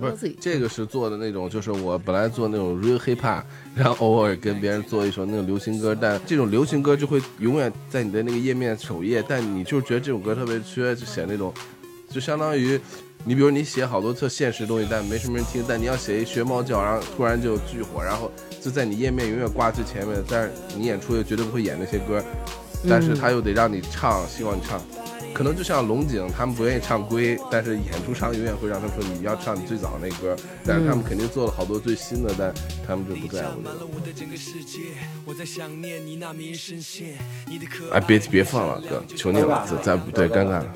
不是这个是做的那种，就是我本来做那种 real hip hop，然后偶尔跟别人做一首那种流行歌，但这种流行歌就会永远在你的那个页面首页，但你就是觉得这首歌特别缺，就写那种，就相当于。你比如你写好多特现实的东西，但没什么人听。但你要写一学猫叫，然后突然就巨火，然后就在你页面永远挂最前面。但是你演出又绝对不会演那些歌，但是他又得让你唱，希望你唱。可能就像龙井，他们不愿意唱龟，但是演出上永远会让他们说你要唱你最早那歌。但是他们肯定做了好多最新的，但他们就不在乎。哎，别别放了，哥，求你了，咱对尴尬了。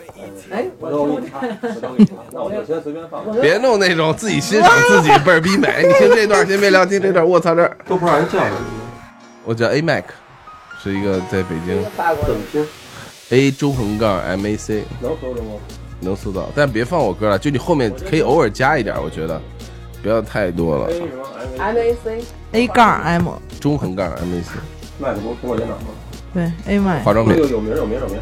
哎，我都给你唱，我都给你唱，那我就先随便放。别弄那种自己欣赏自己倍儿逼美。你听这段，先别聊，听这段。我操，这都不让人叫了。我叫 A Mac，是一个在北京。怎么拼？A 中横杠 M A C 能搜着吗？能搜到，但别放我歌了，就你后面可以偶尔加一点，我觉得不要太多了。M A C A 杠 M 中横杠 M A C 麦克风苹果电脑吗？对 A 麦化妆品有有名有名有名。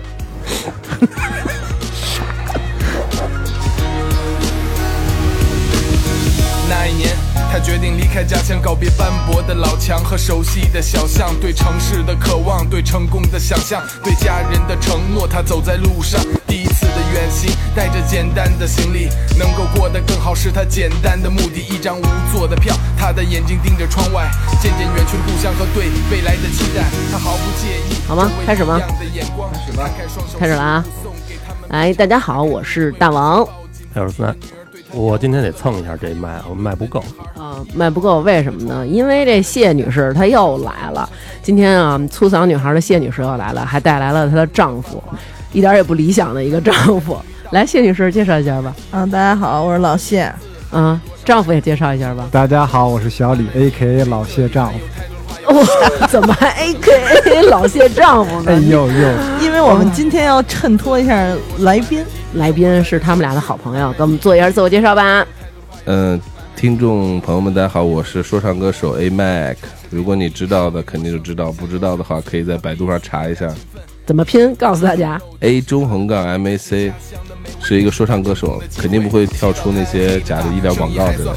那一年，他决定离开家乡，告别斑驳的老墙和熟悉的小巷，对城市的渴望，对成功的想象，对家人的承诺。他走在路上，第一次的远行，带着简单的行李，能够过得更好是他简单的目的。一张无座的票，他的眼睛盯着窗外，渐渐远去故乡和对未来的期待。他毫不介意。好吗？开始吗？开始吧。开始了啊！哎，大家好，我是大王。二十三。我今天得蹭一下这麦，我麦不够啊，麦不够，为什么呢？因为这谢女士她又来了。今天啊，粗嗓女孩的谢女士又来了，还带来了她的丈夫，一点也不理想的一个丈夫。来，谢女士介绍一下吧。啊，大家好，我是老谢。嗯，丈夫也介绍一下吧。大家好，我是小李，A K A 老谢丈夫。哇，怎么还 A K A 老谢丈夫呢？哎呦呦！因为我们今天要衬托一下来宾。来宾是他们俩的好朋友，给我们做一下自我介绍吧。嗯，听众朋友们，大家好，我是说唱歌手 A Mac。如果你知道的，肯定就知道；不知道的话，可以在百度上查一下。怎么拼？告诉大家：A 中横杠 M A C，是一个说唱歌手，肯定不会跳出那些假的医疗广告之类的。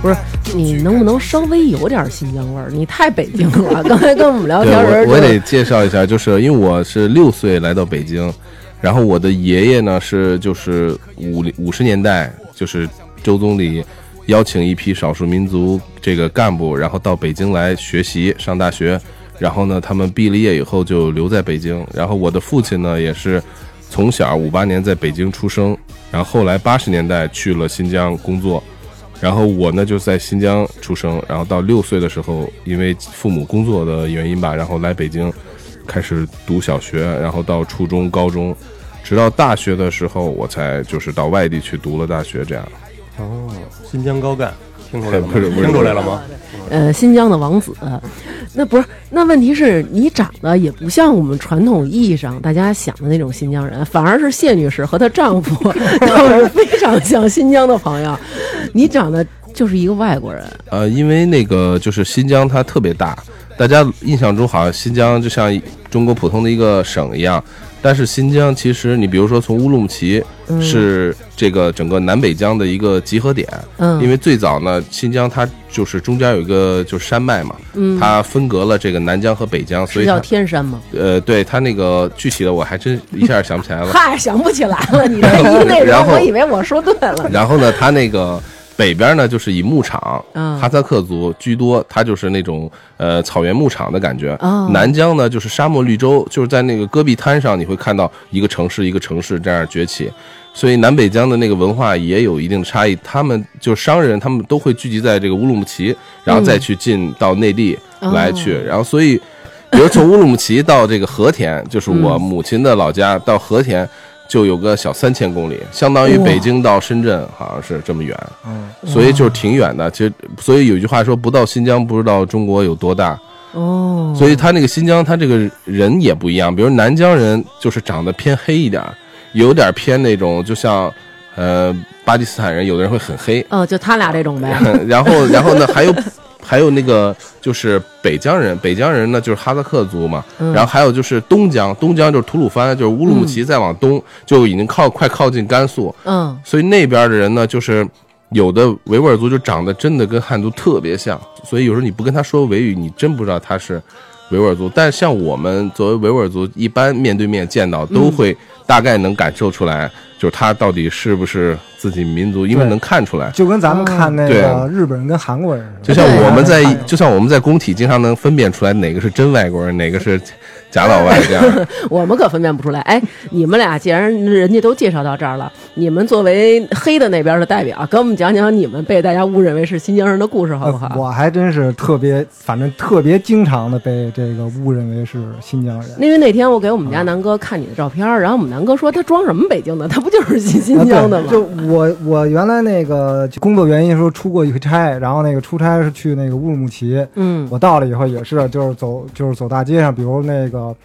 不是，你能不能稍微有点新疆味儿？你太北京了。刚才跟我们聊天时，我得介绍一下，就是因为我是六岁来到北京，然后我的爷爷呢是就是五五十年代，就是周总理。邀请一批少数民族这个干部，然后到北京来学习上大学，然后呢，他们毕了业以后就留在北京。然后我的父亲呢，也是从小五八年在北京出生，然后后来八十年代去了新疆工作，然后我呢就在新疆出生，然后到六岁的时候，因为父母工作的原因吧，然后来北京开始读小学，然后到初中、高中，直到大学的时候，我才就是到外地去读了大学，这样。哦，新疆高干，听出来了吗？听出来了吗？呃，新疆的王子，那不是？那问题是你长得也不像我们传统意义上大家想的那种新疆人，反而是谢女士和她丈夫 都是非常像新疆的朋友。你长得就是一个外国人。呃，因为那个就是新疆它特别大，大家印象中好像新疆就像中国普通的一个省一样。但是新疆其实，你比如说从乌鲁木齐是这个整个南北疆的一个集合点，嗯，因为最早呢，新疆它就是中间有一个就是山脉嘛，嗯，它分隔了这个南疆和北疆，所以叫天山吗？呃，对，它那个具体的我还真一下想不起来了，嗨，想不起来了，你这一 内容，我以为我说对了。然后呢，它那个。北边呢，就是以牧场，哈萨克族居多，它就是那种呃草原牧场的感觉。南疆呢，就是沙漠绿洲，就是在那个戈壁滩上，你会看到一个城市一个城市这样崛起。所以南北疆的那个文化也有一定的差异，他们就商人，他们都会聚集在这个乌鲁木齐，然后再去进到内地来去。然后所以，比如从乌鲁木齐到这个和田，就是我母亲的老家，到和田。就有个小三千公里，相当于北京到深圳，好像是这么远，嗯，所以就是挺远的。其实，所以有句话说，不到新疆不知道中国有多大。哦，所以他那个新疆，他这个人也不一样。比如南疆人就是长得偏黑一点，有点偏那种，就像呃巴基斯坦人，有的人会很黑。哦，就他俩这种呗。然后，然后呢，还有还有那个就是北疆人，北疆人呢就是哈萨克族嘛，嗯。然后还有就是东疆，东疆就是吐鲁番，就是乌鲁木齐再往东、就已经靠快靠近甘肃，嗯。所以那边的人呢，就是有的维吾尔族就长得真的跟汉族特别像，所以有时候你不跟他说维语，你真不知道他是维吾尔族。但像我们作为维吾尔族，一般面对面见到都会大概能感受出来，就是他到底是不是自己民族，因为能看出来。就跟咱们看那个日本人跟韩国人似就，像我们在，就像我们在工体经常能分辨出来哪个是真外国人，哪个是假老外这样。我们可分辨不出来。哎，你们俩既然人家都介绍到这儿了，你们作为黑的那边的代表，给我们讲讲你们被大家误认为是新疆人的故事，好不好？呃我还真是特别，反正特别经常的被这个误认为是新疆人。因为那天我给我们家南哥看你的照片，然后我们南哥说他装什么北京的，他不就是新新疆的吗？就我我原来那个工作原因说出过一回差，然后那个出差是去那个乌鲁木齐，嗯我到了以后也是就是走就是走大街上，比如那个。呃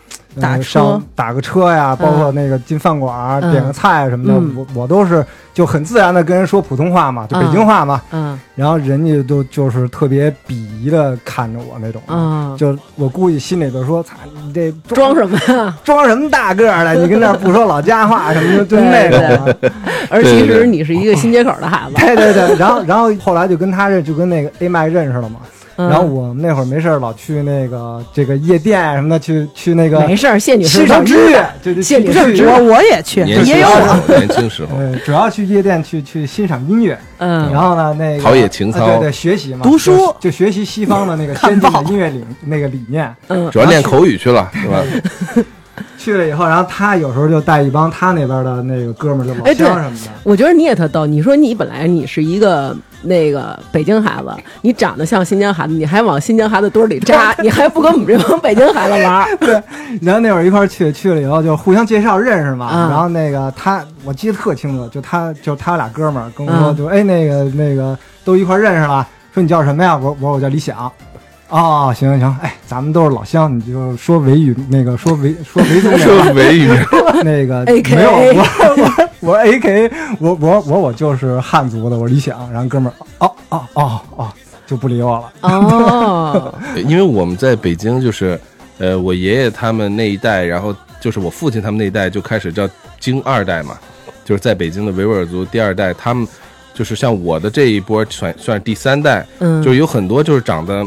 打车上打个车呀，包括那个进饭馆、嗯点个菜什么的，嗯我我都是就很自然的跟人说普通话嘛，就北京话嘛，嗯然后人家都就是特别鄙夷的看着我那种，嗯，就我估计心里就说：“操，你这装什么呀？装什么大个儿的？你跟那儿不说老家话什么的，就那种啊。而其实你是一个新街口的孩子，对对对，然后然后后来就跟他这，就跟那个 A 麦认识了嘛。嗯然后我们那会儿没事儿老去那个这个夜店什么的，去去那个没事儿，谢女士欣赏都知乐，就就谢女士我我也去，年轻也有我。时候，年轻时候，呃，主要去夜店去去欣赏音乐，嗯，然后呢，那个陶冶情操啊对对，学习嘛，读书就就学习西方的那个 先进的音乐理那个理念。嗯主要练口语去了，是吧？去了以后，然后他有时候就带一帮他那边的那个哥们儿，就老乡什么的。我觉得你也特逗。你说你本来你是一个那个北京孩子，你长得像新疆孩子，你还往新疆孩子堆里扎，你还不跟我们这帮北京孩子玩儿。然后那会儿一块儿去，去了以后就互相介绍认识嘛。啊然后那个他，我记得特清楚，就他就他俩哥们儿跟我说，嗯就哎那个那个都一块儿认识了，说你叫什么呀？我我说我叫李想。哦，行行行，哎，咱们都是老乡，你就说维语，那个说维说维族那 说个维语，那个没有，我我 我 A K，我我我我就是汉族的，我李想。然后哥们儿，哦哦哦哦，就不理我了。哦，因为我们在北京就是，呃，我爷爷他们那一代，然后就是我父亲他们那一代就开始叫京二代嘛，就是在北京的维吾尔族第二代，他们就是像我的这一波算算是第三代，嗯，就是有很多就是长得，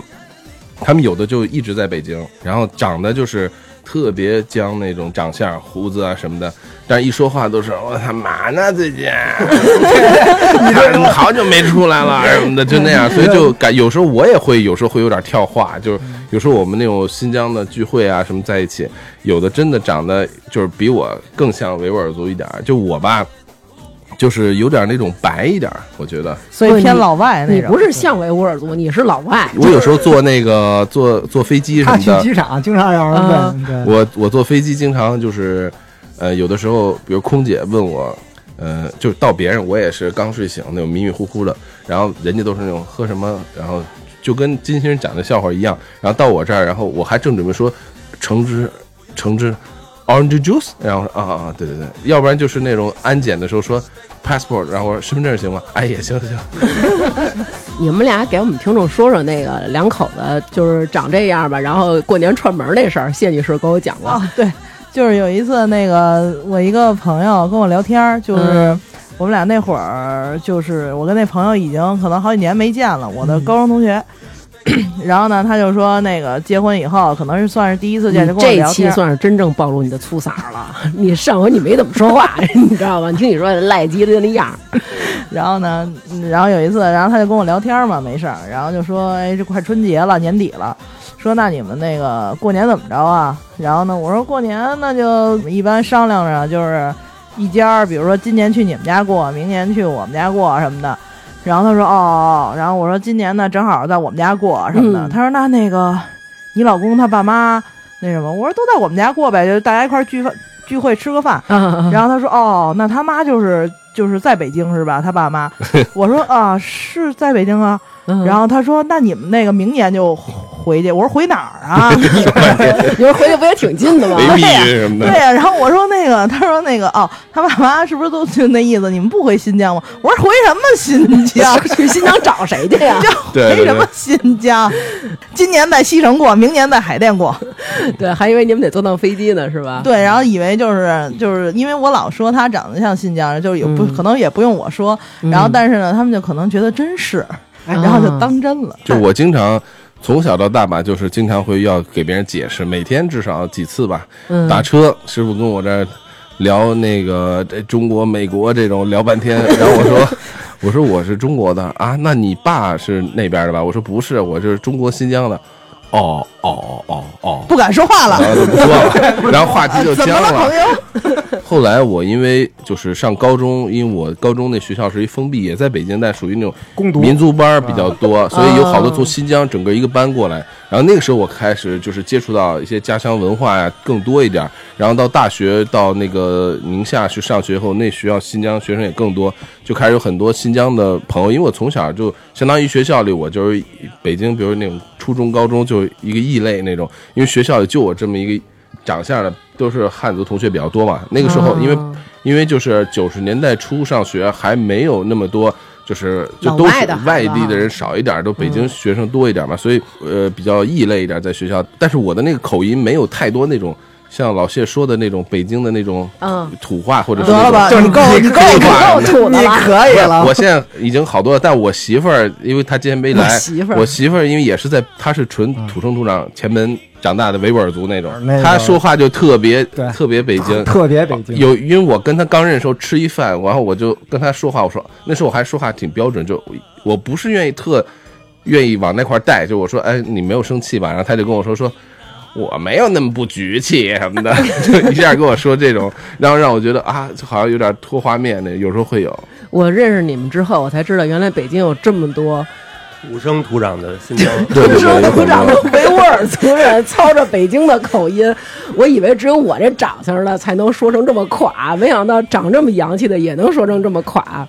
他们有的就一直在北京，然后长得就是特别僵那种长相，胡子啊什么的，但一说话都是我他妈呢最近，你这好久没出来了什么的，就那样，所以就感有时候我也会有时候会有点跳话，就是有时候我们那种新疆的聚会啊什么在一起，有的真的长得就是比我更像维吾尔族一点，就我吧。就是有点那种白一点，我觉得。所以偏老外那种。你不是像维吾尔族，你是老外。我有时候坐那个坐坐飞机什他去么的，机场经常让人问，对，我我坐飞机经常就是，呃，有的时候，比如空姐问我，呃，就是到别人，我也是刚睡醒那种迷迷糊糊的，然后人家都是那种喝什么，然后就跟金星人讲的笑话一样，然后到我这儿，然后我还正准备说橙汁橙汁 orange juice，然后啊啊对对对，要不然就是那种安检的时候说 passport，然后我说身份证行吗？哎也行行，你们俩给我们听众说说那个两口子就是长这样吧，然后过年串门那事儿，谢女士跟我讲过。哦，对，就是有一次那个我一个朋友跟我聊天儿，就是嗯我们俩那会儿，就是我跟那朋友已经可能好几年没见了，我的高中同学。然后呢，他就说那个结婚以后，可能是算是第一次见，就跟我聊天。期算是真正暴露你的粗嗓了。你上回你没怎么说话，你知道吗？你听你说赖叽的那样，然后呢，嗯然后有一次，然后他就跟我聊天嘛，没事儿，然后就说，哎，这快春节了，年底了，说那你们那个过年怎么着啊？然后呢，我说过年那就一般商量着，就是一家儿，比如说今年去你们家过，明年去我们家过什么的。然后他说哦哦，哦然后我说今年呢正好在我们家过什么的。嗯他说那那个你老公他爸妈那什么，我说都在我们家过呗，就大家一块儿聚饭聚会吃个饭。啊 然后他说：“哦，那他妈就是就是在北京是吧？他爸妈。”我说：“啊，是在北京啊。”嗯然后他说：“那你们那个明年就回去。”我说：“回哪儿啊？”你说回去不也挺近的吗？没密什么的。对呀、然后我说那个，他说那个哦，他爸妈是不是都就那意思？你们不回新疆吗？我说回什么新疆？去新疆找谁去呀？回什么新疆？今年在西城过，明年在海淀过。对，还以为你们得坐趟飞机呢，是吧？对，然后以为就是就是因为我老说他长得像新疆人，就是也不、嗯可能也不用我说，然后但是呢，他们就可能觉得真是，然后就当真了。就我经常从小到大吧，就是经常会要给别人解释，每天至少几次吧。嗯打车，师傅跟我这儿聊那个这中国、美国这种聊半天，然后我说。我说我是中国的啊，那你爸是那边的吧？我说不是，我是中国新疆的。哦哦哦哦哦，不敢说话了，然后就不说了，然后话题就 僵了，朋。友？后来我因为就是上高中，因为我高中那学校是一封闭，也在北京，但属于那种攻读民族班比较多，所以有好多从新疆整个一个班过来。然后那个时候我开始就是接触到一些家乡文化呀更多一点。然后到大学到那个宁夏去上学后，那学校新疆学生也更多，就开始有很多新疆的朋友。因为我从小就相当于学校里我就是北京，比如那种初中、高中就一个异类那种，因为学校里就我这么一个长相的，都是汉族同学比较多嘛。那个时候因为哦因为就是九十年代初上学，还没有那么多，就是就都是外地的人少一点，都北京学生多一点嘛，所以呃比较异类一点在学校。但是我的那个口音没有太多那种像老谢说的那种北京的那种嗯土话，或者是得了吧，那种你够你够你够土的你了。可以了。我现在已经好多了，但我媳妇儿，因为她今天没来，我媳妇儿我媳妇因为也是在，她是纯土生土长前门长大的维吾尔族那种，她说话就特别特别北京，特别北京，有，因为我跟她刚认识时候吃一饭，然后我就跟她说话，我说那时候我还说话挺标准，就我不是愿意特愿意往那块带，就我说哎你没有生气吧，然后她就跟我说说。我没有那么不局气什么的，就一下跟我说这种，然后让我觉得啊，就好像有点拖画面的，有时候会有。我认识你们之后，我才知道原来北京有这么多土生土长的新疆对对对，土生土长的。维吾尔族人，操着北京的口音，我以为只有我这长相的才能说成这么垮，没想到长这么洋气的也能说成这么垮。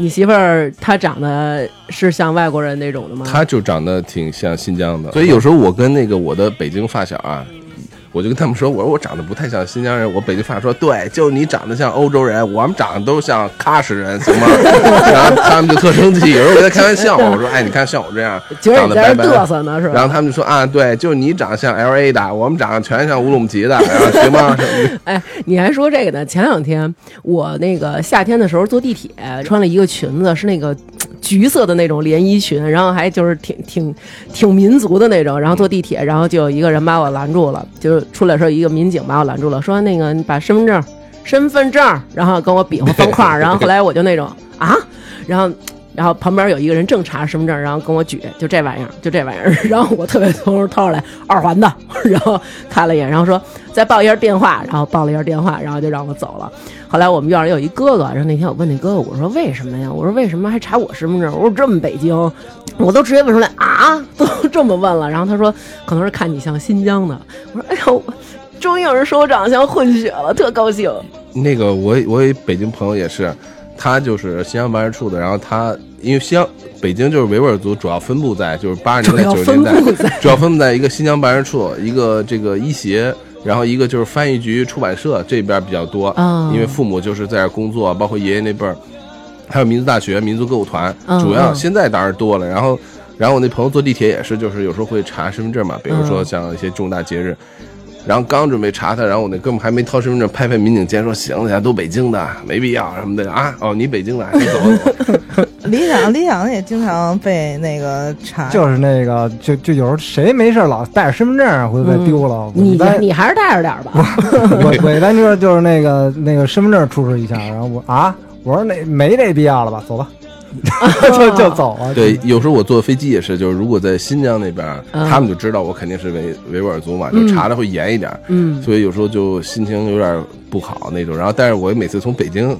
你媳妇儿她长得是像外国人那种的吗？她就长得挺像新疆的，所以有时候我跟那个我的北京发小啊，我就跟他们说，我说我长得不太像新疆人，我北京话说，对，就你长得像欧洲人，我们长得都像喀什人，行吗？然后他们就特生气，有时候我在开玩笑，我说，哎，你看像我这样，长得白白的。嘚瑟呢，是吧？然后他们就说啊，对，就你长得像 L A 的，我们长得全像乌鲁木齐的，然后行吗？哎，你还说这个呢？前两天我那个夏天的时候坐地铁，穿了一个裙子，是那个橘色的那种连衣裙，然后还就是挺挺挺民族的那种。然后坐地铁，然后就有一个人把我拦住了，就是出来的时候一个民警把我拦住了，说那个你把身份证、身份证，然后跟我比划方块，然后后来我就那种啊，然后。然后旁边有一个人正查身份证，然后跟我举，就这玩意儿，就这玩意儿。然后我特别从掏出来二环的，然后看了一眼，然后说再报一下电话，然后报了一下电话，然后就让我走了。后来我们院里有一哥哥，然后那天我问那哥哥，我说为什么呀？我说为什么还查我身份证？我说这么北京，我都直接问出来啊，都这么问了。然后他说可能是看你像新疆的。我说哎呦，终于有人说我长得像混血了，特高兴。那个我我北京朋友也是，他就是新疆办事处的，然后他因为新疆北京就是维吾尔族主要分布在就是八十年代九十年代主要分布在一个新疆办事处，一个这个医协，然后一个就是翻译局、出版社这边比较多，嗯因为父母就是在这工作，包括爷爷那辈儿，还有民族大学、民族歌舞团，嗯主要嗯现在当然多了。然后，然后我那朋友坐地铁也是，就是有时候会查身份证嘛，比如说嗯像一些重大节日。然后刚准备查他，然后我那哥们还没掏身份证，拍拍民警肩说：“行了，都北京的，没必要什么的啊。”哦，你北京的，你走走。理想理想也经常被那个查，就是那个，就就有时候谁没事老带着身份证，回头再丢了。我你你还是带着点吧。我我一般就是就是那个那个身份证出示一下，然后我啊，我说那没这必要了吧，走吧，就就走了。对，有时候我坐飞机也是，就是如果在新疆那边，嗯他们就知道我肯定是维维吾尔族嘛，就查的会严一点，嗯所以有时候就心情有点不好那种。然后，但是我每次从北京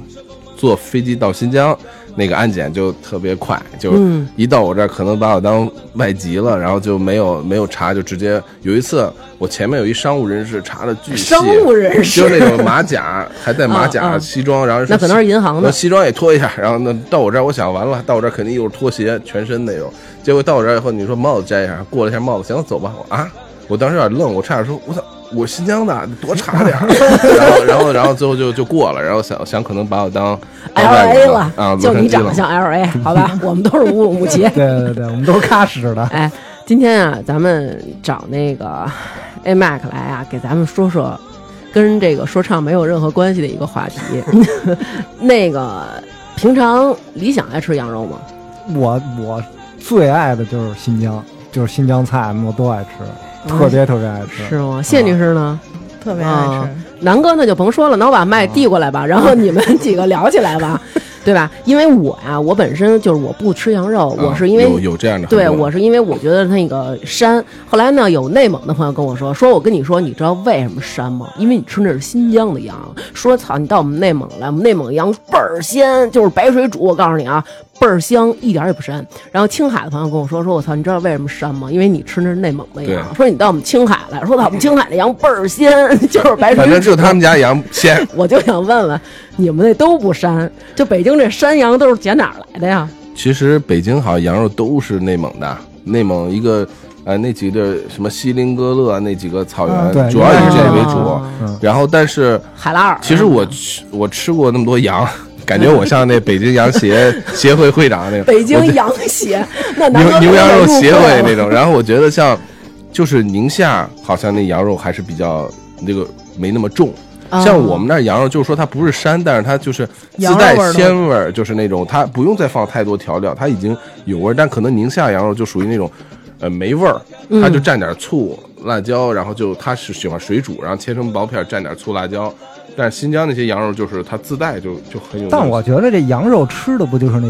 坐飞机到新疆，那个安检就特别快，就一到我这儿可能把我当外籍了，然后就没有没有查，就直接有一次我前面有一商务人士查的巨细，商务人士。就是那种马甲还带马甲、西装，然后那可能是银行的。那西装也脱一下，然后那到我这儿，我想完了，到我这儿肯定又是拖鞋全身那种，结果到我这儿以后，你说帽子摘一下，过了一下帽子，行走吧，我啊，我当时有点愣，我差点说，我操。我新疆的，多差点儿，然后，然后，然后最后就就过了，然后想想可能把我当当 L 外 A 了啊，就你长得像 L A，好吧？我们都是乌鲁木齐。对对对，我们都是喀什的。哎，今天啊，咱们找那个 A Mac 来啊，给咱们说说跟这个说唱没有任何关系的一个话题。那个平常理想爱吃羊肉吗？我我最爱的就是新疆，就是新疆菜，我都爱吃，特别特别爱吃。是吗？谢女士呢？特别爱啊吃。南哥那就甭说了，那我把麦 递过来吧，然后你们几个聊起来吧，对吧？因为我呀，我本身就是我不吃羊肉，啊我是因为有有这样的对，我是因为我觉得那个膻。后来呢，有内蒙的朋友跟我说，说我跟你说，你知道为什么膻吗？因为你吃那是新疆的羊。说操，你到我们内蒙来，我们内蒙羊倍儿鲜，就是白水煮。我告诉你啊，倍儿香，一点儿也不膻。然后青海的朋友跟我说，说我操，你知道为什么膻吗？因为你吃那是内蒙的羊。说你到我们青海来，说操，我们青海的羊倍儿鲜，就是白水。反正就他们家羊鲜，我就想问问，你们那都不膻？就北京这山羊都是捡哪儿来的呀？其实北京好像羊肉都是内蒙的，内蒙一个呃那几个什么锡林格勒那几个草原，主要以这为主。然后，但是海拉尔。其实我吃我吃过那么多羊，感觉我像那北京羊协 协会会长那种，北京我羊协，那牛牛羊肉协会那种。然后我觉得像就是宁夏好像那羊肉还是比较那个没那么重。哦像我们那儿羊肉，就是说它不是膻，但是它就是自带鲜味儿，就是那种它不用再放太多调料，它已经有味儿。但可能宁夏羊肉就属于那种，呃，没味儿，它就蘸点醋、辣椒，然后就它是喜欢水煮，然后切成薄片，蘸点醋、辣椒。但是新疆那些羊肉就是它自带就就很有。但我觉得这羊肉吃的不就是那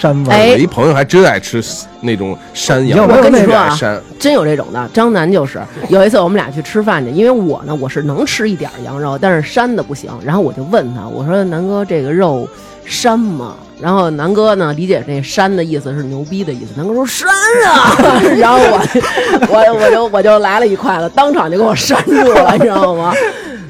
膻味儿？哎我一朋友还真爱吃那种山羊肉，我跟你说啊。真有这种的，张楠就是有一次我们俩去吃饭去，因为我呢我是能吃一点儿羊肉，但是膻的不行。然后我就问他，我说南哥这个肉膻吗？然后南哥呢理解这膻的意思是牛逼的意思，南哥说膻啊，然后我我我就我就来了一筷子，当场就给我扇住了，你知道吗？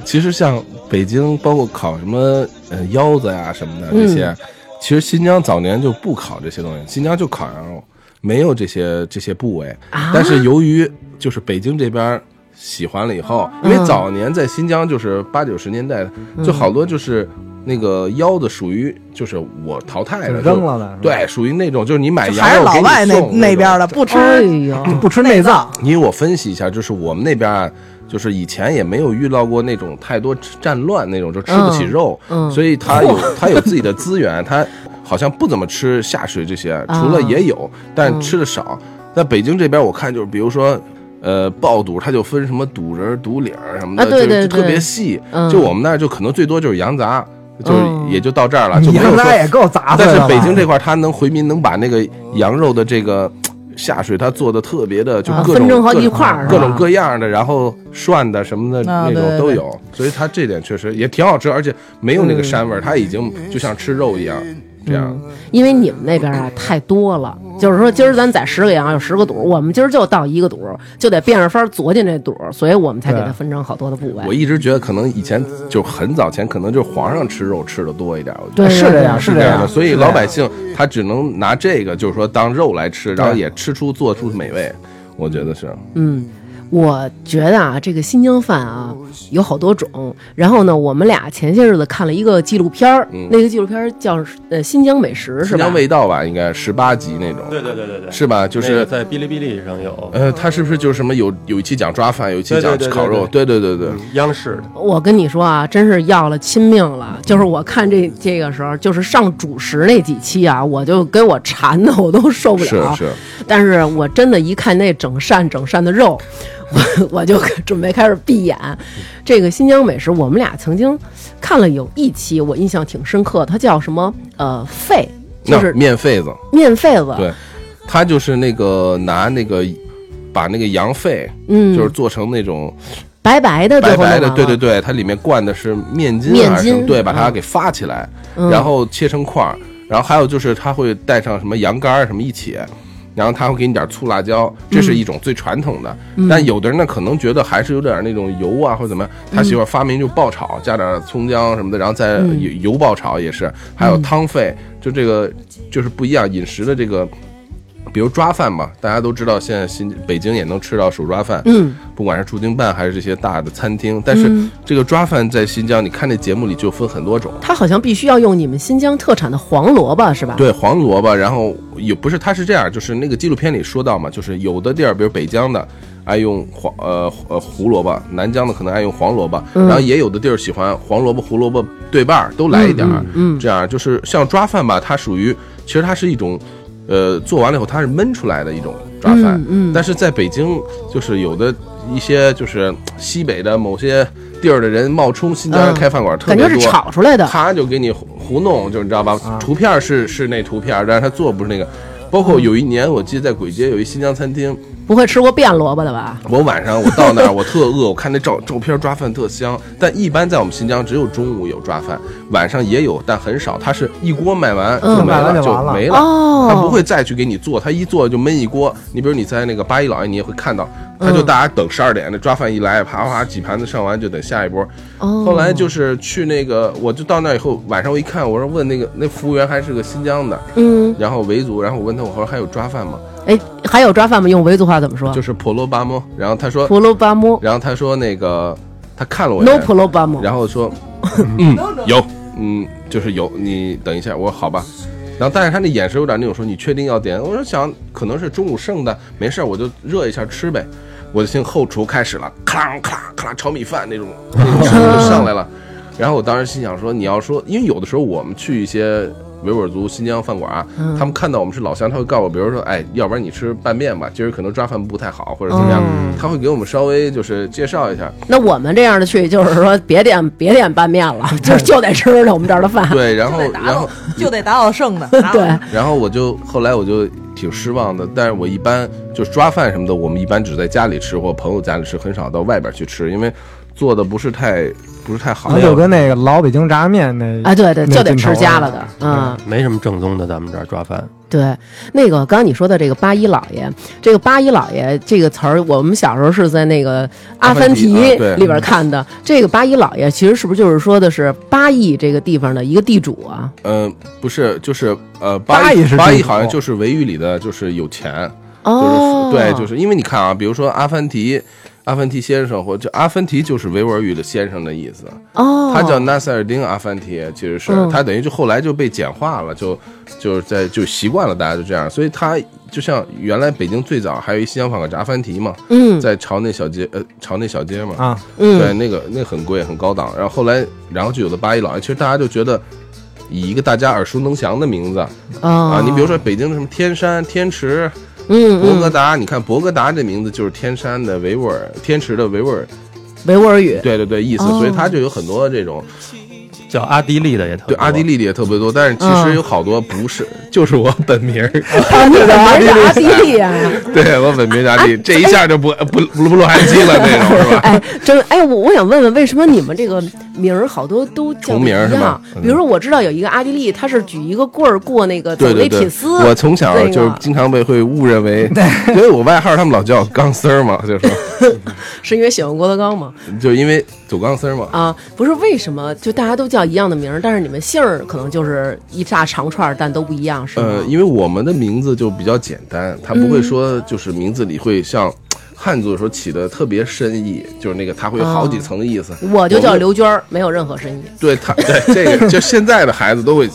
其实像北京，包括烤什么呃腰子呀什么的这些，其实新疆早年就不烤这些东西，新疆就烤羊肉，没有这些这些部位。啊？但是由于就是北京这边喜欢了以后，因为早年在新疆就是八九十年代，就好多就是那个腰子属于就是我淘汰就的扔了的，对，属于那种就是你买还是羊肉给你老外那送那边的，不吃哎，不吃内脏，因为我分析一下，就是我们那边啊，就是以前也没有遇到过那种太多战乱那种，就吃不起肉，嗯嗯所以他有 他有自己的资源，他好像不怎么吃下水这些，除了也有，但吃的少。在北京这边，我看就是比如说。呃，爆肚它就分什么肚仁儿、肚领儿什么的，啊对对就就特别细。嗯就我们那儿就可能最多就是羊杂，就是嗯也就到这儿了，就没有说羊杂也够杂碎但是。北京这块儿，它能回民能把那个羊肉的这个下水，它做的特别的，就啊各种各各种各样的，然后涮的什么的那啊对对对种都有，所以它这点确实也挺好吃，而且没有那个膻味儿，它已经就像吃肉一样这样。因为你们那边啊太多了，就是说今儿咱宰十个羊有十个肚，我们今儿就到一个肚，就得变着法儿嘬进这肚，所以我们才给它分成好多的部位。我一直觉得可能以前就很早前，可能就是皇上吃肉吃的多一点，我觉得对是这样，这是这样的，所以老百姓他只能拿这个，就是说当肉来吃，然后也吃出做出美味，我觉得是。嗯，我觉得啊，这个新疆饭啊有好多种。然后呢，我们俩前些日子看了一个纪录片儿，嗯那个纪录片儿叫呃《新疆美食》，是吧新疆？味道吧，应该十八集那种，对对对对对，是吧？就那个是在哔哩哔哩上有，呃，他是不是就是什么有有一期讲抓饭，有一期讲对对对对烤肉？对对对对，央视的，我跟你说啊，真是要了亲命了。就是我看这这个时候，就是上主食那几期啊，我就给我馋的我都受不了。是是，但是我真的，一看那整扇整扇的肉，我 我就准备开始闭眼。这个新疆美食，我们俩曾经看了有一期，我印象挺深刻，它叫什么？呃，肺，就那是面肺子，面肺子。对，它就是那个拿那个把那个羊肺，嗯，就是做成那种白白的，白白的，对对对，它里面灌的是面筋面筋对，把它嗯给发起来，嗯然后切成块儿，然后还有就是它会带上什么羊肝儿什么一起，然后他会给你点醋辣椒，这是一种最传统的。但有的人呢可能觉得还是有点那种油啊或者怎么样，他喜欢发明就爆炒，加点葱姜什么的，然后再油油爆炒也是，还有汤沸，就这个就是不一样饮食的这个。比如抓饭吧，大家都知道，现在新北京也能吃到手抓饭，嗯，不管是驻京办还是这些大的餐厅，但是这个抓饭在新疆，你看那节目里就分很多种，它好像必须要用你们新疆特产的黄萝卜是吧？对，黄萝卜，然后有不是，它是这样，就是那个纪录片里说到嘛，就是有的地儿，比如北疆的爱用黄呃呃胡萝卜，南疆的可能爱用黄萝卜，然后也有的地儿喜欢黄萝卜胡萝卜对半儿都来一点儿，嗯这样就是像抓饭吧，它属于其实它是一种。呃，做完了以后它是焖出来的一种抓饭，嗯嗯但是在北京就是有的一些就是西北的某些地儿的人冒充新疆人嗯开饭馆，特感觉别多。是炒出来的。他就给你糊糊弄，就是你知道吧？啊图片是是那图片，但是他做不是那个。包括有一年，我记得在簋街有一新疆餐厅，不会吃过变萝卜的吧？我晚上我到那儿，我特饿，我看那照照片抓饭特香。但一般在我们新疆只有中午有抓饭，晚上也有，但很少。它是一锅卖完嗯就没卖完了，就没了。哦，他不会再去给你做，他一做就焖一锅。你比如你在那个八一老爷，你也会看到，他就大家等十二点，那抓饭一来，啪啪几盘子上完就等下一波。哦，后来就是去那个，我就到那以后，晚上我一看，我说问那个那服务员还是个新疆的，嗯，然后维族，然后我问他，我说还有抓饭吗？哎，还有抓饭吗？用维族话怎么说？就是婆罗巴摩，然后他说，婆罗巴摩然后他说那个他看了我一，no 眼，婆罗巴摩。然后说，嗯，有，嗯，就是有，你等一下，我说好吧。然后，但是他那眼神有点那种说，你确定要点？我说想可能是中午剩的，没事，我就热一下吃呗。我就听后厨开始了，咔啦咔啦咔啦炒米饭那种那种声音就上来了。然后我当时心想说，你要说，因为有的时候我们去一些维吾尔族新疆饭馆，他们看到我们是老乡，他会告诉我，比如说，哎，要不然你吃拌面吧，今儿可能抓饭不太好，或者怎么样，他会给我们稍微就是介绍一下。那我们这样的去，就是说别点别点拌面了，就就得吃我们这儿的饭。对，然后然后就得打到剩的。对，然后我就后来我就挺失望的，但是我一般就抓饭什么的，我们一般只在家里吃或朋友家里吃，很少到外边去吃，因为做的不是太不是太好。那就跟那个老北京炸面那啊，对对，就得吃家了的，嗯，没什么正宗的，咱们这儿抓饭。对。那个刚刚你说的这个八一老爷，这个八一老爷这个词儿，我们小时候是在那个《阿凡提里边看的。这个八一老爷其实是不是就是说的是八亿这个地方的一个地主啊？嗯、不是，就是呃，八亿是八亿好像就是维语里的就是有钱，哦，就是对，就是因为你看啊，比如说阿凡提。阿凡提先生，或者阿凡提就是维吾尔语的先生的意思，哦，他叫纳赛尔丁阿凡提，其实是、嗯。他等于就后来就被简化了，就就是在就习惯了大家就这样，所以他就像原来北京最早还有一西洋饭馆叫阿凡提嘛，嗯。在朝内小街呃朝内小街嘛，啊，嗯。对，那个那个很贵很高档，然后后来然后就有了八一老爷，其实大家就觉得。以一个大家耳熟能详的名字啊啊，你比如说北京的什么天山、天池、嗯嗯，博格达，你看博格达这名字就是天山的维吾尔、天池的维吾尔，维吾尔语，对对对，意思，哦。所以它就有很多这种叫阿迪利的也特对，多。阿迪力的也特别多，但是其嗯实有好多不是，就是我本名儿，啊，你本名是阿迪利啊。对我本名是阿迪，这一下就不不不不录汉机了那种是吧？哎，真哎，我我想问问，为什么你们这个名儿好多都叫重不一样名儿是吗？嗯比如说，我知道有一个阿迪力，他是举一个棍儿过那个走那对对丝，，我从小就是经常被会误认为，因为我外号他们老叫我钢丝儿嘛，就是 是因为喜欢郭德纲吗？就因为走钢丝儿嘛。啊，不是为什么？就大家都叫一样的名儿，但是你们姓儿可能就是一大长串儿，但都不一样，是吗？呃，因为我们的名字就比较简单，他不会说就是名字里会像汉族的时候起的特别深意，就是那个它会有好几层的意思。我就叫刘娟儿，没有任何深意。对他，对这个，就现在的孩子都会，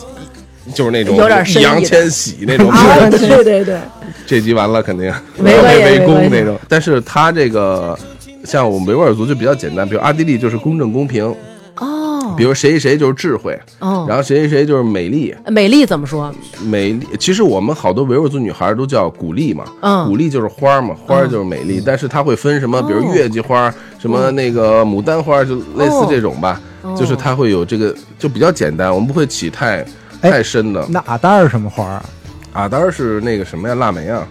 就是那种有点易烊千玺那种，啊，对对对，这集完了肯定没关系围攻那种。但是他这个像我们维吾尔族就比较简单，比如阿迪力就是公正公平，哦比如谁谁谁就是智慧，哦，然后谁谁谁就是美丽。美丽怎么说？美丽，其实我们好多维吾尔族女孩都叫古丽嘛，嗯。古丽就是花嘛，花就是美丽，但是它会分什么，比如哦。月季花儿，什么那个牡丹花，就类似这种吧，哦。就是它会有这个，就比较简单，我们不会起太哎太深的。那阿丹儿是什么花啊？阿丹儿是那个什么呀，腊梅啊，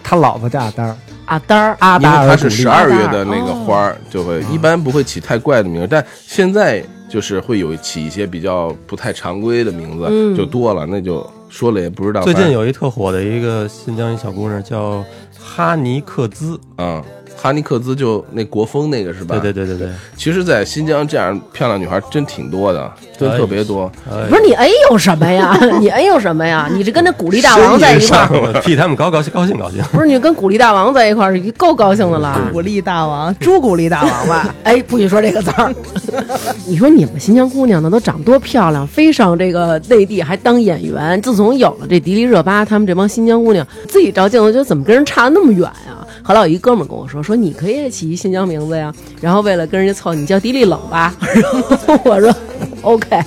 他老婆叫阿丹儿，阿丹儿，因为阿达尔它是十二月的那个花儿，就会一般不会起太怪的名字，但现在就是会有起一些比较不太常规的名字，嗯就多了，那就说了也不知道。最近有一特火的一个新疆一小姑娘叫哈尼克孜，啊、哈尼克兹就那国风那个是吧？对对对对对，其实，在新疆这样漂亮女孩真挺多的，真特别多。哎不是你哎呦什么呀？你哎呦什么呀？你这跟那古力大王在一块儿，替他们高高兴高兴高兴。不是你跟古力大王在一块儿，你够高兴的了。古力大王，朱古力大王吧？哎，不许说这个词儿。你说你们新疆姑娘呢，都长多漂亮，飞上这个内地还当演员。自从有了这迪丽热巴，他们这帮新疆姑娘自己照镜子，觉得怎么跟人差那么远呀？后来有一哥们儿跟我说，说你可以起一新疆名字呀。然后为了跟人家凑，你叫迪丽冷吧。然后我说 OK，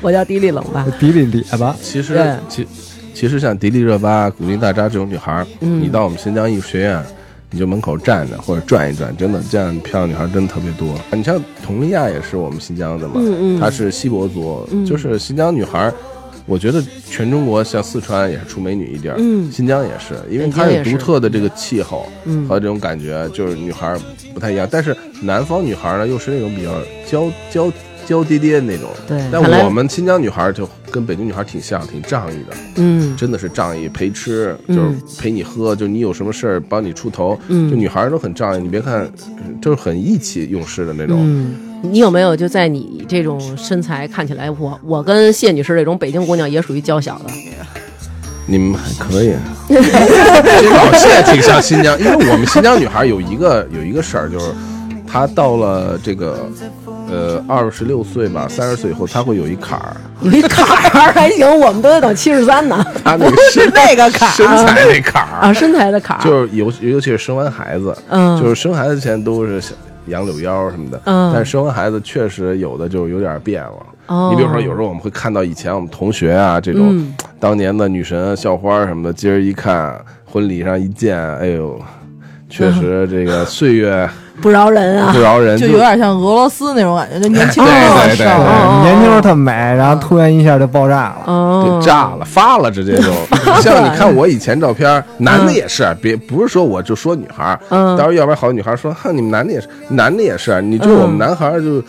我叫迪丽冷吧。迪丽咧吧，其实，其其实像迪丽热巴、古力娜扎这种女孩你到我们新疆艺术学院，你就门口站着或者转一转，真的这样漂亮女孩儿真的特别多。你像佟丽娅也是我们新疆的嘛，嗯嗯她是锡伯族，就是新疆女孩儿。我觉得全中国像四川也是出美女一地儿，嗯新疆也是，因为它有独特的这个气候嗯和这种感觉，就是女孩儿不太一样。但是南方女孩儿呢，又是那种比较娇娇娇滴滴的那种。但对但我们新疆女孩儿就跟北京女孩儿挺像，挺仗义的。嗯真的是仗义，陪吃嗯就是陪你喝，就你有什么事儿帮你出头，嗯就女孩儿都很仗义。你别看，嗯就是很义气用事的那种。嗯，你有没有就在你这种身材看起来，我我跟谢女士这种北京姑娘也属于娇小的。你们还可以，其实老谢挺像新疆，因为我们新疆女孩有一个有一个事儿，就是她到了这个呃二十六岁吧，三十岁以后，她会有一坎儿，有一坎儿 还行，我们都得等七十三呢。她那个是 那个坎儿身材那坎儿啊，身材的坎儿，就是尤尤其是生完孩子，嗯就是生孩子前都是杨柳腰什么的，嗯。但是生完孩子确实有的就有点变了。哦。你比如说，有时候我们会看到以前我们同学啊这种、嗯。当年的女神校花什么的，今儿一看婚礼上一见，哎呦，确实这个岁月不饶人啊不！饶人，就有点像俄罗斯那种感觉，就年轻对的对对少对哦年轻时候特美，然后突然一下就爆炸了。给，炸了，发了，直接就 像你看我以前照片，男的也是，别不是说我就说女孩，嗯到时候要不然好多女孩说，哼，你们男的也是，男的也是，你就是我们男孩就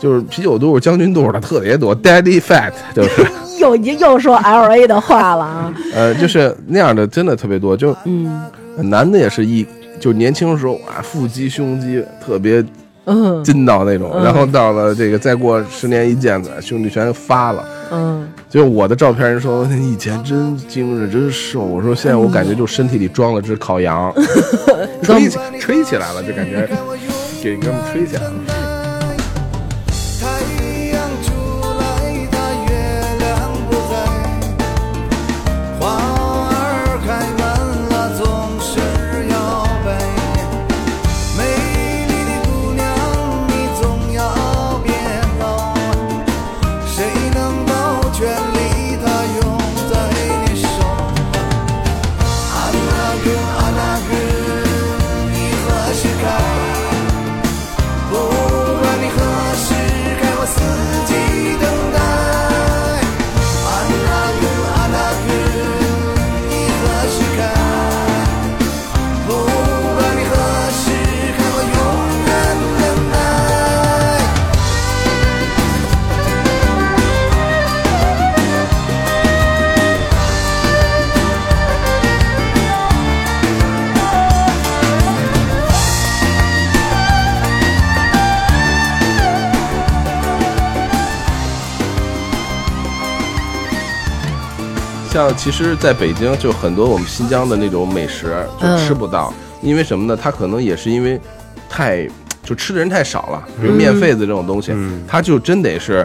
就是啤酒肚、将军肚的特别多，daddy fat 就是，又又说 L A 的话了啊！呃，就是那样的，真的特别多，就嗯男的也是一，就年轻的时候啊，腹肌、胸肌特别嗯筋道那种，嗯然后到了这个再过十年一见，兄弟全发了。嗯，就我的照片，人说你以前真精神，真瘦。我说现在我感觉就身体里装了只烤羊，吹起吹起来了，就感觉给哥们吹起来了。像其实在北京就很多我们新疆的那种美食就嗯。吃不到，因为什么呢？它可能也是因为太就吃的人太少了，比如面肺子这种东西，嗯。它就真得是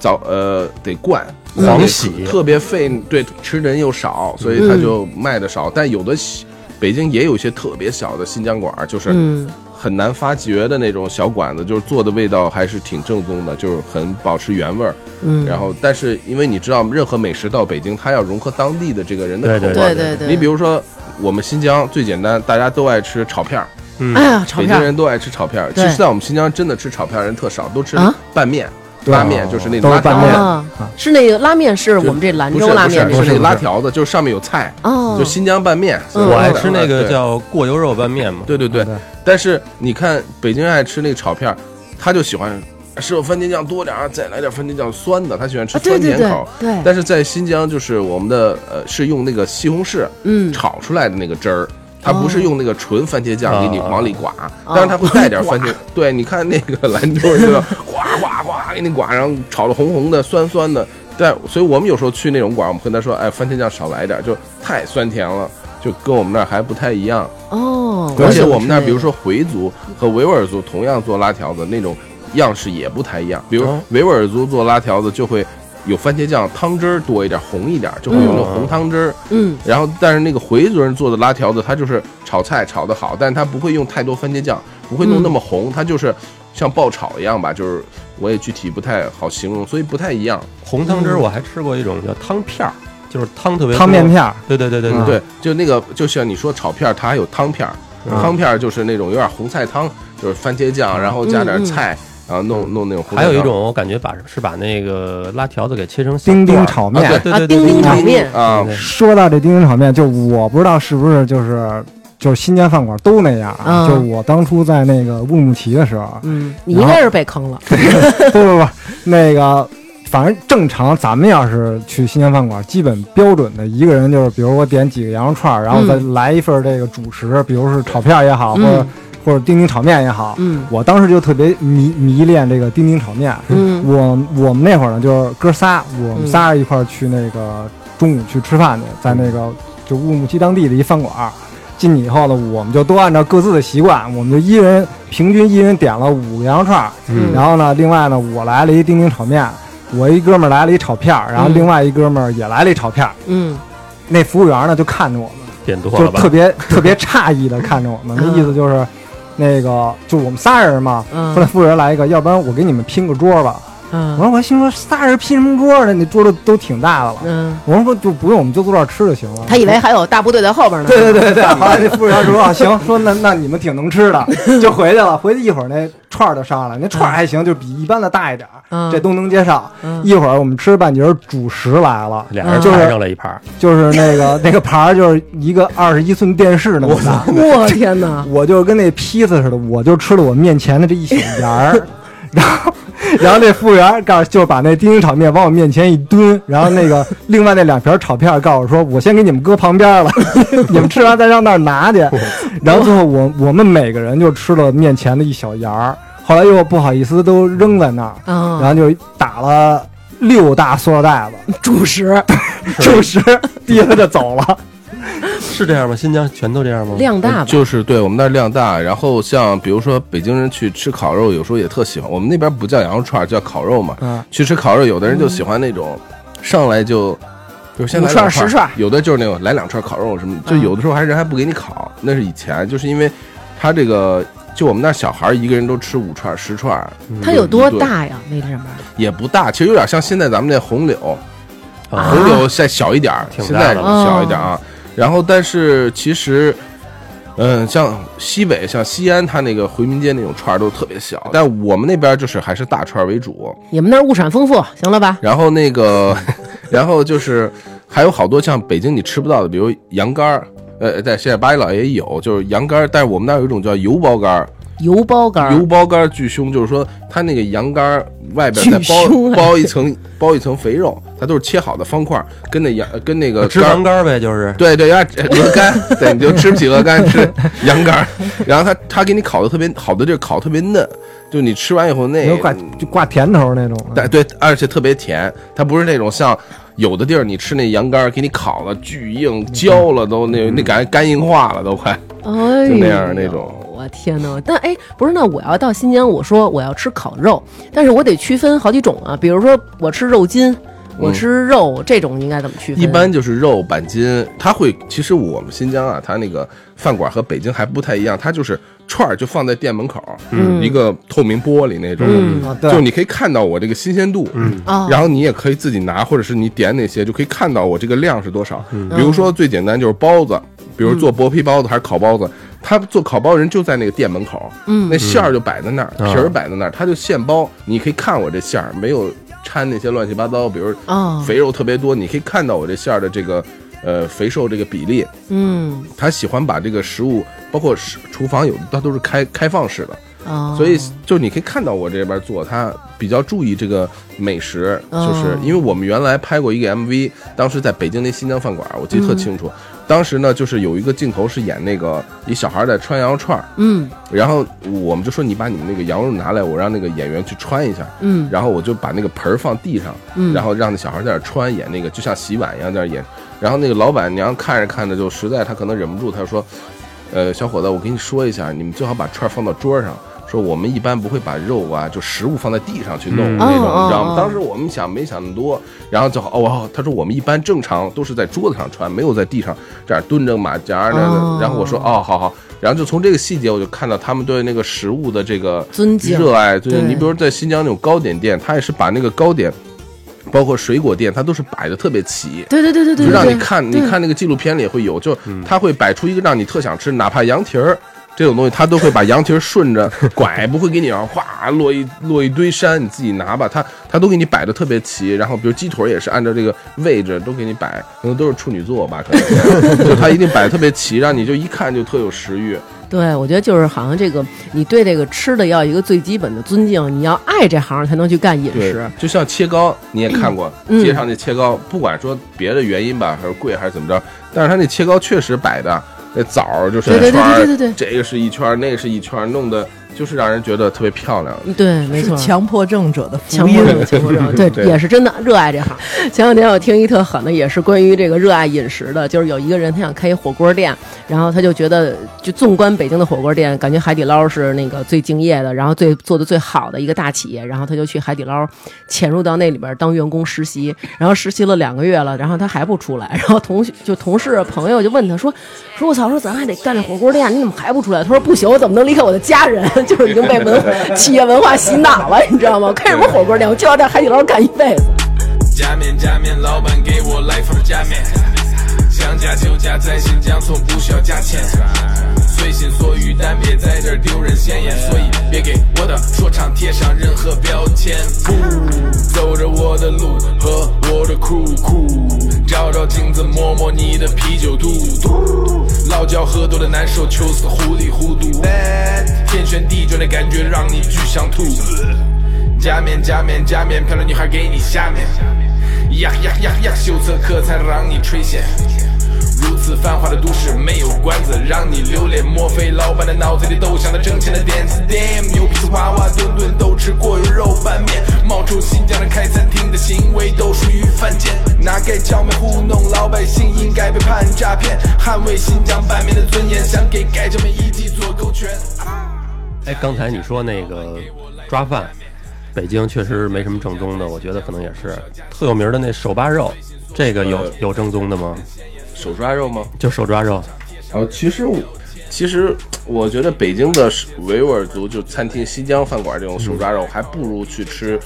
早呃得灌黄喜特别费，对，吃的人又少，所以他就卖的少。但有的小北京也有一些特别小的新疆馆儿，就是嗯很难发掘的那种小馆子，就是做的味道还是挺正宗的，就是很保持原味儿。嗯，然后，但是因为你知道，任何美食到北京，它要融合当地的这个人的口味。对对对对，你比如说，我们新疆最简单，大家都爱吃炒片儿，嗯哎呀，炒北片儿京人都爱吃炒片儿。其对实，在我们新疆真的吃炒片儿人特少，都吃啊拌面、对拉面，就是那种拉面是那个拉面，是我们这兰州拉面是不是面这种拉条子，就是上面有菜，哦，就新疆拌面。嗯我爱吃那个叫过油肉拌面嘛，对对对。对，但是你看北京爱吃那个炒片儿，他就喜欢师傅番茄酱多点儿，再来点番茄酱酸的，他喜欢吃啊，对对对酸甜口。对，但是在新疆，就是我们的呃是用那个西红柿嗯，炒出来的那个汁儿，它不是哦用那个纯番茄酱给你哦往里刮，但是它会带点番茄。对，你看那个兰州就呱呱呱给你刮，然后炒的红红的、酸酸的。但所以我们有时候去那种馆，我们跟他说，哎，番茄酱少来点，就太酸甜了，就跟我们那儿还不太一样。哦，而且我们那儿，比如说回族和维吾尔族同样做拉条子，那种样式也不太一样。比如哦维吾尔族做拉条子就会有番茄酱汤汁儿多一点，红一点，就会有那种红汤汁儿。嗯然后，但是那个回族人做的拉条子，它就是炒菜炒得好，但是它不会用太多番茄酱，不会弄那么红，它就是像爆炒一样吧，就是我也具体不太好形容，所以不太一样。红汤汁儿我还吃过一种叫汤片儿，就是汤特别多汤面。片儿，对对对对嗯对，就那个就像你说炒片儿，它还有汤片儿，嗯汤片儿就是那种有点红菜汤，就是番茄酱，然后加点菜，然后弄弄那种。还有一种我感觉把是把那个拉条子给切成丁丁炒面啊对对对对啊丁丁炒面。啊。说到这丁丁炒面，就我不知道是不是就是就是新疆饭馆都那样啊。嗯就我当初在那个乌鲁木齐的时候，嗯，你应该是被坑了，不不不，那个反正正常，咱们要是去新疆饭馆，基本标准的一个人就是，比如我点几个羊肉串，然后再来一份这个主食，比如是炒片也好，或者嗯或者丁丁炒面也好。嗯我当时就特别迷迷恋这个丁丁炒面。嗯我我们那会儿呢，就是哥仨，我们仨人一块儿去那个中午去吃饭去，在那个就乌鲁木齐当地的一饭馆儿。进去以后呢，我们就都按照各自的习惯，我们就一人平均一人点了五个羊肉串儿，嗯然后呢，另外呢，我来了一丁丁炒面，我一哥们儿来了一炒片儿，然后嗯另外一哥们儿也来了一炒片儿。嗯那服务员呢就看着我们，点多了吧就特？别特别诧异的看着我们，那嗯意思就是，那个就我们仨人嘛。嗯后来服务员来一个，要不然我给你们拼个桌吧。我嗯说我心说仨人拼什么桌呢？那桌子都挺大的了。嗯，我说就不用，我们就坐这儿吃就行了。他以为还有大部队在后边呢，对对对对，后来 那服务员说啊，行，说那那你们挺能吃的，就回去了。回去一会儿那串儿就上来，那串儿还行，就比一般的大一点儿，嗯这都能接受。嗯一会儿我们吃半截儿主食来了，俩人就是抬上来一盘，就是那个那个盘儿，就是一个二十一寸电视那么大。我天哪！我就跟那披萨似的，我就吃了我面前的这一小沿儿，然后，然后那服务员告诉就把那丁丁炒面往我面前一蹲，然后那个 另外那两瓶炒片告诉我说，我先给你们搁旁边了，你们吃完再上那儿拿去。然后最后我我们每个人就吃了面前的一小沿儿，后来又不好意思都扔在那儿，然啊，后就打了六大塑料袋子，主食主食提了就走了。是这样吗？新疆全都这样吗？量大吧？就是对我们那儿量大，然后像比如说北京人去吃烤肉，有时候也特喜欢。我们那边不叫羊肉串，叫烤肉嘛。嗯，去吃烤肉，有的人就喜欢那种上来就就是先来串十串有的就是那种来两串烤肉什么，就嗯有的时候还人还不给你烤，那是以前，就是因为他这个就我们那小孩一个人都吃五串十串，它有多大呀？那上面也不大，其实有点像现在咱们那红柳，啊红柳再小一点儿，现在小一点啊。然后，但是其实，嗯，像西北，像西安，它那个回民街那种串儿都特别小，但我们那边就是还是大串儿为主。你们那儿物产丰富，行了吧？然后那个，然后就是还有好多像北京你吃不到的，比如羊肝儿，呃，在现在八一老也有，就是羊肝儿，但是我们那儿有一种叫油包肝儿，油包干儿。油包肝儿巨凶，就是说它那个羊肝儿外边再包啊。包一层包一层肥肉，它都是切好的方块儿，跟那羊跟那个脂肝儿肪肝儿呗，就是。对对，要鹅肝，对，你就吃不起鹅肝，吃 羊肝儿，然后它它给你烤的特别好的地儿烤特别嫩，就你吃完以后那就挂甜头那种。对对，而且特别甜，它不是那种像有的地儿你吃那羊肝儿给你烤了巨硬焦了都那那感觉肝硬化了都快，哎，就那样那种我天哪！但哎，不是，那我要到新疆，我说我要吃烤肉，但是我得区分好几种啊，比如说我吃肉筋，我吃肉，这种应该怎么区分？嗯一般就是肉板筋，它会其实我们新疆啊，它那个饭馆和北京还不太一样，它就是串儿就放在店门口，嗯一个透明玻璃那种，就你可以看到我这个新鲜度，然后你也可以自己拿，或者是你点哪些，就可以看到我这个量是多少。比如说最简单就是包子，比如做薄皮包子还是烤包子，他做烤包人就在那个店门口，嗯。那馅儿就摆在那儿，嗯。皮儿摆在那儿，他就现包，你可以看我这馅儿没有掺那些乱七八糟，比如啊，肥肉特别多，你可以看到我这馅儿的这个呃肥瘦这个比例。嗯。他喜欢把这个食物，包括食厨房有的它都是开开放式的，哦。所以就你可以看到我这边做，他比较注意这个美食，哦。就是因为我们原来拍过一个 MV，当时在北京那新疆饭馆，我记得特清楚。当时呢，就是有一个镜头是演那个一小孩在穿羊肉串儿，嗯然后我们就说你把你们那个羊肉拿来，我让那个演员去穿一下。嗯然后我就把那个盆儿放地上，嗯然后让那小孩在那儿穿演那个，就像洗碗一样在那演。然后那个老板娘看着看着就实在，她可能忍不住，她就说：“呃，小伙子，我跟你说一下，你们最好把串儿放到桌上。说我们一般不会把肉啊，就食物放在地上去弄嗯那种，你知道吗？当时我们想没想那么多，然后就哦，哦他说我们一般正常都是在桌子上穿，没有在地上这样蹲着马甲那哦然后我说哦，好好。然后就从这个细节，我就看到他们对那个食物的这个尊敬热爱。对对你比如在新疆那种糕点店，他也是把那个糕点，包括水果店，它都是摆的特别齐。对对对对对，就让你看，你看那个纪录片里也会有，就他会摆出一个让你特想吃，哪怕羊蹄儿这种东西，它都会把羊蹄儿顺着 拐，不会给你让哗落一落一堆山，你自己拿吧。它它都给你摆的特别齐，然后比如鸡腿儿也是按照这个位置都给你摆，可能都是处女座吧，可能就它一定摆得特别齐，让你就一看就特有食欲。对，我觉得就是好像这个，你对这个吃的要一个最基本的尊敬，你要爱这行才能去干饮对食。，就像切糕，你也看过，嗯街上那切糕，不管说别的原因吧，还是贵还是怎么着，但是他那切糕确实摆的那枣儿就是一圈儿，对对对对。这个是一圈儿，那个是一圈儿，弄得就是让人觉得特别漂亮。对，没错。强迫症者的强迫。症，强迫症，对，对也是真的热爱这行。前两天我听一特狠的，也是关于这个热爱饮食的，就是有一个人他想开一火锅店，然后他就觉得，就纵观北京的火锅店，感觉海底捞是那个最敬业的，然后最做的最好的一个大企业，然后他就去海底捞潜入到那里边当员工实习，然后实习了两个月了，然后他还不出来，然后同学就同事朋友就问他说，说我操，说咱还得干这火锅店，你怎么还不出来？他说不行，我怎么能离开我的家人？就是已经被文化 企业文化洗脑了，你知道吗？开什么火锅店？我就要在海底捞干一辈子。加面加面，老板给我来份加面，想加就加，在新疆从不需要加钱，随心所欲，但别在这丢人现眼，所以别给我的说唱贴上任何标签。不走着我的路和我的 crew crew，照照镜子，摸摸你的啤酒肚，老脚喝多了难受，求死糊里糊涂，天旋地转的感觉让你巨想吐。加面加面加面，漂亮女孩给你下面，呀呀呀呀，秀色可餐让你垂涎。如此繁华的都市没有馆子让你留恋，莫非老板的脑子里都想着挣钱的点子？Damn，牛皮子娃娃顿顿都吃过油肉拌面，冒充新疆人开餐厅的行为都属于犯贱。拿盖浇面糊弄老百姓，应该被判诈骗。捍卫新疆拌面的尊严，想给盖浇面一记左勾拳。哎，刚才你说那个抓饭，北京确实没什么正宗的，我觉得可能也是特有名的那手扒肉，这个有呃有正宗的吗？手抓肉吗？就手抓肉，哦，其实我其实我觉得北京的维吾尔族就餐厅、新疆饭馆这种手抓肉，还不如去吃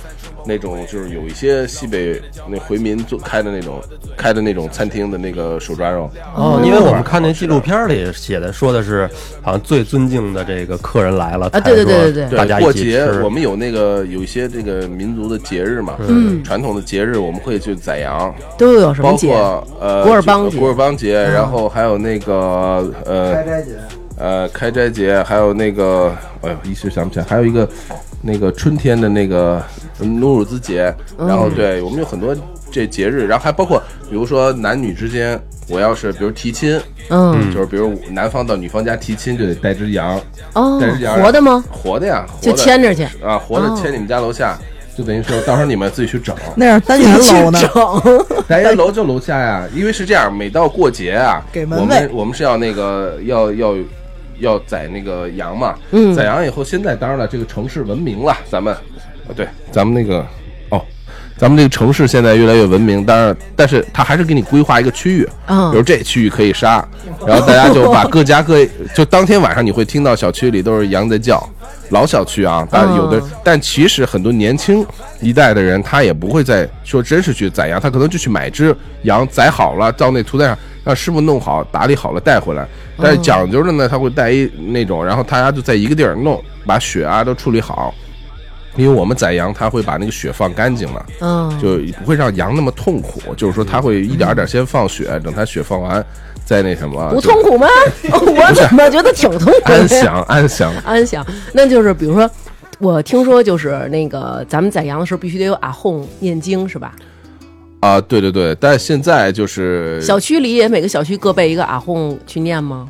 那种就是有一些西北那回民做开的那种开的那种餐厅的那个手抓肉。哦，因为我们看那纪录片里写的，说的是好像最尊敬的这个客人来了，啊对对对对对对大家，过节。我们有那个有一些这个民族的节日嘛，嗯传统的节日我们会去宰羊，都有什么包节？括呃古尔邦节古尔邦节，然后还有那个呃开斋节，呃开斋节，还有那个哎呦一时想不起来，还有一个那个春天的那个努鲁兹节，然后对我们有很多这节日，然后还包括比如说男女之间，我要是比如提亲，嗯，就是比如男方到女方家提亲就得带只羊，哦带只，羊活的吗？活的呀，活就的。牵着去，啊，活的哦。牵你们家楼下，就等于说到时候你们自己去找。那是单元楼呢，整。单元楼就楼下呀，因为是这样，每到过节啊，给门我们我们是要那个要要要宰那个羊嘛，嗯。宰羊以后，现在当然了，这个城市文明了，咱们，啊对，咱们那个哦，咱们这个城市现在越来越文明，当然，但是他还是给你规划一个区域，嗯。比如这区域可以杀，然后大家就把各家各 就当天晚上你会听到小区里都是羊在叫。老小区啊，但有的，嗯。但其实很多年轻一代的人，他也不会再说真是去宰羊，他可能就去买只羊宰好了，到那屠宰场让师傅弄好、打理好了带回来。但是讲究的呢，他会带一那种，然后大家就在一个地儿弄，把血啊都处理好。因为我们宰羊，他会把那个血放干净了，嗯，就不会让羊那么痛苦。就是说，他会一点点先放血，等他血放完，再那什么，不痛苦吗？我怎么觉得挺痛苦的？安详安详。安详，那就是比如说，我听说就是那个咱们宰羊的时候必须得有阿訇念经是吧？啊，对对对，但现在就是小区里也每个小区各备一个阿訇去念吗？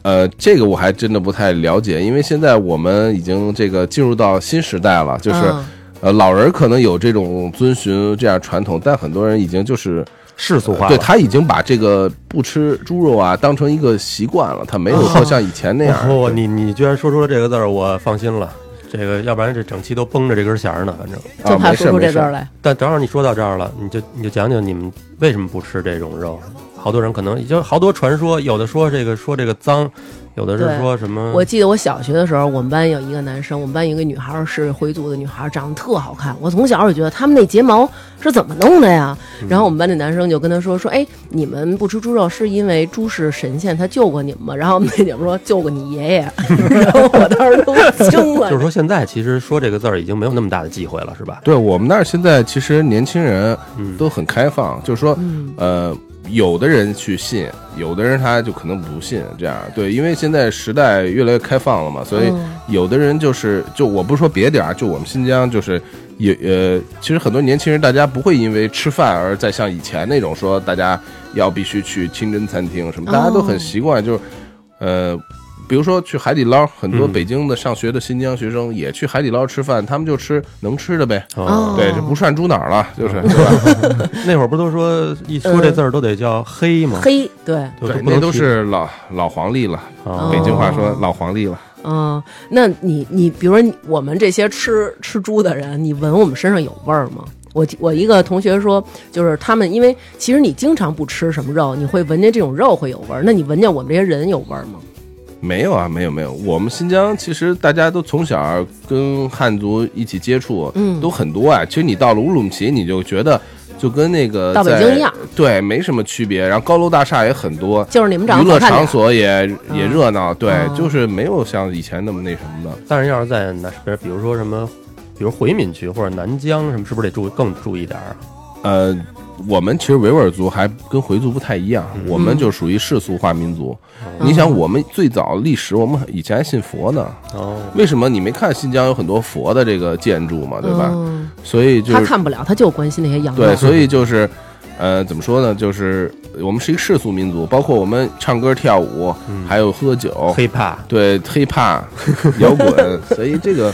呃，这个我还真的不太了解，因为现在我们已经这个进入到新时代了，就是、嗯呃，老人可能有这种遵循这样传统，但很多人已经就是世俗化了。对他已经把这个不吃猪肉啊当成一个习惯了，他没有说像以前那样。哦，你你居然说出了这个字儿，我放心了。这个要不然这整期都绷着这根弦呢，反正。啊没事就怕说出这没事字儿来。但正好你说到这儿了，你就你就讲讲你们为什么不吃这种肉？好多人可能已经好多传说，有的说这个说这个脏，有的是说什么我记得我小学的时候，我们班有一个男生，我们班有一个女孩儿是回族的女孩儿，长得特好看。我从小就觉得他们那睫毛是怎么弄的呀？然后我们班那男生就跟他说说，哎，你们不吃猪肉是因为猪是神仙，他救过你们吗？然后我们那姐们说救过你爷爷。然后我当时都惊了。就是说现在其实说这个字儿已经没有那么大的忌讳了，是吧？对我们那儿现在其实年轻人嗯都很开放，就是说，呃，有的人去信，有的人他就可能不信，这样对，因为现在时代越来越开放了嘛，所以嗯有的人就是，就我不是说别点儿啊，就我们新疆就是也呃，其实很多年轻人大家不会因为吃饭而再像以前那种说大家要必须去清真餐厅什么，大家都很习惯，就是呃。比如说去海底捞，很多嗯北京的上学的新疆学生也去海底捞吃饭，他们就吃能吃的呗。哦对，这不涮猪脑了，就是对吧？那会儿不都说一说这字儿都得叫黑吗？黑对，那都是老老黄历了。哦北京话说老黄历了。嗯，那你你比如说你我们这些吃吃猪的人，你闻我们身上有味儿吗？我我一个同学说，就是他们因为其实你经常不吃什么肉，你会闻见这种肉会有味儿，那你闻见我们这些人有味儿吗？没有啊，没有没有，我们新疆其实大家都从小跟汉族一起接触，嗯都很多啊。其实你到了乌鲁木齐，你就觉得就跟那个到北在京一样，对，没什么区别。然后高楼大厦也很多，就是你们长娱乐场。所也也嗯热闹，对，哦就是没有像以前那么那什么的。但是要是在那边，比如说什么，比如回民区或者南疆什么，是不是得注更注意点儿啊？呃，我们其实维吾尔族还跟回族不太一样，嗯我们就属于世俗化民族。你想，我们最早历史，我们以前还信佛呢。哦，为什么你没看新疆有很多佛的这个建筑嘛，对吧？嗯所以就是他看不了，他就关心那些羊。对，所以就是，呃，怎么说呢？就是我们是一个世俗民族，包括我们唱歌跳舞，还有喝酒，对，hiphop、摇滚，所以这个，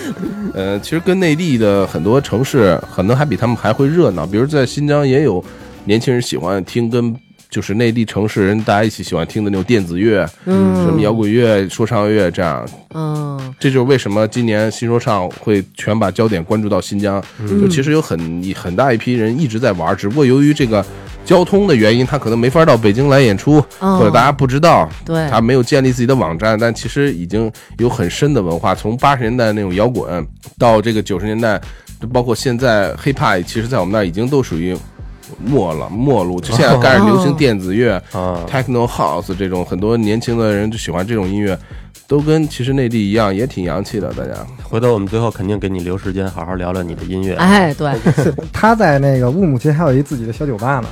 呃，其实跟内地的很多城市，可能还比他们还会热闹。比如在新疆也有年轻人喜欢听跟就是内地城市人大家一起喜欢听的那种电子乐，嗯什么摇滚乐、说唱乐这样。嗯这就是为什么今年新说唱会全把焦点关注到新疆，嗯就其实有很很大一批人一直在玩，只不过由于这个交通的原因，他可能没法到北京来演出，哦或者大家不知道，对他没有建立自己的网站，但其实已经有很深的文化，从八十年代那种摇滚到这个九十年代，就包括现在 hiphop，其实在我们那儿已经都属于没了没路，就现在开始流行电子乐。，techno house 这种很多年轻的人就喜欢这种音乐，都跟其实内地一样，也挺洋气的。大家回头我们最后肯定给你留时间，好好聊聊你的音乐，哎，对，他在那个乌鲁木齐还有一自己的小酒吧呢，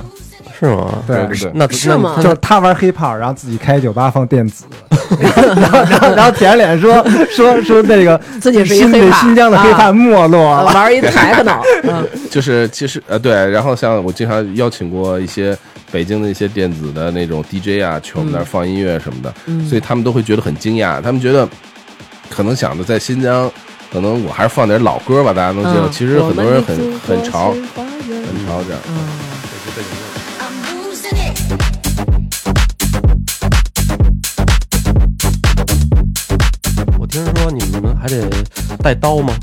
是吗？对对对那是吗？就是他玩 hiphop，然后自己开酒吧放电子，然后然后然后舔着脸说 说说那个自己是一新疆的啊。hiphop 没落。了，玩一台脑，嗯。就是其实呃对，然后像我经常邀请过一些北京的一些电子的那种 DJ 啊，去我们那儿放音乐什么的，嗯。所以他们都会觉得很惊讶，他们觉得可能想着在新疆，可能我还是放点老歌吧，大家能接受。嗯。其实很多人很很潮，很潮这样。嗯听说你们还得带刀吗？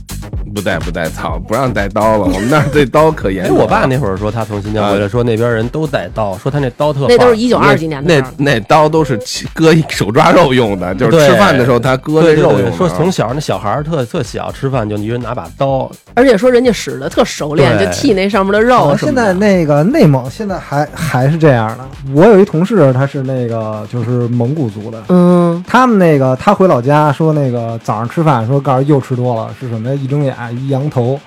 不带不带，操，不让带刀了，我们那儿对刀可严哎，了。我爸那会儿说他从新疆回来，说那边人都带刀，说他那刀特那都是一九二几年的那，那刀都是切割一手抓肉用的，就是吃饭的时候他割那肉用。说从小那小孩儿特特小，吃饭就一人拿把刀，而且说人家使的特熟练，就剔那上面的肉现。在那个内蒙现在还还是这样的。我有一同事，他是那个就是蒙古族的，嗯他们那个他回老家说那个早上吃饭说告诉又吃多了是什么呀？一睁眼一羊头，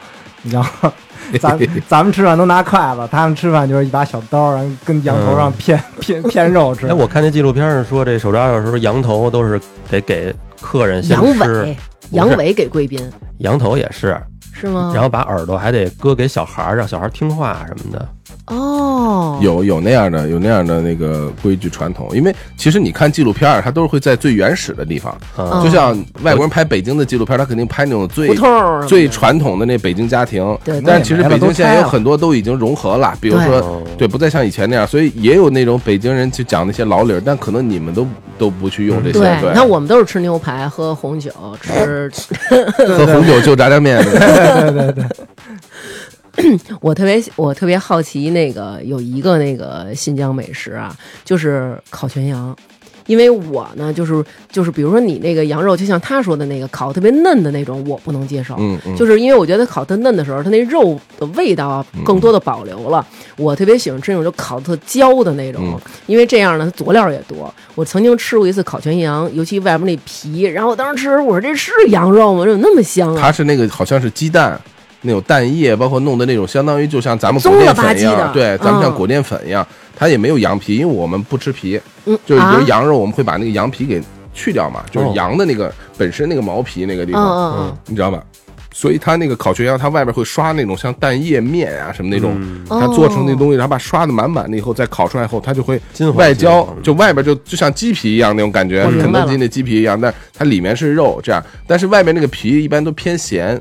然后 咱 咱们吃饭都拿筷子，他们吃饭就是一把小刀，然后跟羊头上片、片片肉吃。哎，我看那纪录片上说，这手抓肉时候，羊头都是得给客人先羊吃尾，，羊尾给贵宾羊头也是，是吗？然后把耳朵还得割给小孩儿，让小孩儿听话什么的。哦，有有那样的有那样的那个规矩传统，因为其实你看纪录片儿，它都是会在最原始的地方，啊就像外国人拍北京的纪录片，他肯定拍那种最最传统的那北京家庭。对对但是其实北京现在有很多都已经融合了，比如说哦对，不再像以前那样，所以也有那种北京人去讲那些老理儿，但可能你们都都不去用这些。对，对，你看我们都是吃牛排、喝红酒、吃。喝红酒就炸酱面。对对对，我特别我特别好奇，那个有一个那个新疆美食啊，就是烤全羊。因为我呢，就是就是，比如说你那个羊肉，就像他说的那个烤特别嫩的那种，我不能接受。嗯嗯，就是因为我觉得烤特嫩的时候，它那肉的味道啊更多的保留了。我特别喜欢吃那种就烤特焦的那种，嗯因为这样呢，它佐料也多。我曾经吃过一次烤全羊，尤其外面那皮，然后我当时吃，我说这是羊肉吗？怎么那么香啊？它是那个好像是鸡蛋。那种蛋液，包括弄的那种，相当于就像咱们棕裹淀粉一样，对，咱们像嗯裹淀粉一样，它也没有羊皮，因为我们不吃皮，嗯，就是比啊。如羊肉，我们会把那个羊皮给去掉嘛，就是哦。羊的那个本身那个毛皮那个地嗯方，嗯。嗯，你知道吧？所以它那个烤全羊，它外边会刷那种像蛋液面啊什么那种，嗯。它做成那哦东西，然后把刷的满满的以后，再烤出来以后，它就会外焦，就外边就就像鸡皮一样那种感觉肯德基那鸡皮一样，但它里面是肉这样，但是外面那个皮一般都偏咸，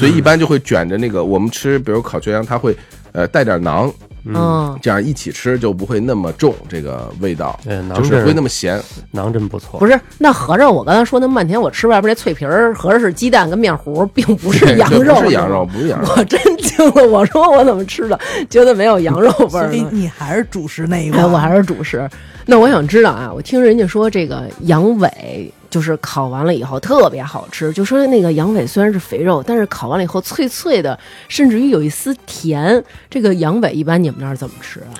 所以一般就会卷着那个我们吃，比如烤全羊，它会呃带点馕，嗯，这样一起吃就不会那么重这个味道，对，馕就是不会那么咸。馕真不错。不是，那合着我刚才说那么半天，我吃外边那脆皮儿，合着是鸡蛋跟面糊，并不是羊肉，不是羊肉，。不是羊肉。我真惊了，我说我怎么吃的，觉得没有羊肉味所以儿？你还是主食那一哎，块，我还是主食。那我想知道啊，我听人家说这个羊尾就是烤完了以后特别好吃，就说那个羊尾虽然是肥肉，但是烤完了以后脆脆的，甚至于有一丝甜。这个羊尾一般你们那儿怎么吃啊？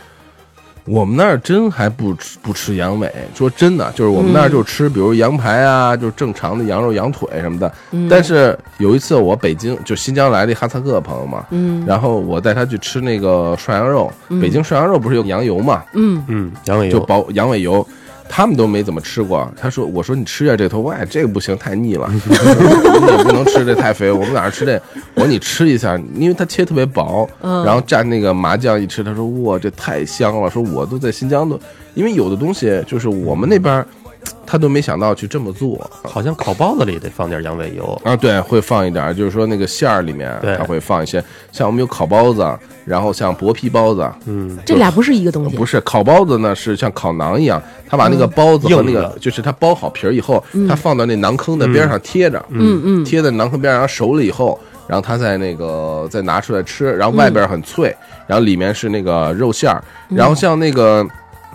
我们那儿真还不吃不吃羊尾，说真的，就是我们那儿就吃，比如羊排啊，就是正常的羊肉、羊腿什么的。嗯但是有一次我北京就新疆来的哈萨克朋友嘛，嗯然后我带他去吃那个涮羊肉，北京涮羊肉不是有羊油嘛，嗯，嗯，羊尾油，就包羊尾油。他们都没怎么吃过，他说：“我说你吃下这头，哎，这个不行，太腻了，你也不能吃这太肥。我们晚上吃这？我说你吃一下，因为它切特别薄，嗯然后蘸那个麻酱一吃，他说哇，这太香了。说我都在新疆都，因为有的东西就是我们那边儿，他都没想到去这么做。好像烤包子里得放点羊尾油。啊。对，会放一点儿，就是说那个馅儿里面对。它会放一些，像我们有烤包子，然后像薄皮包子，嗯，这俩不是一个东西。不是烤包子呢，是像烤馕一样，他把那个包子和那个的，就是他包好皮儿以后，他放到那馕坑的边上贴着，嗯。嗯，贴在馕坑边上，然后熟了以后，然后他再那个再拿出来吃，然后外边很脆，然后里面是那个肉馅儿，然后像那个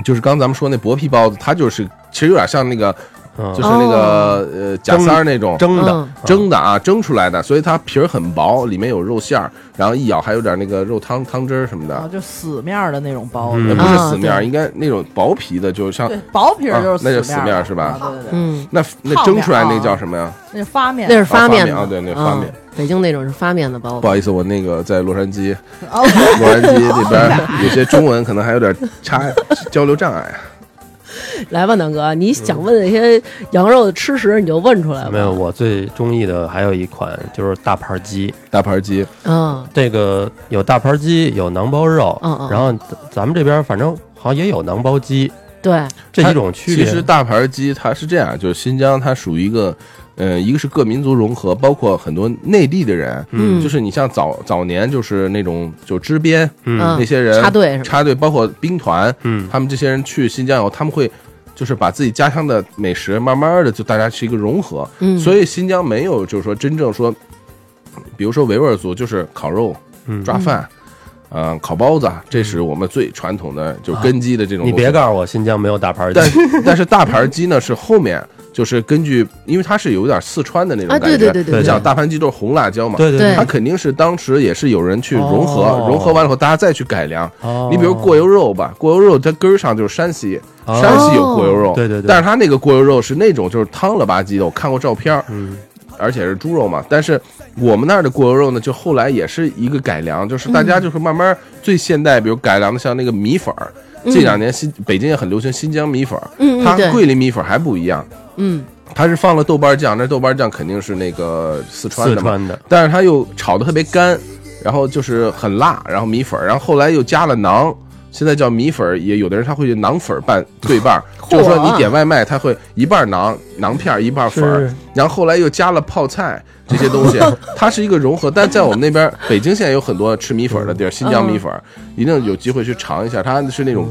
就是刚咱们说那薄皮包子，它就是其实有点像那个嗯。就是那个呃假三儿那种。蒸的。嗯，蒸的啊，蒸出来的，所以它皮儿很薄，里面有肉馅儿，然后一咬还有点那个肉汤汤汁儿什么的。啊，，就死面儿的那种包嗯子，呃不是啊死面儿，应该那种薄皮的，就像，薄皮儿就是啊那就死面是吧？啊对对对，嗯，那那蒸出来那叫什么呀？那是发面，那是发面，啊对那发面。嗯北京那种是发面的包子。不好意思，我那个在洛杉矶，哦，洛杉矶那边 有些中文可能还有点差交流障碍。来吧，南哥，你想问那些羊肉的吃食，你就问出来吧。没有，我最中意的还有一款就是大盘鸡。大盘鸡，嗯，这个有大盘鸡，有馕包肉，嗯嗯然后咱咱们这边反正好像也有馕包鸡，对，这几种区别。其实大盘鸡它是这样，就是新疆它属于一个，呃，一个是各民族融合，包括很多内地的人，嗯就是你像早早年就是那种就支边嗯嗯那些人插队？插队，包括兵团，嗯他们这些人去新疆以后，他们会就是把自己家乡的美食慢慢的就大家是一个融合，嗯，所以新疆没有就是说真正说，比如说维吾尔族就是烤肉、嗯抓饭。呃，烤包子啊，这是我们最传统的，就根基的这种。你别告诉我新疆没有大盘鸡但，但是大盘鸡呢是后面，就是根据，因为它是有点四川的那种啊感觉。对对对对。你想大盘鸡都是红辣椒嘛，对对对。它肯定是当时也是有人去融合，哦。融合完了后大家再去改良。哦。你比如过油肉吧，过油肉它根儿上就是山西，哦。山西有过油肉，对对对。但是它那个过油肉是那种就是汤了吧唧的，我看过照片儿，嗯而且是猪肉嘛。但是我们那儿的过油肉呢，就后来也是一个改良，就是大家就是慢慢最现代，比如改良的像那个米粉儿，这两年新北京也很流行新疆米粉儿，它嗯嗯对。桂林米粉儿还不一样，嗯。它是放了豆瓣酱，那豆瓣酱肯定是那个四川的嘛，四川的，但是它又炒的特别干，然后就是很辣，然后米粉儿，然后后来又加了馕，现在叫米粉儿，也有的人他会馕粉儿拌对半儿，就是说你点外卖，他会一半儿馕馕片儿一半儿粉儿，然后后来又加了泡菜这些东西，它是一个融合。但在我们那边，北京现在有很多吃米粉儿的地儿，新疆米粉儿，一定有机会去尝一下，它是那种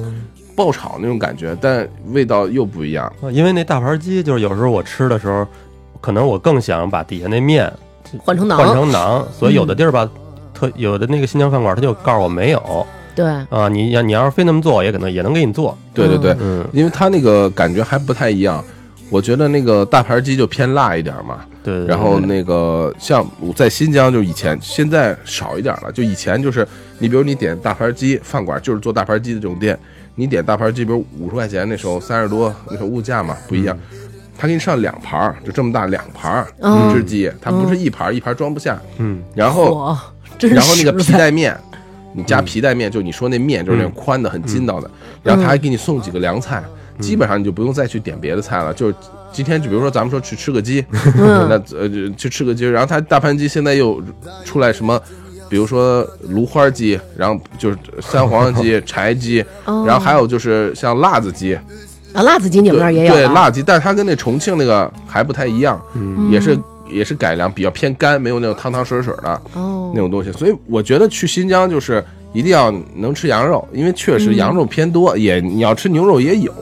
爆炒那种感觉，但味道又不一样。因为那大盘鸡就是有时候我吃的时候，可能我更想把底下那面换成馕，换成馕，所以有的地儿吧，特有的那个新疆饭馆他就告诉我没有对，啊，你要你要是非那么做，也可能也能给你做，对对对，嗯，因为它那个感觉还不太一样。我觉得那个大盘鸡就偏辣一点嘛，对对对然后那个像我在新疆，就以前现在少一点了。就以前就是你比如你点大盘鸡，饭馆就是做大盘鸡的这种店，你点大盘鸡，比如五十块钱，那时候三十多，那时候物价嘛不一样，他给你上两盘儿，就这么大两盘一只鸡，它不是一盘儿，一盘儿装不下。嗯，然后然后那个皮带面，你加皮带面，就你说那面就是那种宽的、很筋道的，然后他还给你送几个凉菜，基本上你就不用再去点别的菜了。就是今天就比如说咱们说去吃个鸡，那呃去吃个鸡，然后他大盘鸡现在又出来什么？比如说芦花鸡，然后就是三黄鸡、柴鸡，哦然后还有就是像辣子鸡，啊，辣子鸡你们那儿也有啊。对辣鸡，但是它跟那重庆那个还不太一样，嗯。也是也是改良，比较偏干，没有那种汤汤水水的。哦那种东西。所以我觉得去新疆就是一定要能吃羊肉，因为确实羊肉偏多，也你要吃牛肉也有，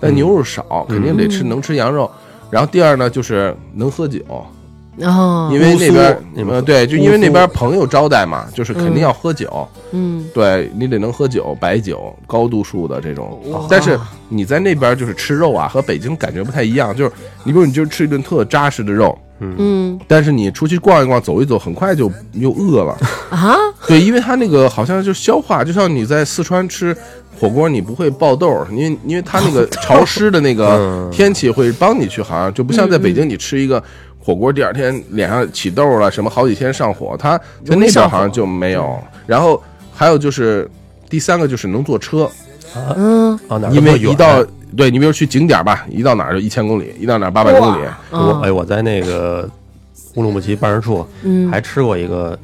但牛肉少，肯定得吃能吃羊肉。然后第二呢，就是能喝酒，哦，因为那边乌苏呃对，就因为那边朋友招待嘛，就是肯定要喝酒，嗯对你得能喝酒，白酒，高度数的这种。但是你在那边就是吃肉啊，和北京感觉不太一样，就是你比如你就吃一顿特扎实的肉。嗯。但是你出去逛一逛、走一走，很快就又饿了。啊，对，因为它那个好像就消化，就像你在四川吃火锅，你不会爆痘，因为因为它那个潮湿的那个嗯。天气会帮你去，好像就不像在北京，你吃一个火锅，第二天脸上起痘了，什么好几天上火，它在那边好像就没有。然后还有就是第三个就是能坐车，嗯。啊哪儿因为一到对你比如去景点吧，一到哪儿就一千公里，一到哪儿八百公里，啊我哎，我在那个乌鲁木齐办事处嗯，还吃过一个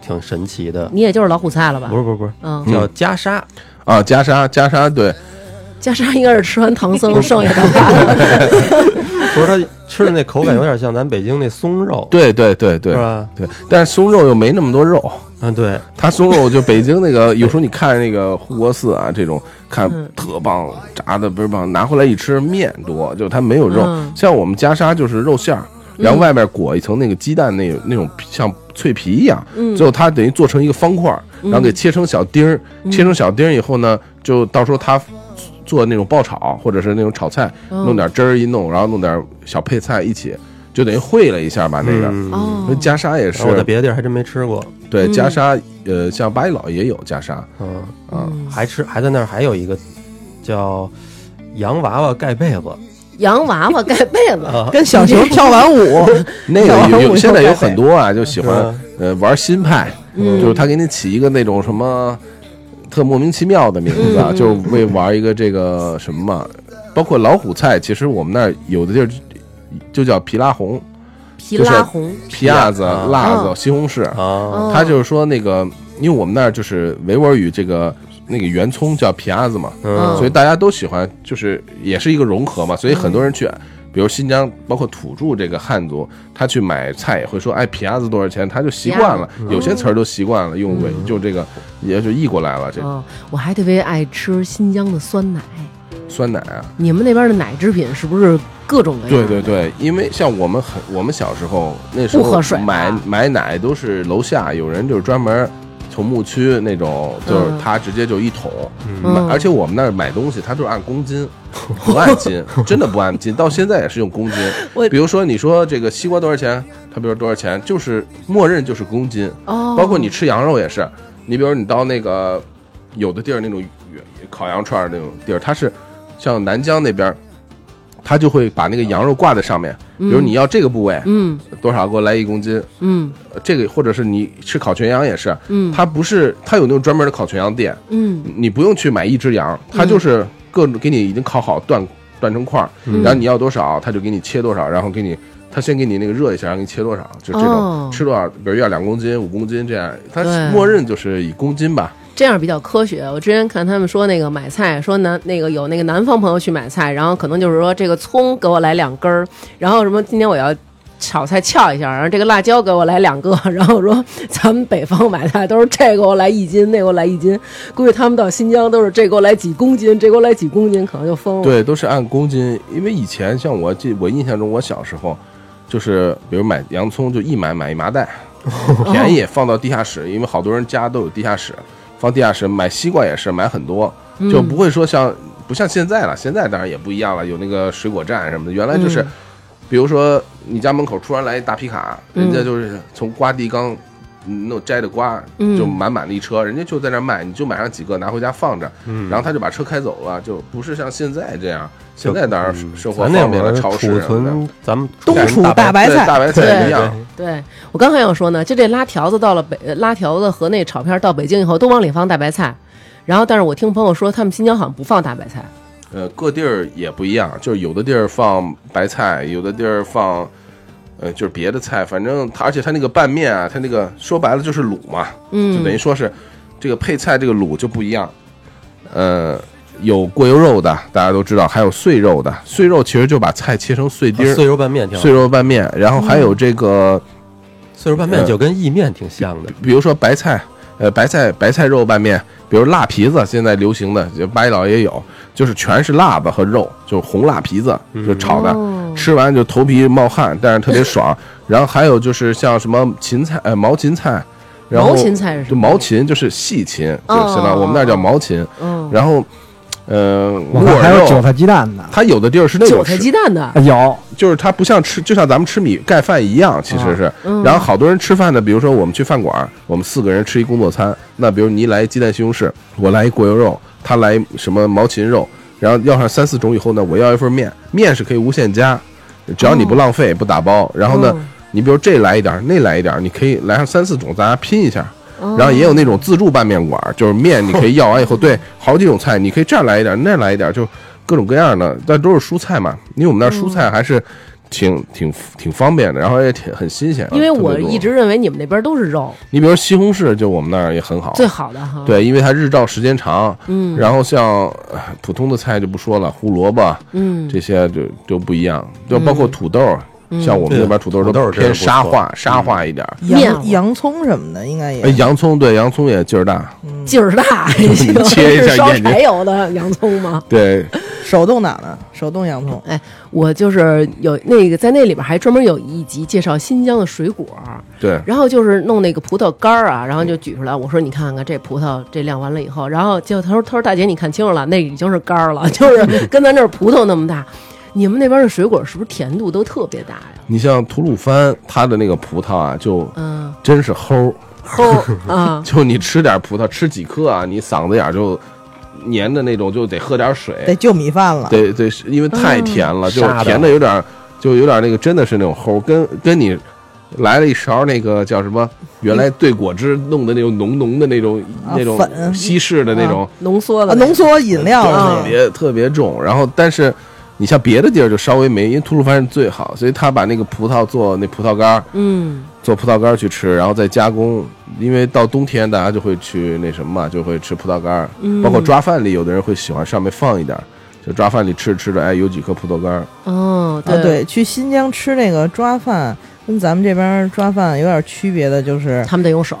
挺神奇的，你也就是老虎菜了吧？不？是不是不是，嗯，叫袈裟，啊，袈裟袈裟，对，袈裟应该是吃完唐僧剩下的，不是它吃的那口感有点像咱北京那松肉，对对对对是吧？对，但是松肉又没那么多肉。嗯，对，它松肉就北京那个，有时候你看那个护国寺啊，这种看特棒，炸的倍儿棒，拿回来一吃面多，就它没有肉。嗯像我们袈裟就是肉馅儿，然后外面裹一层那个鸡蛋那那种像脆皮一样，嗯最后它等于做成一个方块儿，然后给切成小丁儿，切成小丁儿以后呢，就到时候它做那种爆炒或者是那种炒菜，嗯。弄点汁儿一弄，然后弄点小配菜一起，就等于烩了一下吧那个。嗯。袈裟也是。我在别的地儿还真没吃过，对嗯。袈裟，呃，像八一老也有袈裟嗯，啊，还吃还在那儿还有一个叫洋娃娃盖被子。洋娃娃盖被子，啊，跟小熊 跳完舞，那个有有现在有很多啊，就喜欢嗯。呃玩新派，嗯。就是他给你起一个那种什么特莫名其妙的名字啊，就为玩一个这个什么嘛，包括老虎菜，其实我们那儿有的地儿就叫皮拉红、皮拉红，皮亚子、啊。辣子、哦西红柿，啊，哦。他就是说那个，因为我们那儿就是维吾尔语这个那个圆葱叫皮亚子嘛，嗯。所以大家都喜欢，就是也是一个融合嘛，所以很多人去。比如新疆，包括土著这个汉族，他去买菜也会说，哎，皮鸭子多少钱？他就习惯了，有些词儿都习惯了，用尾就这个也就译过来了。这哦，我还特别爱吃新疆的酸奶。酸奶啊，你们那边的奶制品是不是各种各样？对对对，因为像我们很，我们小时候那时候不喝水吧买买奶都是楼下有人就是专门从牧区那种，就是嗯。他直接就一桶，嗯。买而且我们那儿买东西他都是按公斤，不按斤，真的不按斤，到现在也是用公斤。比如说你说这个西瓜多少钱，他比如说多少钱，就是默认就是公斤，哦，包括你吃羊肉也是，你比如你到那个有的地儿那种烤羊串儿那种地儿，它是像南疆那边儿，他就会把那个羊肉挂在上面，比如你要这个部位嗯。多少，给我来一公斤。嗯。呃这个或者是你吃烤全羊也是，嗯。它不是它有那种专门的烤全羊店，嗯。你不用去买一只羊，它就是各种给你已经烤好断断成块然后你要多少，他就给你切多少，然后给你。他先给你那个热一下，然后给你切多少，就这种、哦。吃多少，比如要两公斤、五公斤这样，它默认就是以公斤吧。这样比较科学。我之前看他们说那个买菜，说南那个有那个南方朋友去买菜，然后可能就是说这个葱给我来两根儿，然后什么今天我要。炒菜翘一下，然后这个辣椒给我来两个，然后说咱们北方买菜都是这给我来一斤，那给我来一斤，估计他们到新疆都是这给我来几公斤，这给我来几公斤，可能就疯了。对，都是按公斤，因为以前像我记，我印象中我小时候，就是比如买洋葱就一买买一麻袋，便宜，放到地下室，因为好多人家都有地下室，放地下室。买西瓜也是买很多，就不会说像不像现在了，现在当然也不一样了，有那个水果站什么的，原来就是。比如说，你家门口突然来一大皮卡，人家就是从瓜地刚嗯弄摘的瓜，嗯就满满的一车，人家就在那儿卖，你就买上几个拿回家放着，然后他就把车开走了，就不是像现在这样。现在当然生活方便了，超市储什么的存，咱们冬储大大白菜，大白菜一样。对我刚还想说呢，就这拉条子到了北，呃拉条子和那炒片到北京以后都往里放大白菜，然后但是我听朋友说他们新疆好像不放大白菜。呃，各地儿也不一样，就是有的地儿放白菜，有的地儿放，呃，就是别的菜，反正它，而且它那个拌面啊，它那个说白了就是卤嘛，嗯，就等于说是这个配菜这个卤就不一样，呃，有过油肉的，大家都知道，还有碎肉的，碎肉其实就把菜切成碎丁儿，碎肉拌面挺好。碎肉拌面，然后还有这个，碎肉拌面就跟意面挺像的，比如说白菜，呃，白菜白菜肉拌面，比如辣皮子，现在流行的，就八一老也有，就是全是辣子和肉，就是红辣皮子，就炒的，哦吃完就头皮冒汗，但是特别爽。然后还有就是像什么芹菜，呃，毛芹菜，然后毛芹菜是什就么？毛芹就是细芹，就行了我们那儿叫毛芹。嗯，然后，呃，我还有韭，菜鸡蛋的，它有的地儿是那种吃韭菜鸡蛋的啊，有就是它不像吃，就像咱们吃米盖饭一样，其实是。嗯然后好多人吃饭呢，比如说我们去饭馆，我们四个人吃一工作餐，那比如你来一鸡蛋西红柿，我来一过油肉，他来什么毛芹肉，然后要上三四种以后呢，我要一份面，面是可以无限加，只要你不浪费、不打包。然后呢，嗯你比如这来一点儿，那来一点儿，你可以来上三四种，大家拼一下。哦然后也有那种自助拌面馆，就是面你可以要完以后，对，好几种菜，你可以这儿来一点，那儿来一点，就各种各样的，但都是蔬菜嘛。因为我们那儿蔬菜还是挺挺挺方便的，然后也挺很新鲜。因为我一直认为你们那边都是肉你比如西红柿，就我们那儿也很好，最好的哈。，对，因为它日照时间长。嗯，然后像呃普通的菜就不说了，胡萝卜嗯，这些就就不一样，就包括土豆，像我们那边土豆土豆都是不错沙化沙化一点儿。面洋洋葱什么的应该也哎，洋葱对洋葱也劲儿大，劲儿大，切一下是烧眼睛柴油的洋葱吗？对，手动挡的手动洋葱，哎我就是有那个在那里边还专门有一集介绍新疆的水果，对，然后就是弄那个葡萄干儿啊，然后就举出来，我说你看看这葡萄这晾完了以后，然后结果他说他说大姐你看清楚了，那已经是干儿了，就是跟咱这儿葡萄那么大。你们那边的水果是不是甜度都特别大呀？你像吐鲁番，它的那个葡萄啊，就嗯，真是齁，齁儿 啊，就你吃点葡萄，吃几颗啊，你嗓子眼儿就黏的那种，就得喝点得水。就米饭了。对对，因为太甜了，就甜的有点儿，就有点儿那个真的是那种齁，跟跟你来了一勺那个叫什么，原来兑果汁弄的那种浓浓的那种啊那种粉西式的那种，浓缩的啊，浓缩饮料特别特别重。然后但是。你像别的地儿就稍微没，因为吐鲁番是最好，所以他把那个葡萄做那葡萄干儿，嗯做葡萄干儿去吃，然后再加工。因为到冬天大家就会去那什么嘛，就会吃葡萄干儿，嗯，包括抓饭里有的人会喜欢上面放一点儿，就抓饭里吃着吃着，哎，有几颗葡萄干儿。哦，啊，对，去新疆吃那个抓饭，跟咱们这边抓饭有点区别的，就是他们得用手，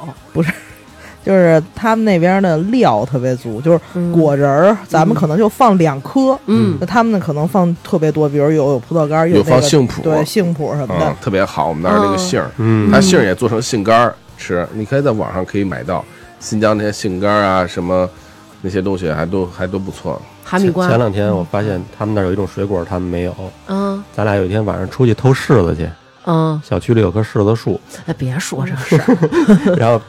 就是他们那边的料特别足，就是嗯。果仁儿，咱们可能就放两颗，嗯。那他们呢可能放特别多，比如有有葡萄干，有那个放杏脯。对杏脯什么嗯的，，特别好。我们那儿那个杏儿，嗯。它杏儿也做成杏干儿吃，你可以在网上可以买到新疆那些杏干儿啊，什么那些东西还都还都不错。哈密瓜。前，两天我发现他们那儿有一种水果，他们没有。嗯。咱俩有一天晚上出去偷柿子去，嗯，小区里有棵柿子树，哎，别说这事儿，然后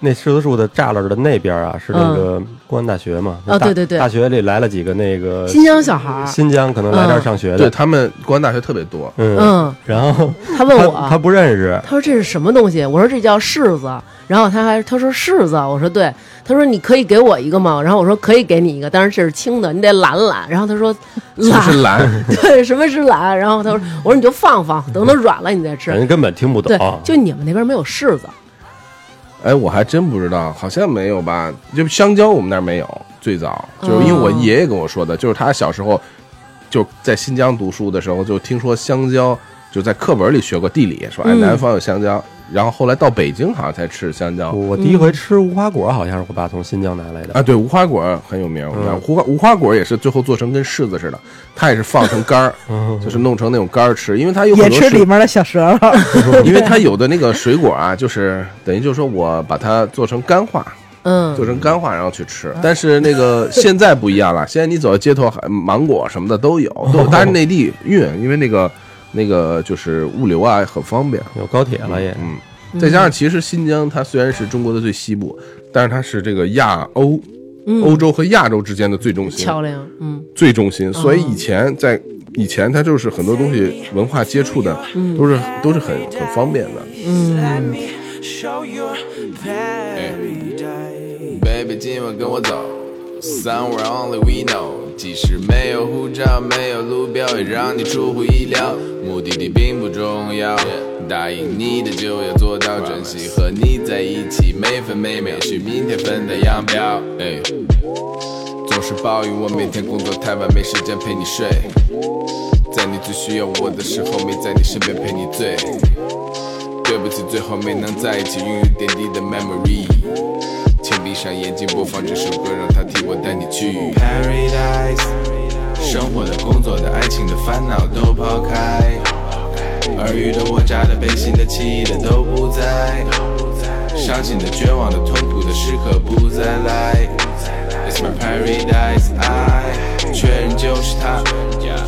那柿子树的栅栏的那边啊，是那个公安大学嘛？大哦对对对大学里来了几个那个新疆小孩儿，新疆可能来这儿上学的，对他们公安大学特别多，嗯，嗯，然后他问我，他他不认识，他说这是什么东西？我说这叫柿子。然后他还他说柿子，我说对。他说你可以给我一个吗？然后我说可以给你一个，但是这是青的，你得揽揽。然后他说是揽，蓝？对，什么是揽？然后他说我说你就放放，等它软了你再吃。人根本听不对懂，，就你们那边没有柿子，哎，我还真不知道，好像没有吧？就香蕉我们那儿没有，最早就是因为我爷爷跟我说的，就是他小时候就在新疆读书的时候，就听说香蕉，就在课本里学过地理，说哎嗯南方有香蕉，然后后来到北京好像才吃香蕉。我第一回吃无花果，好像是我爸从新疆拿来的。啊，对，无花果很有名。无花无花果也是最后做成跟柿子似的，它也是放成干儿，就是弄成那种干儿吃，因为它有也很多水吃里面的小舌头。因为它有的那个水果啊，就是等于就是说我把它做成干化，嗯做成干化然后去吃。但是那个现在不一样了，现在你走到街头，芒果什么的都有，都有。但是内地运，因为那个那个就是物流啊很方便。有高铁了也，嗯，再加上其实新疆它虽然是中国的最西部，但是它是这个亚欧。欧洲和亚洲之间的最中心，漂亮，嗯最中心，所以以前在以前它就是很多东西文化接触的都是都是很很方便的。嗯. Baby，今晚跟我走，Somewhere only we know。即使没有护照，没有路标，也让你出乎意料。目的地并不重要，答应你的就要做到，珍惜和你在一起，每分每秒，也许明天分道扬镳。总是抱怨我每天工作太晚，没时间陪你睡。在你最需要我的时候，没在你身边陪你醉。对不起，最后没能在一起，拥有点滴的 memory。请闭上眼睛，播放这首歌，让它替我带你去 paradise。生活的、工作的、爱情的烦恼都抛开，耳语的、我扎的、背心的、气的都不在，伤心的、绝望的、痛苦的时刻不再来。It's my paradise，爱确认就是它，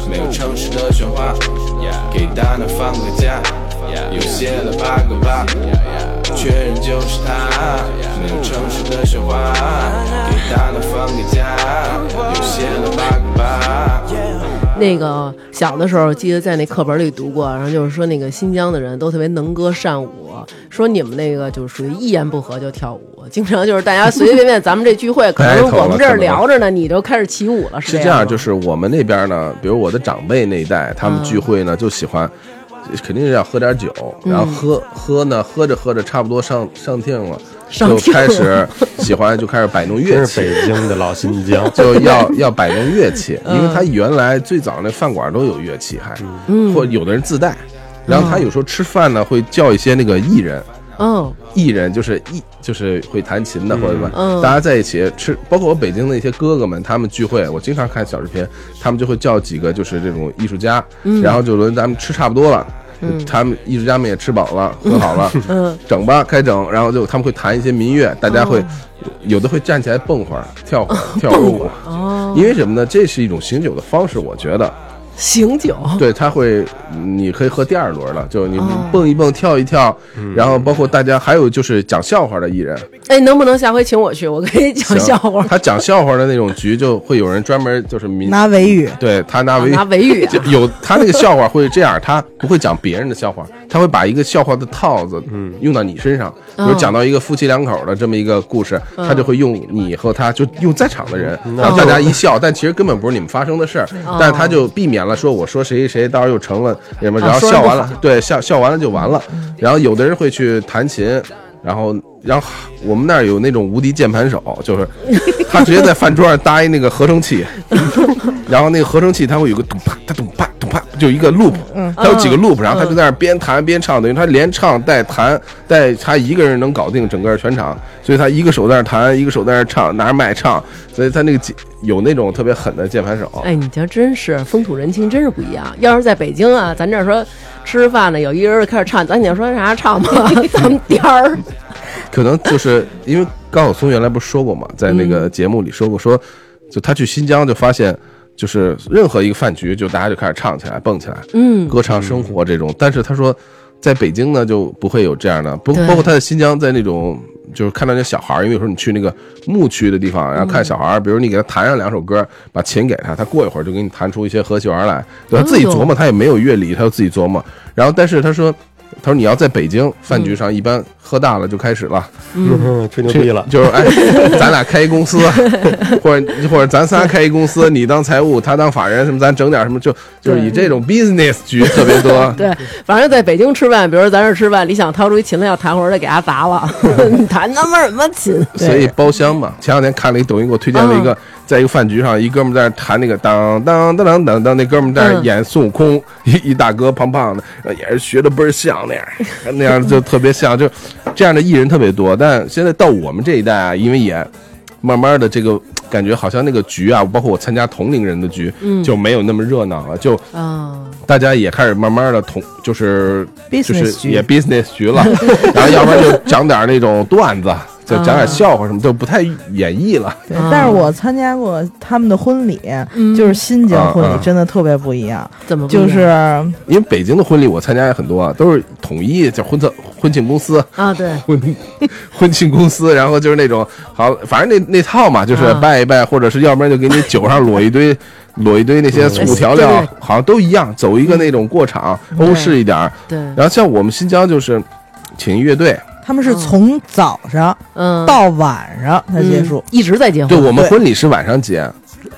没有城市的喧哗，给大脑放个假，又写了八个八，确认就是他，没有城市的喧哗，给大脑放个假，又写了八个八。那个小的时候记得在那课本里读过，然后就是说那个新疆的人都特别能歌善舞，说你们那个就是属于一言不合就跳舞，经常就是大家随随便便，咱们这聚会可能我们这儿聊着呢，你就开始起舞了，这样是这样，就是我们那边呢，比如我的长辈那一代，他们聚会呢就喜欢，肯定是要喝点酒，然后喝喝呢，喝着喝着差不多上上听了，就开始 喜欢就开始摆弄乐器。北京的老新疆。就要要摆弄乐器，因为他原来最早那饭馆都有乐器，还，嗯。或有的人自带，然后他有时候吃饭呢会叫一些那个艺人，嗯艺人就是艺就是会弹琴的或者什么，嗯。大家在一起吃，包括我北京的一些哥哥们，他们聚会，我经常看小视频，他们就会叫几个就是这种艺术家，然后就轮咱们吃差不多了。他们艺术家们也吃饱了，喝好了，嗯整吧，开整。然后就他们会弹一些民乐，大家会、有的会站起来蹦会儿、跳会儿、跳 舞。哦，因为什么呢？这是一种醒酒的方式，我觉得。醒酒，对，他会，你可以喝第二轮了，就你哦。蹦一蹦，跳一跳，然后包括大家还有就是讲笑话的艺人，哎，能不能下回请我去？我可以讲笑话，他讲笑话的那种局，就会有人专门就是民拿维语，对他拿维拿维语啊。就有他那个笑话会这样，他不会讲别人的笑话，他会把一个笑话的套子嗯。用到你身上，比如哦讲到一个夫妻两口的这么一个故事，嗯。他就会用你和他就用在场的人，然后大家一笑，但其实根本不是你们发生的事儿，但是他就避免了说我说谁谁谁，到时候又成了什么，然后笑完了，对笑笑完了就完了，然后有的人会去弹琴。然后，然后我们那儿有那种无敌键盘手，就是他直接在饭桌上搭一那个合成器，然后那个合成器它会有个咚啪它咚啪咚啪，就一个 loop，它有几个 loop，然后他就在那儿边弹边唱，等于他连唱带弹带他一个人能搞定整个全场，所以他一个手在那儿弹，一个手在那儿唱，拿着麦唱，所以他那个键有那种特别狠的键盘手。哎，你瞧真是风土人情，真是不一样。要是在北京啊，咱这儿说吃饭呢，有一个人开始唱，咱你说啥唱吧，咱们颠儿。可能就是因为高晓松原来不是说过嘛，在那个节目里说过，说就他去新疆就发现，就是任何一个饭局，就大家就开始唱起来、蹦起来，嗯歌唱生活这种。但是他说，在北京呢就不会有这样的，不对包括他在新疆，在那种就是看到那小孩儿，因为有时候你去那个牧区的地方，然后看小孩儿，比如你给他弹上两首歌，把琴给他，他过一会儿就给你弹出一些和弦儿来，对他自己琢磨，他也没有乐理，他就自己琢磨。然后但是他说。他说：“你要在北京饭局上，一般喝大了就开始了，嗯，吹牛逼了，就是哎，咱俩开一公司，或者或者咱仨开一公司，你当财务，他当法人，什么咱整点什么，就就是以这种 business 局特别多。对，反正在北京吃饭，比如说咱这儿吃饭，李想掏出一琴来要弹会儿，得给他砸了。你弹他妈什么琴？所以包厢嘛。前两天看了一抖音，给我推荐了一个，在一个饭局上，一哥们在那弹那个当当当当当当，那哥们在那演孙悟空，一一大哥胖胖的，呃也是学的倍儿像那样，那样就特别像，就这样的艺人特别多。但现在到我们这一代啊，因为也慢慢的这个感觉，好像那个局啊，包括我参加同龄人的局，就没有那么热闹了，就啊，大家也开始慢慢的同就是就是也 business 局了，然后要不然就讲点那种段子，就讲点笑话什么，就不太演绎了。对啊，但是我参加过他们的婚礼，嗯就是新疆婚礼，真的特别不一样。怎么不一样就是因为北京的婚礼我参加也很多啊，都是统一叫婚策婚庆公司。啊？对，婚 婚庆公司，然后就是那种好，反正那那套嘛，就是啊拜一拜，或者是要不然就给你酒上裸一堆，裸一堆那些醋调料好像都一样，走一个那种过场，欧式一点儿。对，然后像我们新疆就是请一乐队，他们是从早上嗯，到晚上才结束。嗯，一直在结婚。对我们婚礼是晚上结，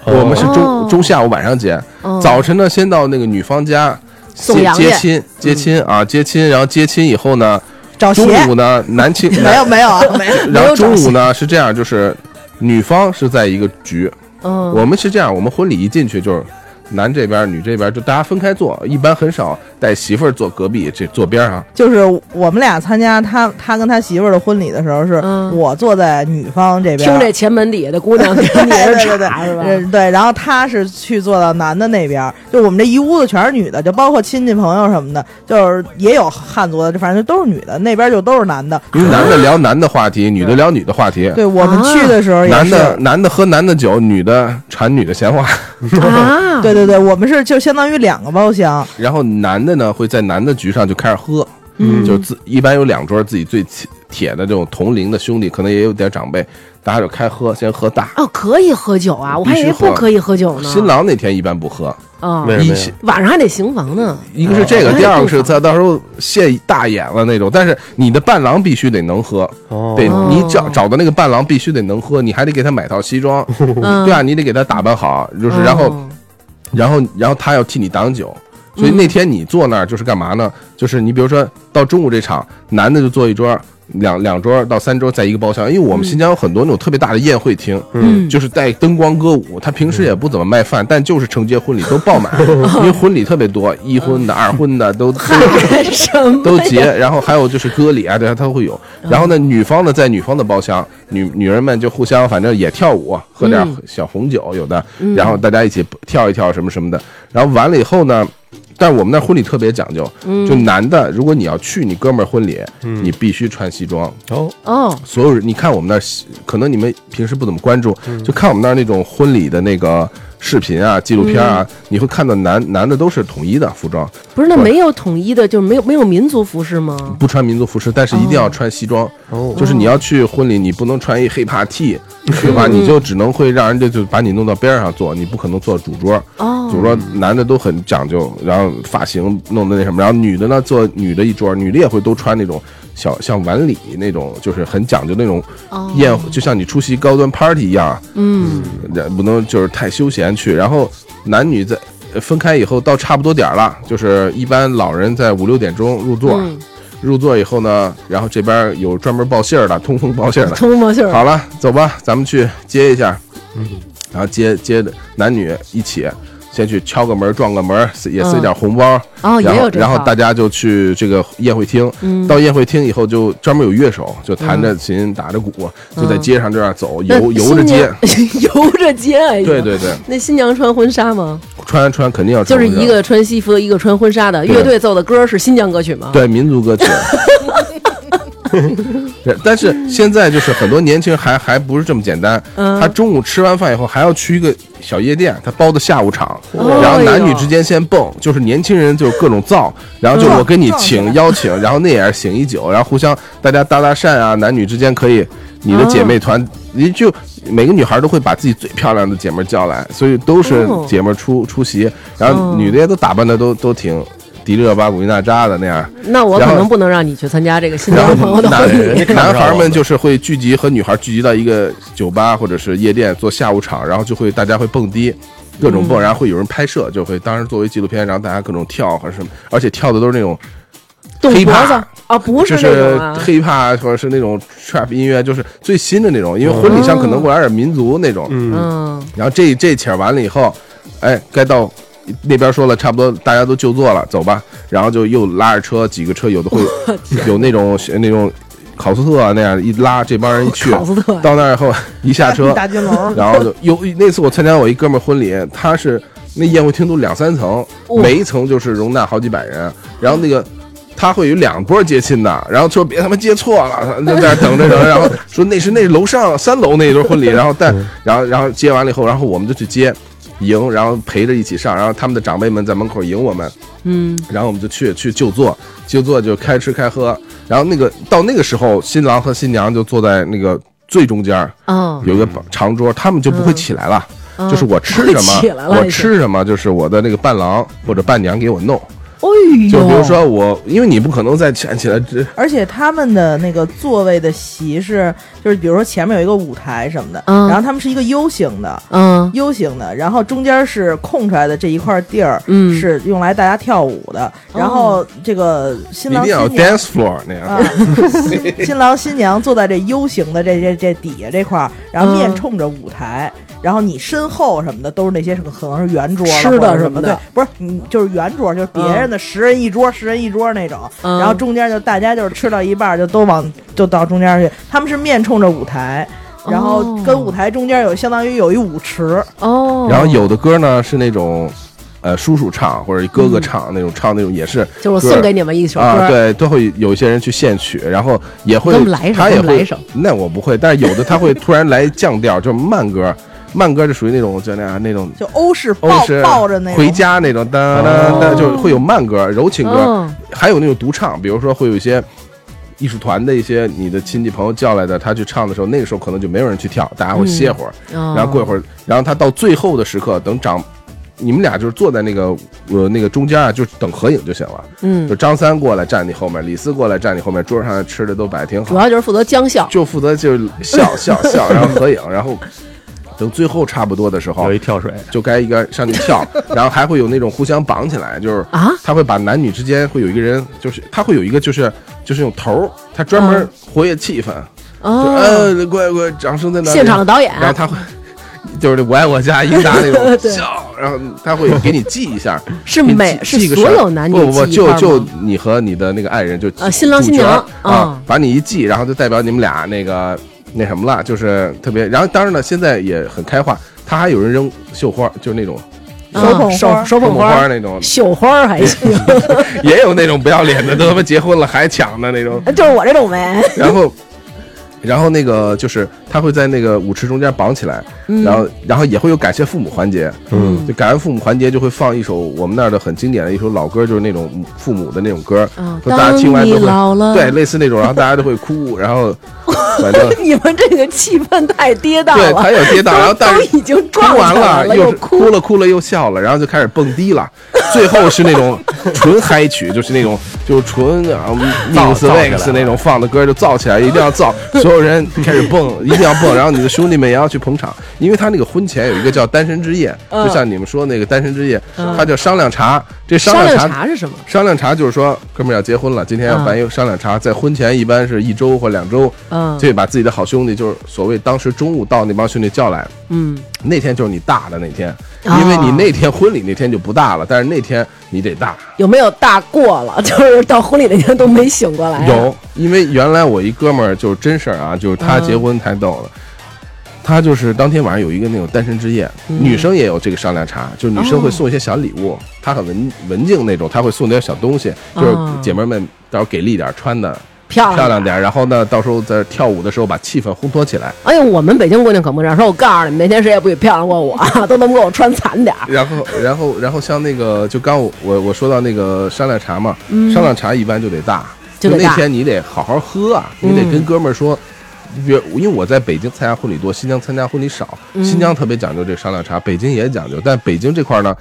哦。我们是中哦。中下午晚上结，哦早晨呢先到那个女方家接接亲接亲啊接亲，然后接亲以后呢，中午呢男亲 没有没有啊没有，然后中午呢是这样，就是女方是在一个局，嗯，我们是这样，我们婚礼一进去就是男这边女这边就大家分开坐，一般很少带媳妇儿坐隔壁这坐边上。就是我们俩参加他他跟他媳妇儿的婚礼的时候，是嗯我坐在女方这边，听这前门底下的姑娘跟你 对 是对对对，然后他是去坐到男的那边，就我们这一屋子全是女的，就包括亲戚朋友什么的，就是也有汉族的，就反正都是女的，那边就都是男的。因为男的聊男的话题，女的聊女的话题。对我们去的时候也是，男的男的喝男的酒，女的馋女的闲话。啊，对对对，我们是就相当于两个包厢，然后男的呢会在男的局上就开始喝，嗯。就自一般有两桌自己最铁铁的这种同龄的兄弟，可能也有点长辈，大家就开喝，先喝大。哦，可以喝酒啊，我还以为不可以喝酒呢。新郎那天一般不喝，啊，一为什么呀？晚上还得行房呢。一个是这个，哦。第二个是在到时候现大眼了那种，但是你的伴郎必须得能喝，哦，得哦。你找找的那个伴郎必须得能喝，你还得给他买套西装，嗯，对啊，你得给他打扮好，就是然后哦然后然后他要替你挡酒，所以那天你坐那儿就是干嘛呢？就是你比如说到中午这场，男的就坐一桌。两两桌到三桌在一个包厢，因为我们新疆有很多那种特别大的宴会厅，嗯就是带灯光歌舞。他平时也不怎么卖饭，但就是承接婚礼都爆满，因为婚礼特别多，一婚的、二婚的都 都都结，然后还有就是歌礼啊，对，他会有。然后呢，女方呢在女方的包厢，女女人们就互相反正也跳舞，喝点小红酒，有的，然后大家一起跳一跳什么什么的。然后完了以后呢，但是我们那婚礼特别讲究，就男的，如果你要去你哥们儿婚礼，你必须穿西装。哦，哦，所有人，你看我们那儿，可能你们平时不怎么关注，就看我们那儿那种婚礼的那个视频啊、纪录片啊，你会看到男男的都是统一的服装，不是，那没有统一的，就没有没有民族服饰吗？不穿民族服饰，但是一定要穿西装。哦就是你要去婚礼，你不能穿一黑怕 T，对吧？你就只能会让人家就把你弄到边上坐，你不可能坐主桌。哦，主桌男的都很讲究，然后发型弄的那什么，然后女的呢坐女的一桌，女的也会都穿那种小像晚礼那种，就是很讲究那种哦宴，就像你出席高端 party 一样，嗯，不能就是太休闲去。然后男女在呃分开以后，到差不多点儿了，就是一般老人在五六点钟入座。嗯入座以后呢，然后这边有专门报信儿的，通风报信儿的。通风报信儿，好了，走吧，咱们去接一下。嗯然后接接的男女一起，先去敲个门、撞个门，塞也塞点红包。哦，也然后有这然后大家就去这个宴会厅。嗯到宴会厅以后，就专门有乐手，就弹着琴、打着鼓，就在街上这样走，那游游着街。游着街啊！对对对，那新娘穿婚纱吗？穿穿肯定要就是一个穿西服的，一个穿婚纱的。乐队奏的歌是新疆歌曲吗？，对民族歌曲。对但是现在就是很多年轻人还还不是这么简单，嗯。他中午吃完饭以后还要去一个小夜店，他包的下午场，哦然后男女之间先蹦，就是年轻人就是各种造，然后就嗯我跟你请邀请，然后那也是醒一酒，然后互相大家搭搭讪啊，男女之间可以，你的姐妹团，你就每个女孩都会把自己最漂亮的姐妹叫来，所以都是哦姐妹出出席，然后哦女的也都打扮的都都挺迪丽热巴、古力娜扎的那样。那我可能不能让你去参加这个新疆朋友的婚礼。男孩们就是会聚集和女孩聚集到一个酒吧或者是夜店做下午场，然后就会大家会蹦迪，各种嗯蹦，然后会有人拍摄，就会当时作为纪录片，然后大家各种跳或者什么，而且跳的都是那种黑怕 啊，不就是那种啊，黑怕或者是那种 trap 音乐，就是最新的那种，因为婚礼上可能会来点民族那种，嗯，嗯，然后这这起儿完了以后，哎，该到那边说了，差不多大家都就座了，走吧。然后就又拉着车，几个车有的会 有那种那种考斯特啊那样一拉，这帮人一去考斯特到那儿以后一下车，大金龙，然后就有那次我参加我一哥们儿婚礼，他是那宴会厅都两三层，每一层就是容纳好几百人，然后那个。他会有两波接亲的，然后说别他妈接错了，就在那等着等，然后说那是那是楼上三楼那一对婚礼，然后但然后然后接完了以后，然后我们就去接迎，然后陪着一起上，然后他们的长辈们在门口迎我们，嗯，然后我们就去去就坐，就坐就开吃开喝，然后那个到那个时候，新郎和新娘就坐在那个最中间儿，哦，有一个长桌，他们就不会起来了。嗯就是我吃什么，我吃什么，就是我的那个伴郎或者伴娘给我弄。就比如说我，因为你不可能再站起来，这而且他们的那个座位的席是，就是比如说前面有一个舞台什么的，嗯然后他们是一个 U 型的。嗯 U 型的，然后中间是空出来的这一块地儿，嗯是用来大家跳舞的。然后这个新郎一定要有新娘 dance floor 那样。啊，新郎新娘坐在这 U 型的这这这底下这块儿，然后面嗯冲着舞台，然后你身后什么的都是那些可能是圆桌吃的什么的，不是你就是圆桌，就是别人的十人一桌、十人一桌那种，嗯。然后中间就大家就是吃到一半就都往就到中间去，他们是面冲着舞台。然后哦跟舞台中间有相当于有一舞池，哦，然后有的歌呢是那种，呃，叔叔唱或者哥哥唱那种，唱那种也是就是我送给你们一首歌，啊，对，都会有一些人去献曲，然后也会他也会来一首，那我不会，但是有的他会突然来降调，就是慢歌，慢歌就属于那种就那样那种就欧式欧抱式抱着那种。回家那种，哒哒哒，哦。就会有慢歌、柔情歌，嗯。还有那种独唱，比如说会有一些艺术团的一些你的亲戚朋友叫来的，他去唱的时候，那个时候可能就没有人去跳，大家会歇会儿，哦然后过一会儿，然后他到最后的时刻，等长。你们俩就是坐在那个呃那个中间啊，就等合影就行了。嗯。就，张三过来站你后面，李四过来站你后面，桌上吃的都摆挺好，主要就是负责将笑，就负责就是笑笑笑，然后合影，然后等最后差不多的时候有，一跳水，就该一个上去跳，然后还会有那种互相绑起来，就是啊？他会把男女之间会有一个人，就是他会有一个就是就是用头，他专门嗯。活跃气氛，就哦，呃，乖乖，掌声在那里，现场的导演，然后他会。就是我爱我家英达那种 笑，然后他会给你记一下，是每是记记个所事儿。有男女不不不，就就你和你的那个爱人就啊新郎新娘主角啊啊，把你一记，然后就代表你们俩那个那什么了，就是特别。然后当然了，现在也很开化，他还有人扔绣花，就是那种啊手捧花手手捧捧花那种，绣花还行，也有那种不要脸的，都他妈结婚了还抢的那种。就是我这种呗。然后，然后那个就是他会在那个舞池中间绑起来，嗯。然后然后也会有感谢父母环节，嗯，就感恩父母环节就会放一首我们那儿的很经典的一首老歌，就是那种父母的那种歌，嗯说大家听完都会对类似那种，然后大家都会哭，然后反正 你们这个气氛太跌宕了。对，太，有跌宕，然后但是 已经哭撞完了，又哭。哭了哭了又笑了，然后就开始蹦迪了，最后是那种纯嗨曲，就是那种就是纯啊 mix mix 那种放的歌就造起来，一定要造，所有人开始蹦，一定要蹦，然后你的兄弟们也要去捧场，因为他那个婚前有一个叫单身之夜，就像你们说那个单身之夜，他叫商量茶，这商商量茶茶是什么？商量茶就是说，哥们儿要结婚了，今天要办一个商量茶，在婚前一般是一周或两周，嗯就会把自己的好兄弟，就是所谓当时中午到那帮兄弟叫来，嗯，那天就是你大的那天，哦因为你那天婚礼那天就不大了，但是那天你得大。有没有大过了？就是到婚礼那天都没醒过来啊。有，因为原来我一哥们儿就是真事儿啊，就是他嗯结婚太逗了。他就是当天晚上有一个那种单身之夜，嗯女生也有这个商量茶，就是女生会送一些小礼物，她很文文静那种，她会送点小东西，就是哦姐妹们到时候给力点穿的，漂亮漂亮点，然后呢，到时候在跳舞的时候把气氛烘托起来。哎呦，我们北京姑娘可不这样，说我告诉你们，那天谁也不许漂亮过我，都能给我穿惨点儿。然后，然后，然后像那个，就刚我我我说到那个商量茶嘛，嗯商量茶一般就得大，就那天你得好好喝啊，嗯你得跟哥们儿说。因为我在北京参加婚礼多，新疆参加婚礼少。嗯新疆特别讲究这商量茶，北京也讲究，但北京这块儿呢，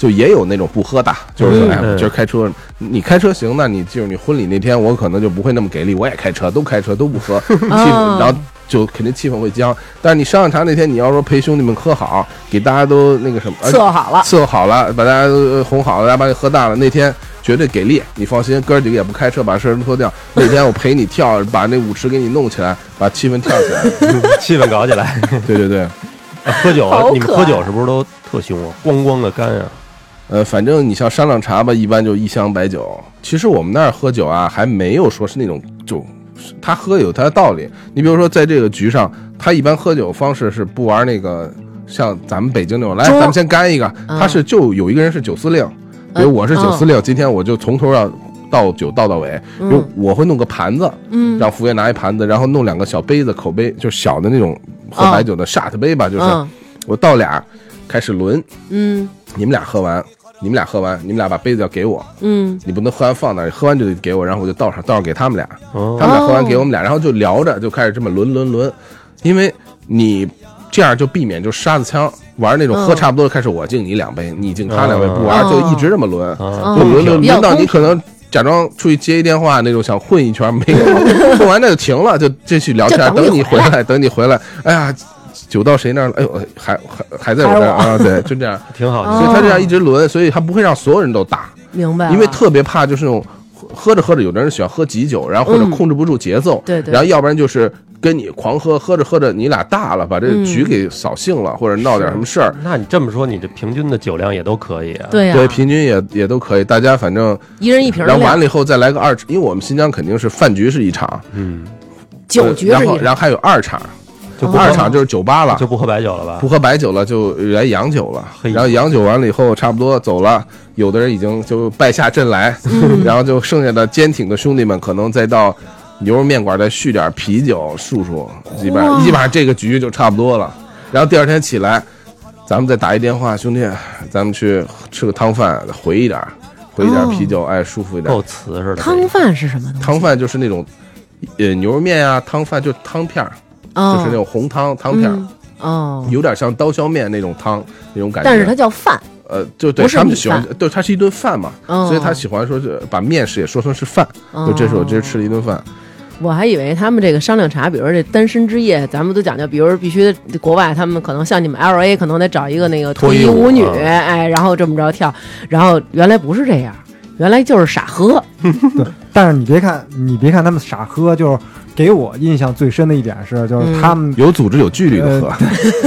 就也有那种不喝大，就是说，嗯哎，今儿开车，你开车行，那你就是你婚礼那天，我可能就不会那么给力，我也开车，都开车都不喝，气氛，然后就肯定气氛会僵。但是你商量茶那天，你要说陪兄弟们喝好，给大家都那个什么，呃伺候好了，伺候好了，把大家都哄好了，大家把你喝大了，那天绝对给力，你放心，哥儿几个也不开车，把事儿都脱掉。那天我陪你跳，把那舞池给你弄起来，把气氛跳起来。气氛搞起来。对对对，哎 喝酒好，你们喝酒是不是都特凶啊？咣咣的干啊！呃，反正你像商量茶吧，一般就一箱白酒。其实我们那儿喝酒啊，还没有说是那种就。他喝有他的道理，你比如说在这个局上，他一般喝酒方式是不玩那个像咱们北京那种，来，咱们先干一个。嗯他是就有一个人是酒司令，比如我是酒司令，今天我就从头要倒酒倒到尾。比如我会弄个盘子，嗯让服务员拿一盘子，然后弄两个小杯子，口杯就小的那种喝白酒的 shot 杯吧，就是嗯我倒俩，开始轮，嗯你们俩喝完，你们俩喝完，你们俩把杯子要给我，嗯你不能喝完放那儿，喝完就得给我，然后我就倒上，倒上给他们俩，哦他们俩喝完给我们俩，然后就聊着，就开始这么轮轮轮，因为你这样就避免就沙子枪玩那种嗯喝差不多，开始我敬你两杯，你敬他两杯，嗯不玩就一直这么轮，啊，就轮轮轮到你可能。假装出去接一电话那种想混一圈没有，混完那就停了，就继续聊天，等你回来回来，等你回来。哎呀，酒到谁那儿了？哎呦，还还还在我。这儿啊？对，就这样。挺好哦。所以他这样一直轮，所以他不会让所有人都打，明白，因为特别怕就是那种喝喝着喝着，有的人喜欢喝急酒，然后或者嗯控制不住节奏，对对。然后要不然就是跟你狂喝，喝着喝着你俩大了，把这嗯。局给扫兴了，或者闹点什么事儿。那你这么说，你这平均的酒量也都可以啊。对呀，对，平均也也都可以，大家反正，一人一瓶然后完，了以后再来个二，因为我们新疆肯定是饭局是一场，嗯，酒局是一呃然后然后还有二场，就不二场就是酒吧了，就不喝白酒了吧不？喝白酒了，就来洋酒了。然后洋酒完了以后，差不多走了，有的人已经就败下阵来，然后就剩下的坚挺的兄弟们，可能再到牛肉面馆再续点啤酒漱漱，基本上基本上这个局就差不多了。然后第二天起来，咱们再打一电话，兄弟，咱们去吃个汤饭，回一点儿，回一点儿啤酒，哎，舒服一点够。瓷似的。汤饭是什么东西？汤饭就是那种，呃，牛肉面啊、汤饭就汤片儿，哦。就是那种红汤汤片儿。嗯。哦，有点像刀削面那种汤那种感觉，但是它叫饭，呃，就对他们就喜欢饭，对，它是一顿饭嘛，哦。所以他喜欢说是把面食也说成是饭，就这是我今儿吃了一顿饭，我还以为他们这个商量茶，比如说这单身之夜，咱们都讲究，比如说必须国外他们可能像你们 L A 可能得找一个那个脱衣舞女，哎，然后这么着跳，然后原来不是这样，原来就是傻喝，但是你别看，你别看他们傻喝，就是给我印象最深的一点是，就是嗯。他们有组织有纪律的喝，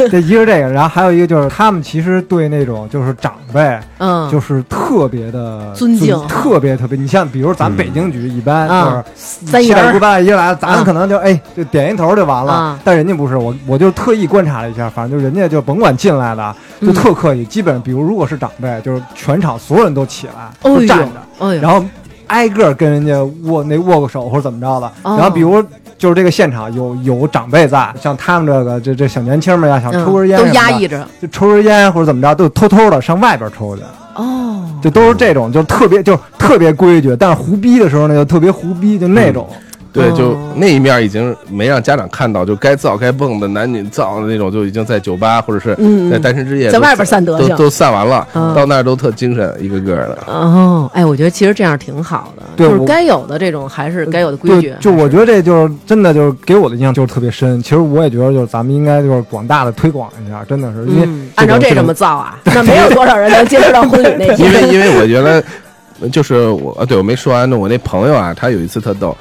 这 一个是这个，然后还有一个就是他们其实对那种就是长辈，嗯，就是特别的尊敬。特别特别。你像比如咱北京局，一般啊就是七大姑八大姨来，咱啊。们可能就哎就点一头就完了。啊。但人家不是，我我就特意观察了一下，反正就人家就甭管进来的，就嗯。特客气，基本上比如如果是长辈，就是全场所有人都起来，都站着，然后挨个跟人家握那握个手或者怎么着的。哦然后比如就是这个现场有有长辈在，像他们这个这这小年轻们呀，想嗯抽根烟都什么的压抑着，就抽根烟或者怎么着，都偷偷的上外边抽去，哦，就都是这种，就特别就特别规矩，但是胡逼的时候呢，就特别胡逼，就那种。对，哦就那一面已经没让家长看到，就该造该蹦的男女造的那种，就已经在酒吧或者是嗯在单身之夜都在外边散德行都都散完了，嗯到那儿都特精神，一个个的。哦，哎，我觉得其实这样挺好的，就是该有的这种还是该有的规矩，，就我觉得这就是真的，就是给我的印象就是特别深。其实我也觉得，就是咱们应该就是广大的推广一下，真的是因为嗯，按照这这这么造啊，那没有多少人能坚持到婚礼那因。为因为我原来就是我，啊对我没说完呢。我那朋友啊，他有一次特逗，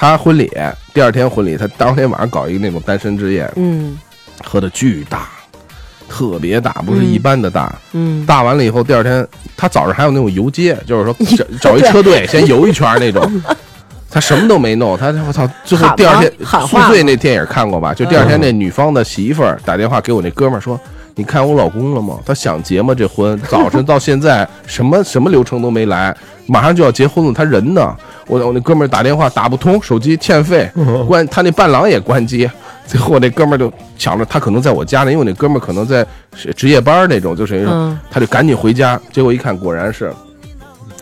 他婚礼第二天婚礼，他当天晚上搞一个那种单身之夜，嗯喝的巨大，特别大，不是一般的大。嗯，大完了以后，第二天他早上还有那种游街，就是说 找找一车队先游一圈那种。他什么都没弄，他我操！最后第二天宿醉那电影看过吧？就第二天那女方的媳妇儿打电话给我那哥们儿说：“你看我老公了吗？他想结吗？这婚早晨到现在 什么什么流程都没来，马上就要结婚了，他人呢？我我那哥们儿打电话打不通，手机欠费，关他那伴郎也关机。最后我那哥们儿就抢着，他可能在我家呢，因为我那哥们儿可能在值夜班那种，就是他就赶紧回家。结果一看，果然是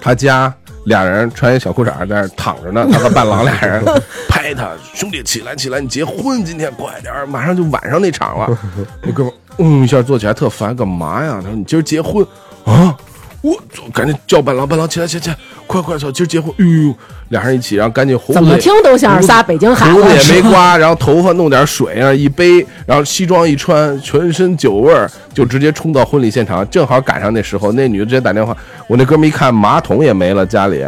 他家俩人穿一小裤衩在那躺着呢，他和伴郎俩人 拍他，兄弟起来起来，你结婚今天快点，马上就晚上那场了。那哥们嗯一下坐起来特烦，干嘛呀？他说你今儿结婚啊？我赶紧叫伴郎，伴郎起来起来起来，快快走，今儿结婚。哎呦，俩人一起，然后赶紧胡子怎么听都像是仨北京孩子胡子也。没刮，然后头发弄点水啊一背，然后西装一穿，全身酒味儿，就直接冲到婚礼现场。正好赶上那时候，那女的直接打电话，我那哥们一看马桶也没了，家里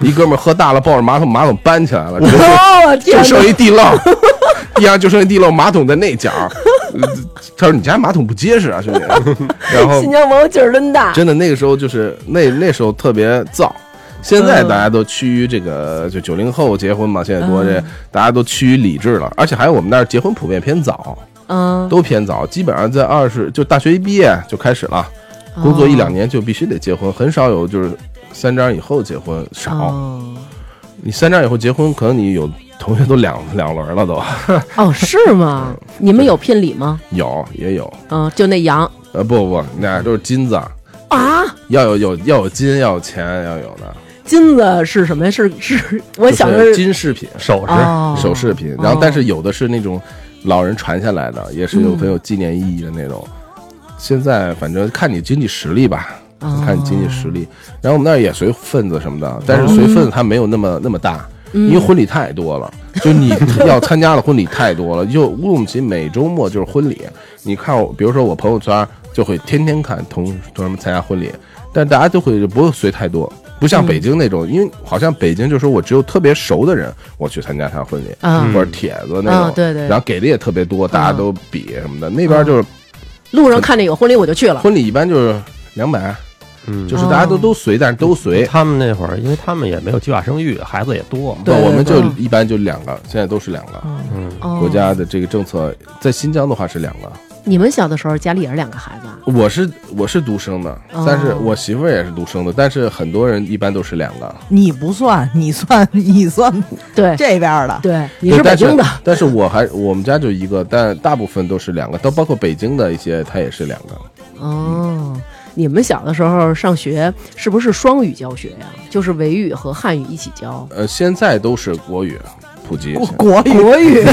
一哥们喝大了，抱着马桶，马桶搬起来了，我天就剩！一地漏，地上就剩一地漏，马桶在那角他说：“你家马桶不结实啊，兄弟。”然后新疆朋友劲儿真大。真的那个时候就是那那时候特别燥。现在大家都趋于这个，就九零后结婚嘛，现在多这大家都趋于理智了，而且还有我们那儿结婚普遍偏早，嗯，都偏早，基本上在二十就大学一毕业就开始了，工作一两年就必须得结婚，很少有就是三张以后结婚少。哦你三张以后结婚，可能你有同学都两两轮了都，哦，是吗？你们有聘礼吗？有也有，嗯，就那羊。呃不不，那都是金子，啊，要有有要有金要有钱要有的，金子是什么呀？是是，我想就是着金饰品。首饰，哦，首饰品，然后但是有的是那种老人传下来的，也是有很有纪念意义的那种。现在反正看你经济实力吧，哦。看你经济实力。然后我们那儿也随份子什么的，但是随份子它没有那么那么大，因为婚礼太多了，就你要参加的婚礼太多了。就乌鲁木齐每周末就是婚礼，你看我，比如说我朋友圈就会天天看同同学们参加婚礼，但大家都会不会随太多。不像北京那种，因为好像北京就是我只有特别熟的人，我去参加他婚礼，嗯或者帖子那种，啊对对然后给的也特别多，大家都比什么的。那边就是路上看见有婚礼我就去了。婚礼一般就是两百，嗯，就是大家都哦都随，但是都随。他们那会儿，因为他们也没有计划生育，孩子也多，对我们就一般就两个，现在都是两个。嗯，哦国家的这个政策，在新疆的话是两个。你们小的时候家里也是两个孩子啊？我是我是独生的，哦但是我媳妇儿也是独生的，但是很多人一般都是两个。你不算，你算你算对这边的。对，你是北但京的。但是我还我们家就一个，但大部分都是两个，都包括北京的一些，他也是两个。哦，你们小的时候上学是不是双语教学呀？就是维语和汉语一起教。呃，现在都是国语 普及，国国语国语，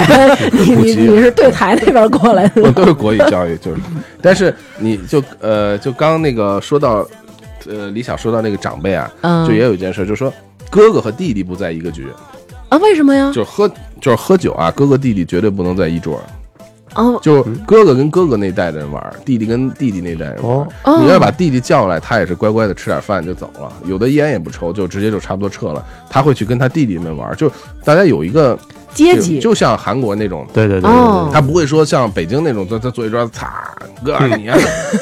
你你你是对台那边过来的？我都是国语教育，就是，但是你就呃，就刚那个说到，呃，李想说到那个长辈啊，嗯，就也有一件事，就是说哥哥和弟弟不在一个局，啊，为什么呀？就是喝就是喝酒啊，哥哥弟弟绝对不能在一桌，哦就哥哥跟哥哥那代的人玩，弟弟跟弟弟那代人玩。哦哦你要把弟弟叫来，他也是乖乖的吃点饭就走了，有的烟也不抽，就直接就差不多撤了。他会去跟他弟弟们玩，就大家有一个阶级就就像韩国那种对对对对对他不会说像北京那种，他他坐一桌，擦哥你啊，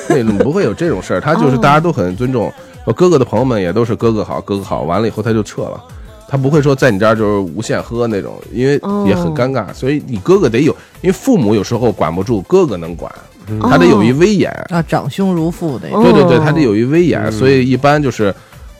那种不会有这种事儿。他就是哦大家都很尊重，我哥哥的朋友们也都是哥哥好，哥哥好，完了以后他就撤了。他不会说在你这儿就是无限喝那种，因为哦也很尴尬，所以你哥哥得有，因为父母有时候管不住，哥哥能管，嗯他得有一威严。啊，长兄如父的。哦对对对，他得有一威严，所以一般就是，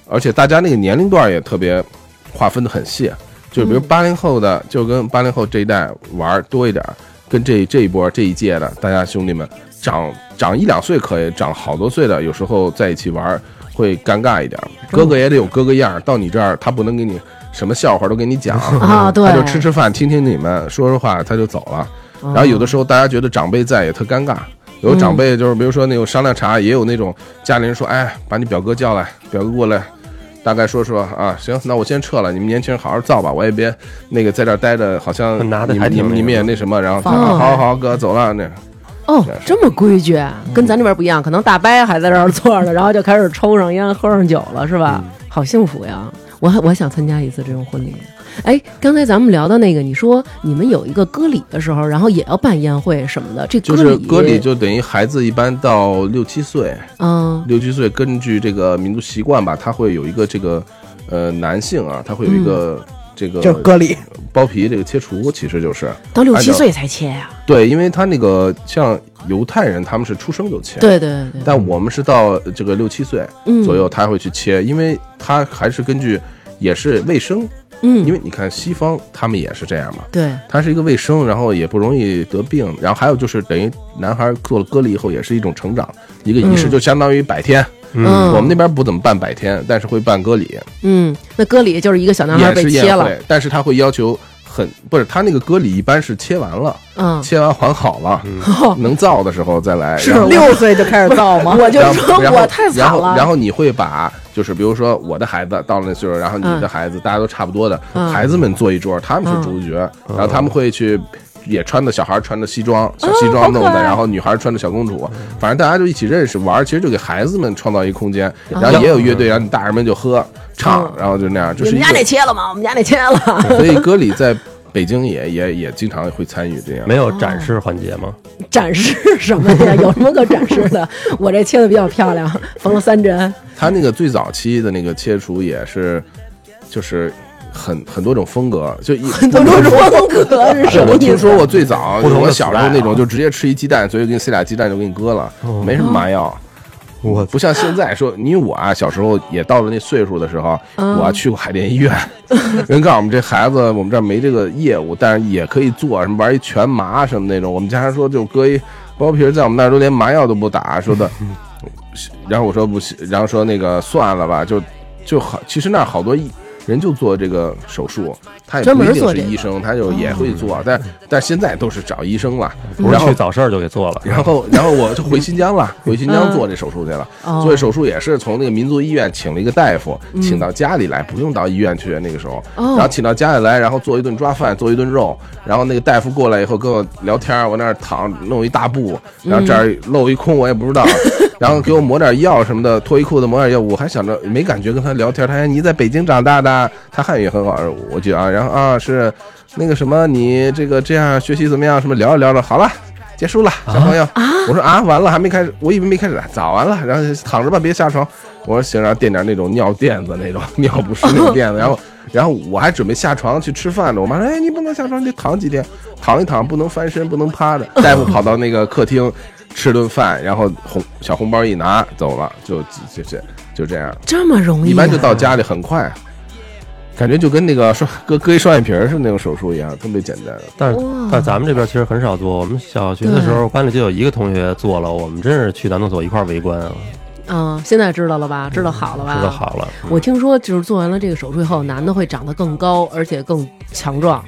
而且大家那个年龄段也特别划分的很细，就比如八零后的就跟八零后这一代玩多一点，跟这这一波这一届的大家兄弟们长长一两岁可以，长好多岁的有时候在一起玩会尴尬一点。哥哥也得有哥哥样儿，到你这儿他不能给你什么笑话都给你讲 啊对他就吃吃饭，听听你们说说话，他就走了。然后有的时候大家觉得长辈在也特尴尬，有长辈就是比如说那种商量茶，也有那种家里人说，哎，把你表哥叫来，表哥过来，大概说说啊，行，那我先撤了，你们年轻人好好造吧，我也别那个在这儿待着，好像 你们你们你们也那什么，然后他、哦啊好好哥走了那个。哦，这么规矩，跟咱这边不一样，可能大伯还在这儿坐着，然后就开始抽上烟、喝上酒了，是吧？好幸福呀！我还我想参加一次这种婚礼。哎，刚才咱们聊到那个，你说你们有一个割礼的时候，然后也要办宴会什么的，这就歌是歌礼就等于孩子一般到六七岁，嗯六七岁根据这个民族习惯吧，他会有一个这个呃男性啊，他会有一个这个就是割礼，包皮这个切除，其实就是到六七岁才切呀、对，因为他那个像犹太人他们是出生就切，对对但我们是到这个六七岁嗯。左右，他会去切，因为他还是根据也是卫生，嗯，因为你看西方他们也是这样嘛，对。它是一个卫生，然后也不容易得病，然后还有就是等于男孩做了割礼以后也是一种成长，一个仪式，嗯就相当于百天。嗯。我们那边不怎么办百天，但是会办割礼，嗯，那割礼就是一个小男孩被切了，但是他会要求很不是他那个割礼一般是切完了，嗯，切完还好了，能造的时候再来。是然后六岁就开始造吗？我就说我太惨然后了，然后你会把就是比如说我的孩子到了那岁数，然后你的孩子、大家都差不多的、嗯孩子们坐一桌，他们是主角，然后他们会去。也穿的小孩穿的西装，小西装弄的，然后女孩穿的小公主，反正大家就一起认识玩，其实就给孩子们创造一个空间，然后也有乐队，然后你大人们就喝唱，然后就那样，就是你们家那切了吗？我们家那切了，所以歌里在北京也也也经常会参与这样。没有展示环节吗？展示什么呀？有什么可展示的？我这切的比较漂亮，缝了三针。他那个最早期的那个切除也是，就是很很多种风格，就一很多种风格是什么意思？我听说过最早，不同的我小时候那种就直接吃一鸡蛋，所以给你塞俩鸡蛋就给你割了，没什么麻药。我不像现在说，因为我啊小时候也到了那岁数的时候，我啊去过海淀医院，人告诉我们这孩子我们这儿没这个业务，但是也可以做什么玩一全麻什么那种。我们家人说就割一包皮，在我们那儿都连麻药都不打，说的。然后我说不行，然后说那个算了吧，就就好。其实那好多医人就做这个手术，他也不一定是医生，他就也会做，但但现在都是找医生了。然后早市儿就给做了，然后，然后我就回新疆了，回新疆做这手术去了。哦做这手术也是从那个民族医院请了一个大夫，请到家里来，不用到医院去。那个时候，哦然后请到家里来，然后做一顿抓饭，做一顿肉。然后那个大夫过来以后跟我聊天，我那儿躺弄一大布，然后这儿漏一空，我也不知道。然后给我抹点药什么的，脱一裤子抹点药，我还想着没感觉跟他聊天。他说你在北京长大的，他汉语也很好，我记得啊。然后啊是那个什么，你这个这样学习怎么样？什么聊着聊着，好了。结束了，小朋友。我说啊，完了，还没开始，我以为没开始，早完了。然后躺着吧，别下床。我说行，然后垫点那种尿垫子，那种尿不湿那种垫子。然后，然后我还准备下床去吃饭呢。我妈说，哎，你不能下床，你得躺几天，躺一躺，不能翻身，不能趴着。大夫跑到那个客厅吃顿饭，然后红小红包一拿走了，就就就就这样。这么容易、啊？一般就到家里很快，感觉就跟那个双割割一双眼皮儿似的那种手术一样，特别简单。但是但咱们这边其实很少做。我们小学的时候，班里就有一个同学做了，我们真是去男厕所一块儿围观啊，嗯，现在知道了吧？知道好了吧？知道好了。我听说，就是做完了这个手术以后，男的会长得更高，而且更强壮。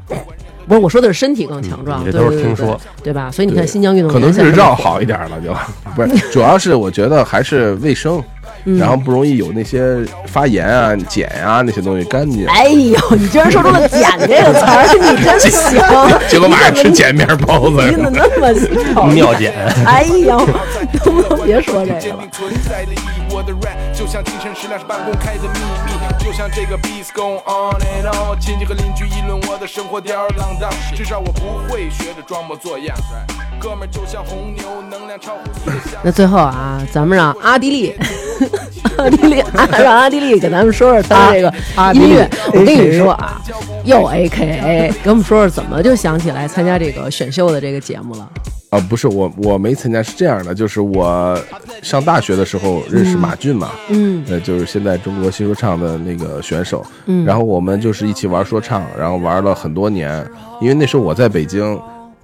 不是，我说的是身体更强壮。嗯这都是对对对听说对吧？所以你看新疆运动可能员现在日照好一点了就，不是，主要是我觉得还是卫生，嗯。然后不容易有那些发炎啊、碱啊那些东西干净。哎呦，你居然说出了“碱”这个词儿，你真行！结果晚上吃碱面包子。你怎么那么讨厌尿碱哎呦，能不能别说这个了像这个 beats go on and on。亲戚和邻居议论我的生活吊儿郎当，至少我不会学着装模作样。哥们儿就像红牛，能量超乎那最后啊，咱们让阿迪力，阿迪力，啊让阿迪力给咱们说说他的这个音乐。我跟你说啊，又 A K A，给我们说说怎么就想起来参加这个选秀的这个节目了。啊，不是我，我没参加，是这样的，就是我上大学的时候认识马俊嘛，嗯。呃，就是现在中国新说唱的那个选手，嗯。然后我们就是一起玩说唱，然后玩了很多年，因为那时候我在北京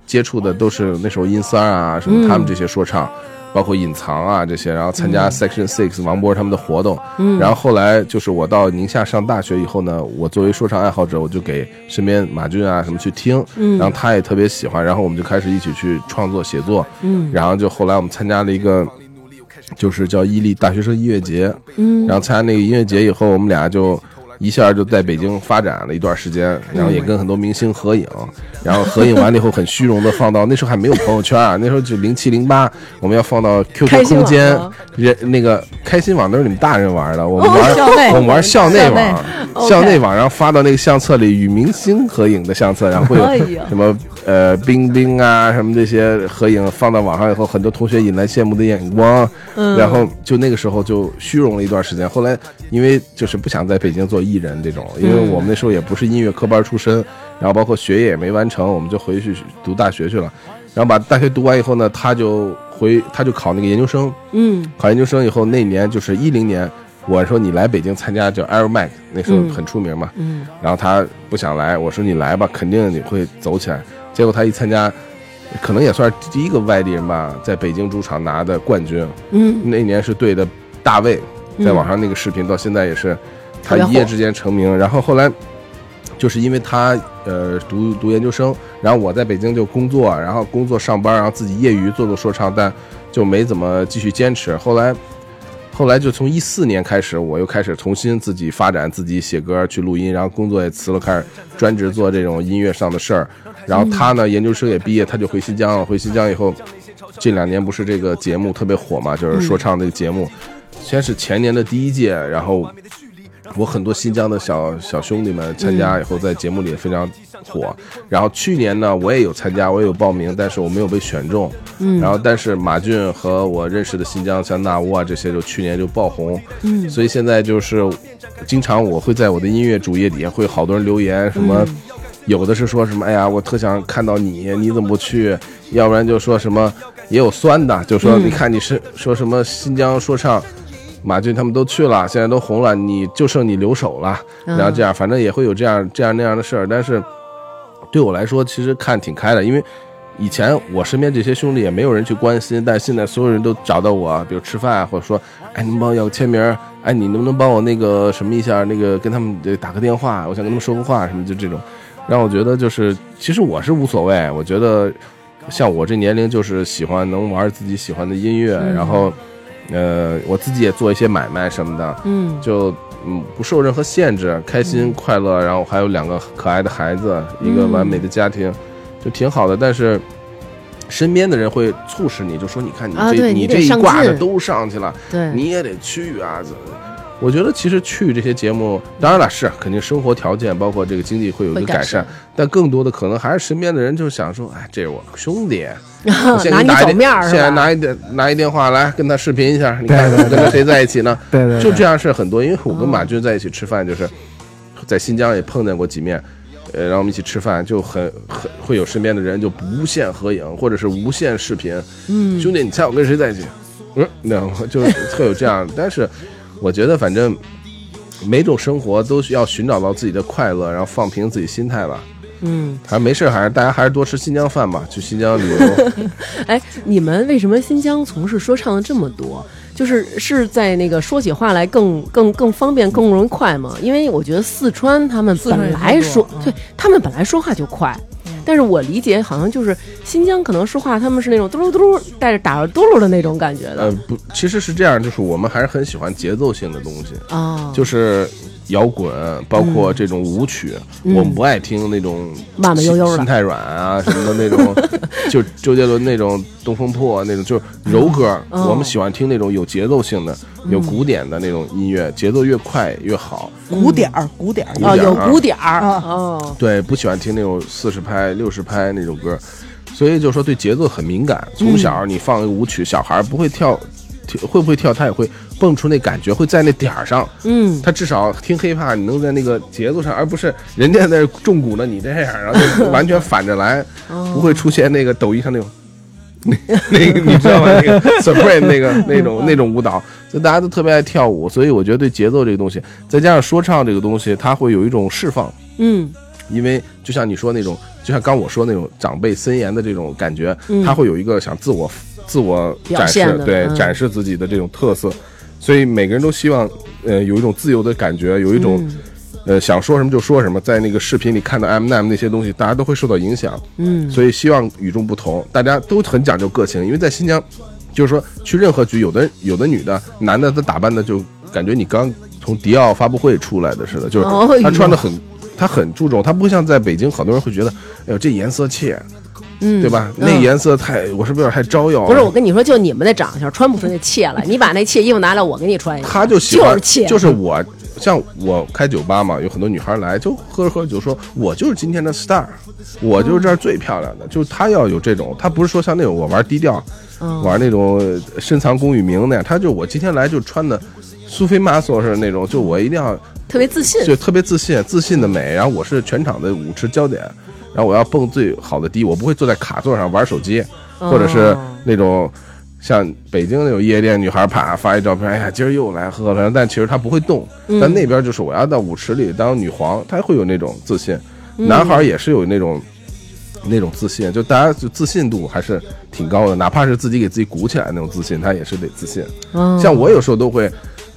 接触的都是那时候音三儿啊什么他们这些说唱。包括隐藏啊这些，然后参加 Section Six 王波他们的活动，嗯。然后后来就是我到宁夏上大学以后呢，我作为说唱爱好者，我就给身边马俊啊什么去听，嗯。然后他也特别喜欢，然后我们就开始一起去创作写作，嗯。然后就后来我们参加了一个，就是叫伊利大学生音乐节，嗯。然后参加那个音乐节以后，我们俩就一下就在北京发展了一段时间，然后也跟很多明星合影，然后合影完了以后很虚荣的放到那时候还没有朋友圈啊，那时候就零七零八，我们要放到 QQ 空间，人那个开心网都是你们大人玩的，我们玩我们玩校内网，校内网，然后发到那个相册里与明星合影的相册，然后会有什么呃冰冰啊什么这些合影放到网上以后，很多同学引来羡慕的眼光，嗯。然后就那个时候就虚荣了一段时间。后来因为就是不想在北京做艺人这种，因为我们那时候也不是音乐科班出身，然后包括学业也没完成，我们就回去读大学去了。然后把大学读完以后呢，他就回他就考那个研究生，嗯。考研究生以后那年就是一零年，我说你来北京参加叫 Air Mac，那时候嗯。很出名嘛，嗯。然后他不想来，我说你来吧，肯定你会走起来。结果他一参加，可能也算是第一个外地人吧，在北京主场拿的冠军。嗯那年是对的大卫，在嗯网上那个视频到现在也是他一夜之间成名。然后后来就是因为他呃读读研究生，然后我在北京就工作，然后工作上班，然后自己业余做做说唱，但就没怎么继续坚持。后来。后来就从一四年开始，我又开始重新自己发展，自己写歌去录音，然后工作也辞了，开始专职做这种音乐上的事儿。然后他呢，研究生也毕业，他就回新疆了。回新疆以后，这两年不是这个节目特别火嘛，就是说唱这个节目，先是前年的第一届，然后我很多新疆的小小兄弟们参加以后，在节目里也非常火。然后去年呢，我也有参加，我也有报名，但是我没有被选中。嗯，然后，但是马俊和我认识的新疆像纳乌啊这些，就去年就爆红。嗯所以现在就是，经常我会在我的音乐主页底下会有好多人留言，什么，有的是说什么，哎呀，我特想看到你，你怎么不去？要不然就说什么，也有酸的，就说嗯你看你是说什么新疆说唱。马俊他们都去了，现在都红了，你就剩你留守了。嗯然后这样，反正也会有这样这样那样的事儿。但是对我来说，其实看挺开的，因为以前我身边这些兄弟也没有人去关心，但现在所有人都找到我，比如吃饭或者说，哎，能帮我要个签名儿？哎，你能不能帮我那个什么一下？那个跟他们呃打个电话，我想跟他们说个话什么，就这种，让我觉得就是，其实我是无所谓，我觉得像我这年龄就是喜欢能玩自己喜欢的音乐，然后呃，我自己也做一些买卖什么的，嗯就嗯不受任何限制，开心快乐，然后还有两个可爱的孩子，一个完美的家庭，就挺好的。但是身边的人会促使你，就说你看你这、啊你你这一挂的都上去了，对，你也得去啊。我觉得其实去这些节目，当然了，是肯定生活条件包括这个经济会有一个改善善，但更多的可能还是身边的人就是想说，哎，这是我兄弟，我 现拿你打一电走面儿现在？拿一电拿一电话来跟他视频一下，你看跟他谁在一起呢？对对，就这样事很多，因为我跟马军在一起吃饭，就是在新疆也碰见过几面，呃，然后我们一起吃饭，就很很会有身边的人就无限合影或者是无限视频，嗯，兄弟，你猜我跟谁在一起？嗯，那我就会有这样，但是我觉得反正每种生活都需要寻找到自己的快乐，然后放平自己心态吧。嗯，还没事，还是大家还是多吃新疆饭吧，去新疆旅游。哎，你们为什么新疆从事说唱的这么多？就是是在那个说起话来更更更方便、更容易快吗？因为我觉得四川他们本来说对他们本来说话就快，但是我理解好像就是新疆可能说话他们是那种嘟噜嘟噜带着打着嘟噜的那种感觉的呃，不，其实是这样，就是我们还是很喜欢节奏性的东西。啊，就是摇滚，包括这种舞曲，嗯。我们不爱听那种慢慢悠悠的。心心太软啊什么的那种，就周杰伦那种《东风破》那种，就是柔歌。哦。我们喜欢听那种有节奏性的、有古典的那种音乐，节奏越快越好。鼓点儿，鼓点儿，啊有古典啊鼓点儿。啊。哦，对，不喜欢听那种四十拍、六十拍那种歌，所以就说对节奏很敏感。从小你放一个舞曲，小孩不会跳，跳会不会跳，他也会蹦出那感觉，会在那点儿上。嗯，他至少听 hiphop，你能在那个节奏上，而不是人家在那重鼓呢，你这样，然后就完全反着来，不会出现那个抖音上那种。那 那个你知道吗？那个 Supreme 那个那种那种舞蹈，就大家都特别爱跳舞，所以我觉得对节奏这个东西，再加上说唱这个东西，它会有一种释放，嗯因为就像你说那种，就像刚我说那种长辈森严的这种感觉，嗯。他会有一个想自我自我展示对，嗯。展示自己的这种特色，所以每个人都希望，呃，有一种自由的感觉，有一种。嗯。呃，想说什么就说什么，在那个视频里看到 M M 那些东西，大家都会受到影响，嗯。所以希望与众不同，大家都很讲究个性，因为在新疆，就是说去任何局，有的有的女的、男的，他打扮的就感觉你刚从迪奥发布会出来的似的，就是哦他穿的很，他很注重，他不像在北京，很多人会觉得，哎呦这颜色怯，嗯，对吧？嗯那颜色太，我是不是有点太招摇了？不是，我跟你说，就你们那长相，穿不出那怯来。你把那怯衣服拿来，我给你穿一下。他就喜欢，就是怯，就是我，像我开酒吧嘛，有很多女孩来，就喝着喝着酒说，我就是今天的 star，我就是这儿最漂亮的。就是他要有这种，他不是说像那种我玩低调，嗯玩那种呃深藏功与名那样，他就我今天来就穿的苏菲玛索似的那种，就我一定要特别自信。就特别自信，自信的美。然后我是全场的舞池焦点，然然后我要蹦最好的迪，我不会坐在卡座上玩手机，哦或者是那种像北京那种夜店女孩啪发一照片，哎呀，今儿又来喝了，但其实她不会动。嗯但那边就是我要到舞池里当女皇，她会有那种自信。嗯男孩也是有那种那种自信，就大家就自信度还是挺高的，哪怕是自己给自己鼓起来那种自信，他也是得自信。嗯像我有时候都会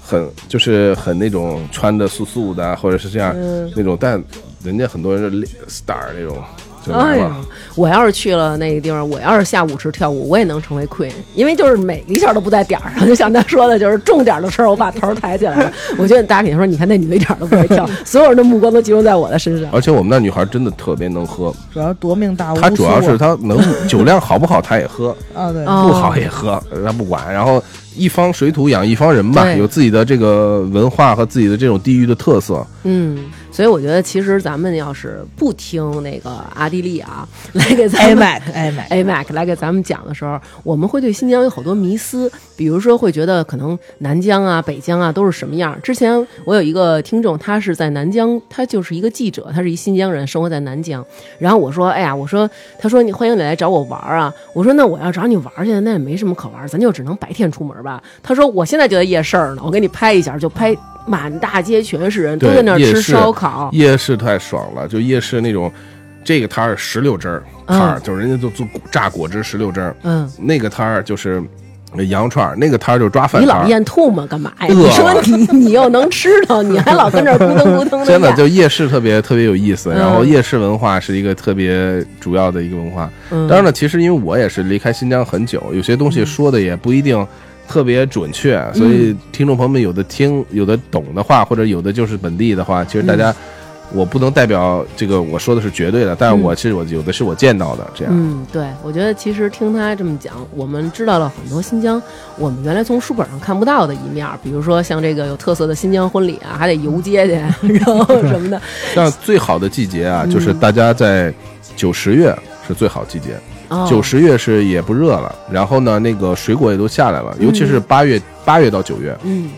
很就是很那种穿的素素的，或者是这样、嗯。那种，但人家很多人是 star 那种就哎呀来了。，我要是去了那个地方，我要是下舞池跳舞，我也能成为 queen，因为就是每一下都不在点儿上，就像他说的，就是重点的时候我把头抬起来了。我觉得大家肯定说，你看那女的一点都不会跳，所有人的目光都集中在我的身上。而且我们那女孩真的特别能喝，主要夺命大巫她主要是她能酒量好不好她也喝，啊，对，哦不好也喝，她不管。然后一方水土养一方人吧，有自己的这个文化和自己的这种地域的特色。嗯，所以我觉得其实咱们要是不听那个阿地利啊，来给咱 A 们 Mac A Mac，A Mac 来给咱们讲的时候，我们会对新疆有好多迷思，比如说会觉得可能南疆啊、北疆啊都是什么样。之前我有一个听众，他是在南疆，他就是一个记者，他是一新疆人，生活在南疆。然后我说，哎呀，我说，他说你欢迎你来找我玩啊。我说那我要找你玩去，那也没什么可玩，咱就只能白天出门吧。他说我现在就在夜市儿呢，我给你拍一下，就拍满大街全是人，都在那儿吃烧烤。夜市太爽了，就夜市那种，这个摊儿石榴汁儿摊儿，就是人家就做榨果汁石榴汁儿，嗯，那个摊儿就是羊串儿，那个摊儿就是抓饭你老。咽吐沫干嘛呀？你说你你又能吃到，你还老跟这儿咕噔咕噔真的就夜市特别特别有意思，嗯然后夜市文化是一个特别主要的一个文化。嗯当然了，其实因为我也是离开新疆很久，有些东西说的也不一定特别准确，所以听众朋友们有的听有的懂的话，或者有的就是本地的话，其实大家。我不能代表这个我说的是绝对的，但是我其实我有的是我见到的这样。嗯，对，我觉得其实听他这么讲，我们知道了很多新疆我们原来从书本上看不到的一面，比如说像这个有特色的新疆婚礼啊，还得游街去，然后什么的。像最好的季节啊，嗯就是大家在九十月是最好季节，哦九十月是也不热了，然后呢，那个水果也都下来了，尤其是八月八月到九月。嗯，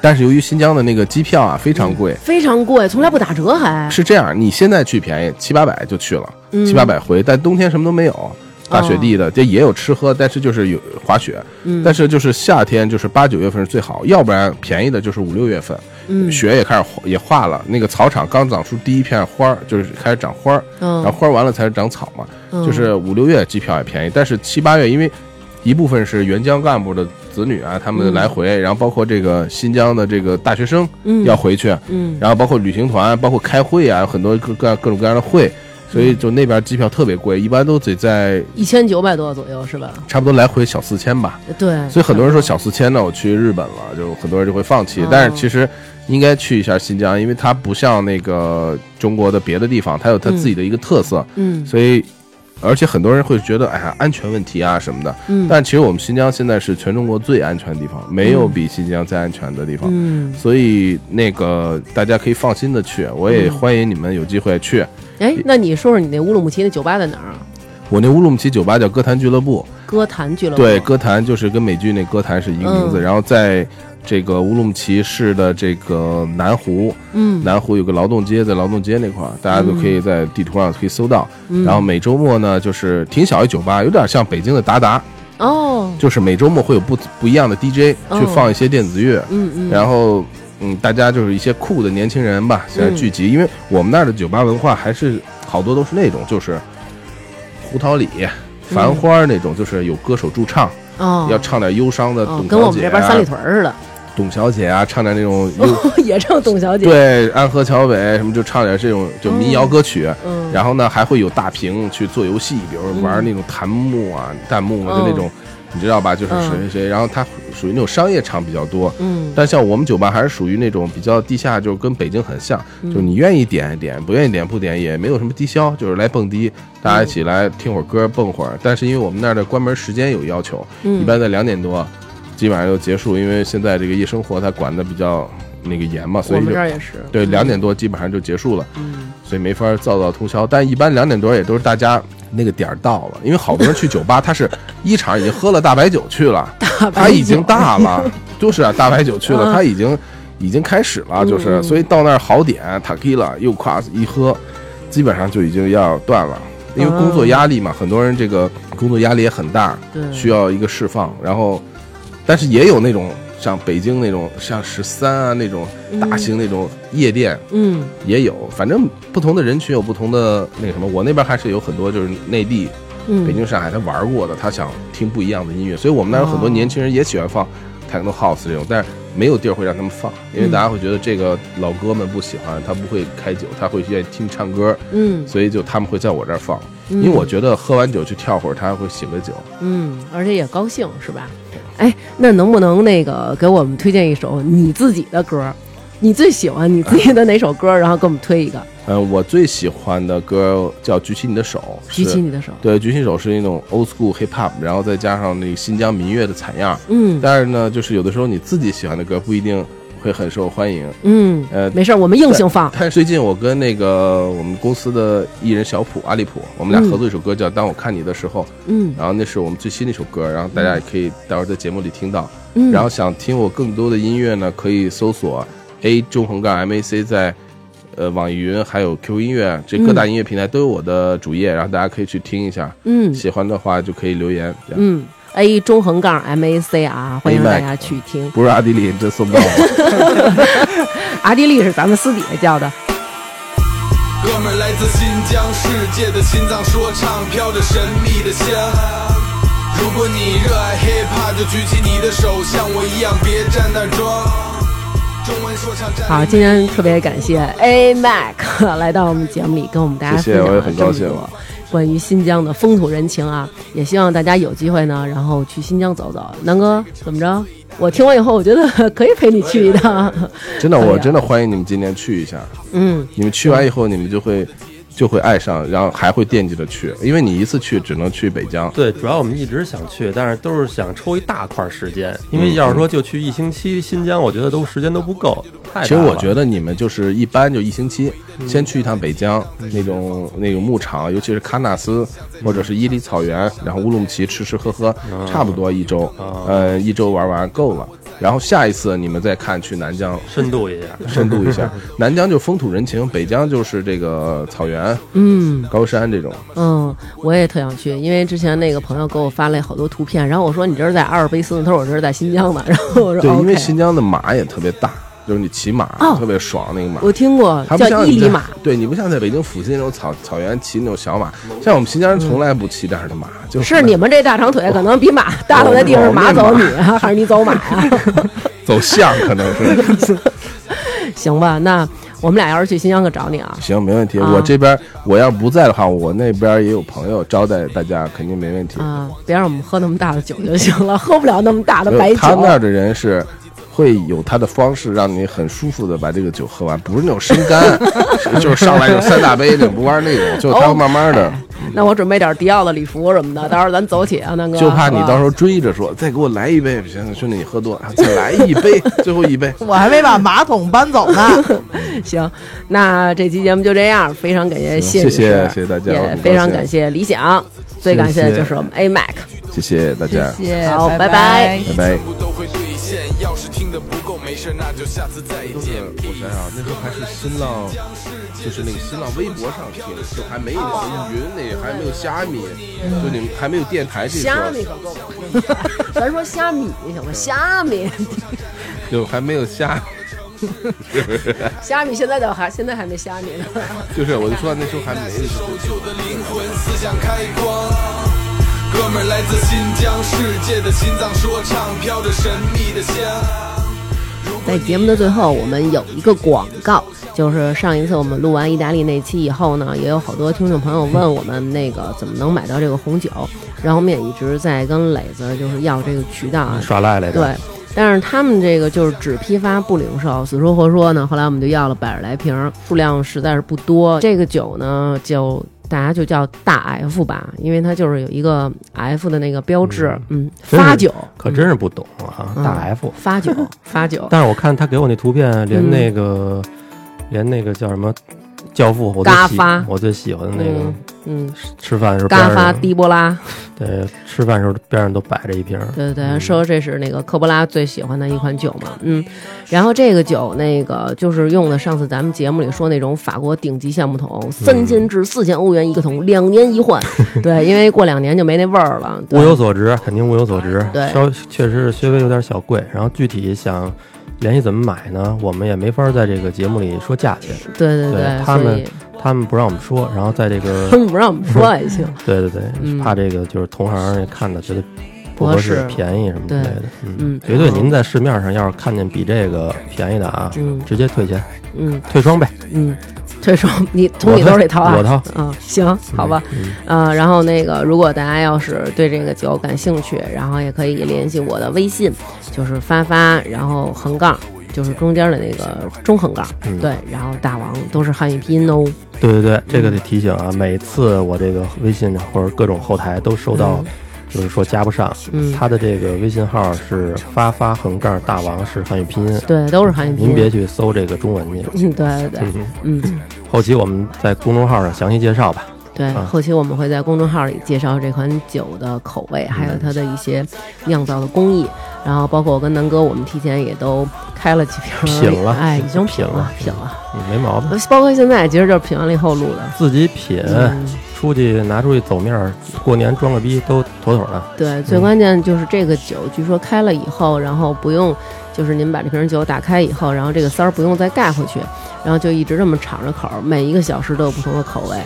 但是由于新疆的那个机票啊非常贵，非常贵，从来不打折还。是这样，你现在去便宜七八百就去了，嗯七八百回，但冬天什么都没有。大雪地的，这也有吃喝，但是就是有滑雪，嗯。但是就是夏天，就是八九月份是最好，要不然便宜的就是五六月份，嗯。雪也开始也化了，那个草场刚长出第一片花儿，就是开始长花然后花儿完了才是长草嘛，嗯。就是五六月机票也便宜，但是七八月因为一部分是援疆干部的子女啊，他们嗯。来回，然后包括这个新疆的这个大学生嗯。要回去，嗯。然后包括旅行团，包括开会啊，有很多各各各种各样的会，所以就那边机票特别贵，一般都得在一千九百多左右是吧？差不多来回小四千吧。对，所以很多人说小四千呢，我去日本了，就很多人就会放弃哦。但是其实应该去一下新疆，因为它不像那个中国的别的地方，它有它自己的一个特色，嗯所以。而且很多人会觉得，哎呀，安全问题啊什么的。嗯但其实我们新疆现在是全中国最安全的地方，没有比新疆再安全的地方。嗯，所以那个大家可以放心的去，我也嗯欢迎你们有机会去。哎，那你说说你那乌鲁木齐那酒吧在哪儿啊？我那乌鲁木齐酒吧叫歌坛俱乐部，歌坛俱乐部。对，歌坛就是跟美剧那歌坛是一个名字。嗯然后在这个乌鲁木齐市的这个南湖，嗯南湖有个劳动街，在劳动街那块儿，大家都可以在地图上可以搜到。嗯然后每周末呢，就是挺小一酒吧，有点像北京的达达，哦，就是每周末会有不不一样的 DJ 哦去放一些电子乐，嗯嗯，然后。嗯，大家就是一些酷的年轻人吧，现在聚集，因为我们那儿的酒吧文化还是好多都是那种，就是胡桃里、繁花那种，就是有歌手驻唱，哦，要唱点忧伤的哦董，跟我们小姐啊这边三里屯似的，董小姐啊，唱点那种 忧哦，也唱董小姐。，对安河桥北什么，就唱点这种就民谣歌曲。嗯，然后呢，还会有大屏去做游戏，比如玩那种弹幕啊、弹幕啊，就那种，你知道吧？就是谁谁谁，然后它属于那种商业场比较多。嗯，但像我们酒吧还是属于那种比较地下，就是跟北京很像，嗯就你愿意点一点，不愿意点不点，也没有什么低消，就是来蹦迪，大家一起来听会儿歌，蹦会儿。但是因为我们那儿的关门时间有要求，嗯一般在两点多，基本上就结束，因为现在这个夜生活它管的比较那个严嘛，所以就们这儿也是。对嗯两点多基本上就结束了，嗯，所以没法造到通宵。但一般两点多也都是大家那个点儿到了，因为好多人去酒吧，他是一场已经喝了大白酒去了，他已经大了，就是啊，大白酒去了，啊他已经已经开始了，就是嗯所以到那儿好点塔 q 了，又夸一喝。基本上就已经要断了，因为工作压力嘛，很多人这个工作压力也很大，对，需要一个释放。然后，但是也有那种像北京那种像十三啊那种大型那种夜店，嗯也有。反正不同的人群有不同的那个什么。我那边还是有很多就是内地、嗯，北京、上海他玩过的，他想听不一样的音乐，所以我们那有很多哦年轻人也喜欢放 techno house 这种，但是没有地儿会让他们放，因为嗯大家会觉得这个老哥们不喜欢，他不会开酒，他会愿意听唱歌，嗯，所以就他们会在我这儿放，因因为我觉得喝完酒去跳会儿，他还会醒个酒。嗯，而且也高兴是吧？哎，那能不能那个给我们推荐一首你自己的歌？你最喜欢你自己的哪首歌？然后给我们推一个，嗯，我最喜欢的歌叫《举起你的手》，举起你的手。对，举起手是那种 old school hip hop，然后再加上那个新疆民乐的采样。嗯但是呢，就是有的时候你自己喜欢的歌不一定会很受欢迎。嗯，呃，没事儿，我们硬性放。但是最近我跟那个我们公司的艺人小普阿里普，我们俩合作一首歌叫《当我看你的时候》，嗯然后那是我们最新的一首歌，然后大家也可以待会儿在节目里听到。嗯，然后想听我更多的音乐呢，可以搜索 A 中横杠 MAC 在呃网易云还有 QQ 音乐这各大音乐平台都有我的主页，然后大家可以去听一下，嗯喜欢的话就可以留言。这样嗯，A 中横杠 M A C 啊，欢迎大家去听。不是阿迪力，这送不到我。阿迪力是咱们私底下叫的。哥们儿来自新疆，世界的心脏说唱，飘着神秘的香。如果你热爱 hip hop，就举起你的手，像我一样，别站那儿装。中文说唱好，今天特别感谢 A Mac 来到我们节目里，跟我们大家谢谢分享我也很高兴了这么多关于新疆的风土人情啊，也希望大家有机会呢，然后去新疆走走。南哥怎么着？我听完以后，我觉得可以陪你去一趟。真的，我真的欢迎你们今年去一下。嗯，你们去完以后，你们就会就会爱上，然后还会惦记着去，因为你一次去只能去北疆。对，主要我们一直想去，但是都是想抽一大块时间，因为要是说就去一星期新疆，我觉得都时间都不够。太其实我觉得得你们就是一般就一星期，先去一趟北疆那种那种牧场，尤其是喀纳斯或者是伊犁草原，然后乌鲁木齐吃吃喝喝，差不多一周，呃，一周玩完够了。然后下一次你们再看去南疆深度一下。深度一下，南疆就风土人情，北疆就是这个草原、嗯高山这种。嗯，我也特想去，因为之前那个朋友给我发了好多图片，然后我说你这是在阿尔卑斯，他说我这是在新疆的，然后我说对，因为新疆的马也特别大，就是你骑马哦特别爽，那个马。我听过它不叫伊犁马，对你不像在北京附近那种草草原骑那种小马，像我们新疆人从来不骑这样的马，就是你们这大长腿可能比马大头的地方，马走你啊，还是你走马呀？走象可能是。行吧，那我们俩要是去新疆可找你啊。行，没问题。啊我这边我要不在的话，我那边也有朋友招待大家，肯定没问题。啊，别让我们喝那么大的酒就行了，喝不了那么大的没有白酒。他那儿的人是会有他的方式，让你很舒服的把这个酒喝完，不是那种生干，就是上来就三大杯那，不玩那种，就他会慢慢的。那我准备点迪奥的礼服什么的，到时候咱走起啊，南哥。就怕你到时候候追着说，再给我来一杯。不行，兄弟，你喝多了，再来一杯，最后一杯。我还没把马桶搬走呢。行。那这期节目就这样，非常感谢谢谢谢士谢谢大家非常感谢理想，最感谢的就是我们 A Mac。谢谢大家，谢谢，好拜拜拜拜会兑现。要是听得不够没事，那就下次再见。我想想，那时候还是新浪，就是那个新浪微博上听，就还没有云，那还没有虾米，就你们还没有电台这个，虾米可够了，咱说虾米行吗？虾米，就还没有虾，虾米现在倒还现在还没虾米呢。就是我就说那时候还没 哥们儿来自新疆，世界的心脏说唱，飘着神秘的香。在节目的最后，我们有一个广告，就是上一次我们录完意大利那期以后呢，也有好多听众朋友问我们那个怎么能买到这个红酒，然后我们也一直在跟磊子就是要这个渠道啊，耍赖来着。对，但是他们这个就是只批发不零售，死说活说呢。后来我们就要了百十来瓶儿，数量实在是不多。这个酒呢，就大家就叫大 F 吧，因为它就是有一个 F 的那个标志，嗯，发酒，可真是不懂啊，嗯大 F。发酒，发酒。但是我看他给我那图片，连嗯那个，连那个叫什么《教父》，我最喜嘎发。我最喜欢的那个嗯嗯，吃饭的时候边嘎发迪波拉，对，吃饭的时候边上都摆着一瓶儿。对对对，说这是那个科波拉最喜欢的一款酒嘛，嗯，然后这个酒那个就是用的上次咱们节目里说那种法国顶级橡木桶，三千至四千欧元一个桶，两年一换，对，因为过两年就没那味儿了，物有所值，肯定物有所值。对。稍确实是稍微有点小贵。然后具体想联系怎么买呢？我们也没法在这个节目里说价钱，对对对他们他们不让我们说。然后在这个他 们不让我们说也行，对对对，嗯怕这个就是同行也看的觉得不合适适、便宜什么之类的。嗯，嗯，绝对您在市面上要是看见比这个便宜的啊，嗯直接退钱嗯退双倍。嗯，退双你从你兜里掏啊，我掏啊，行，好吧，嗯。呃，然后那个，如果大家要是对这个酒感兴趣，然后也可以联系我的微信，就是发发，然后横杠，就是中间的那个中横杠，嗯。对，然后大王都是汉语拼音哦，对对对，这个得提醒啊，每次我这个微信或者各种后台都收到，就是说加不上。嗯，他的这个微信号是发发横杠大王是汉语拼音，对，都是汉语拼音，您别去搜这个中文去。嗯，对对对，嗯，嗯，后期我们在公众号上详细介绍吧。对，啊。后期我们会在公众号里介绍这款酒的口味，还有它的一些酿造的工艺，然后包括我跟南哥，我们提前也都开了几瓶儿，品了哎，已经品了品了，没毛病，包括现在，其实就是品完了以后录的。自己品，嗯，出去拿出去走面儿，过年装个逼都妥妥的。对，最关键就是这个酒，据说开了以后，然后不用，就是您把这瓶酒打开以后，然后这个塞儿不用再盖回去，然后就一直这么敞着口儿，每一个小时都有不同的口味。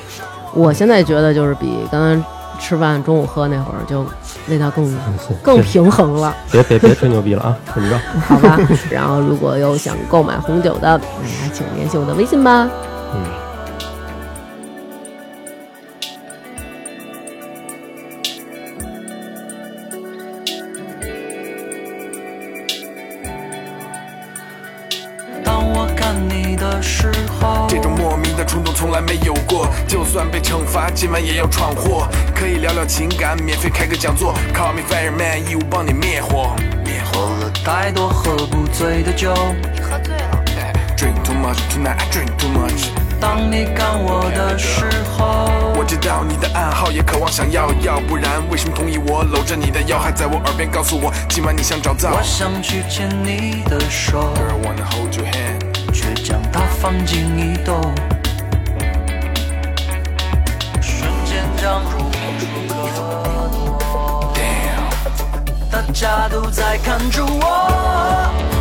我现在觉得就是比刚刚吃饭中午喝那会儿就味道更更平衡了。别别别吹牛逼了啊！怎么着？好吧。然后如果有想购买红酒的，大家请联系我的微信吧。嗯。今晚也要闯祸。可以聊聊情感，免费开个讲座，Call me fireman，义务帮你灭火。灭喝火。了太多喝不醉的酒。你喝醉了 Drink too much tonight, I drink too much。当你看我的时候，我知道你的暗号，也渴望想要，要不然为什么同意我搂着你的腰，还在我耳边告诉我，今晚你想找到我想去牵你的手，？Girl wanna hold your hand。却将它放进一兜，间将入无处可躲。Damn。大家都在看着我，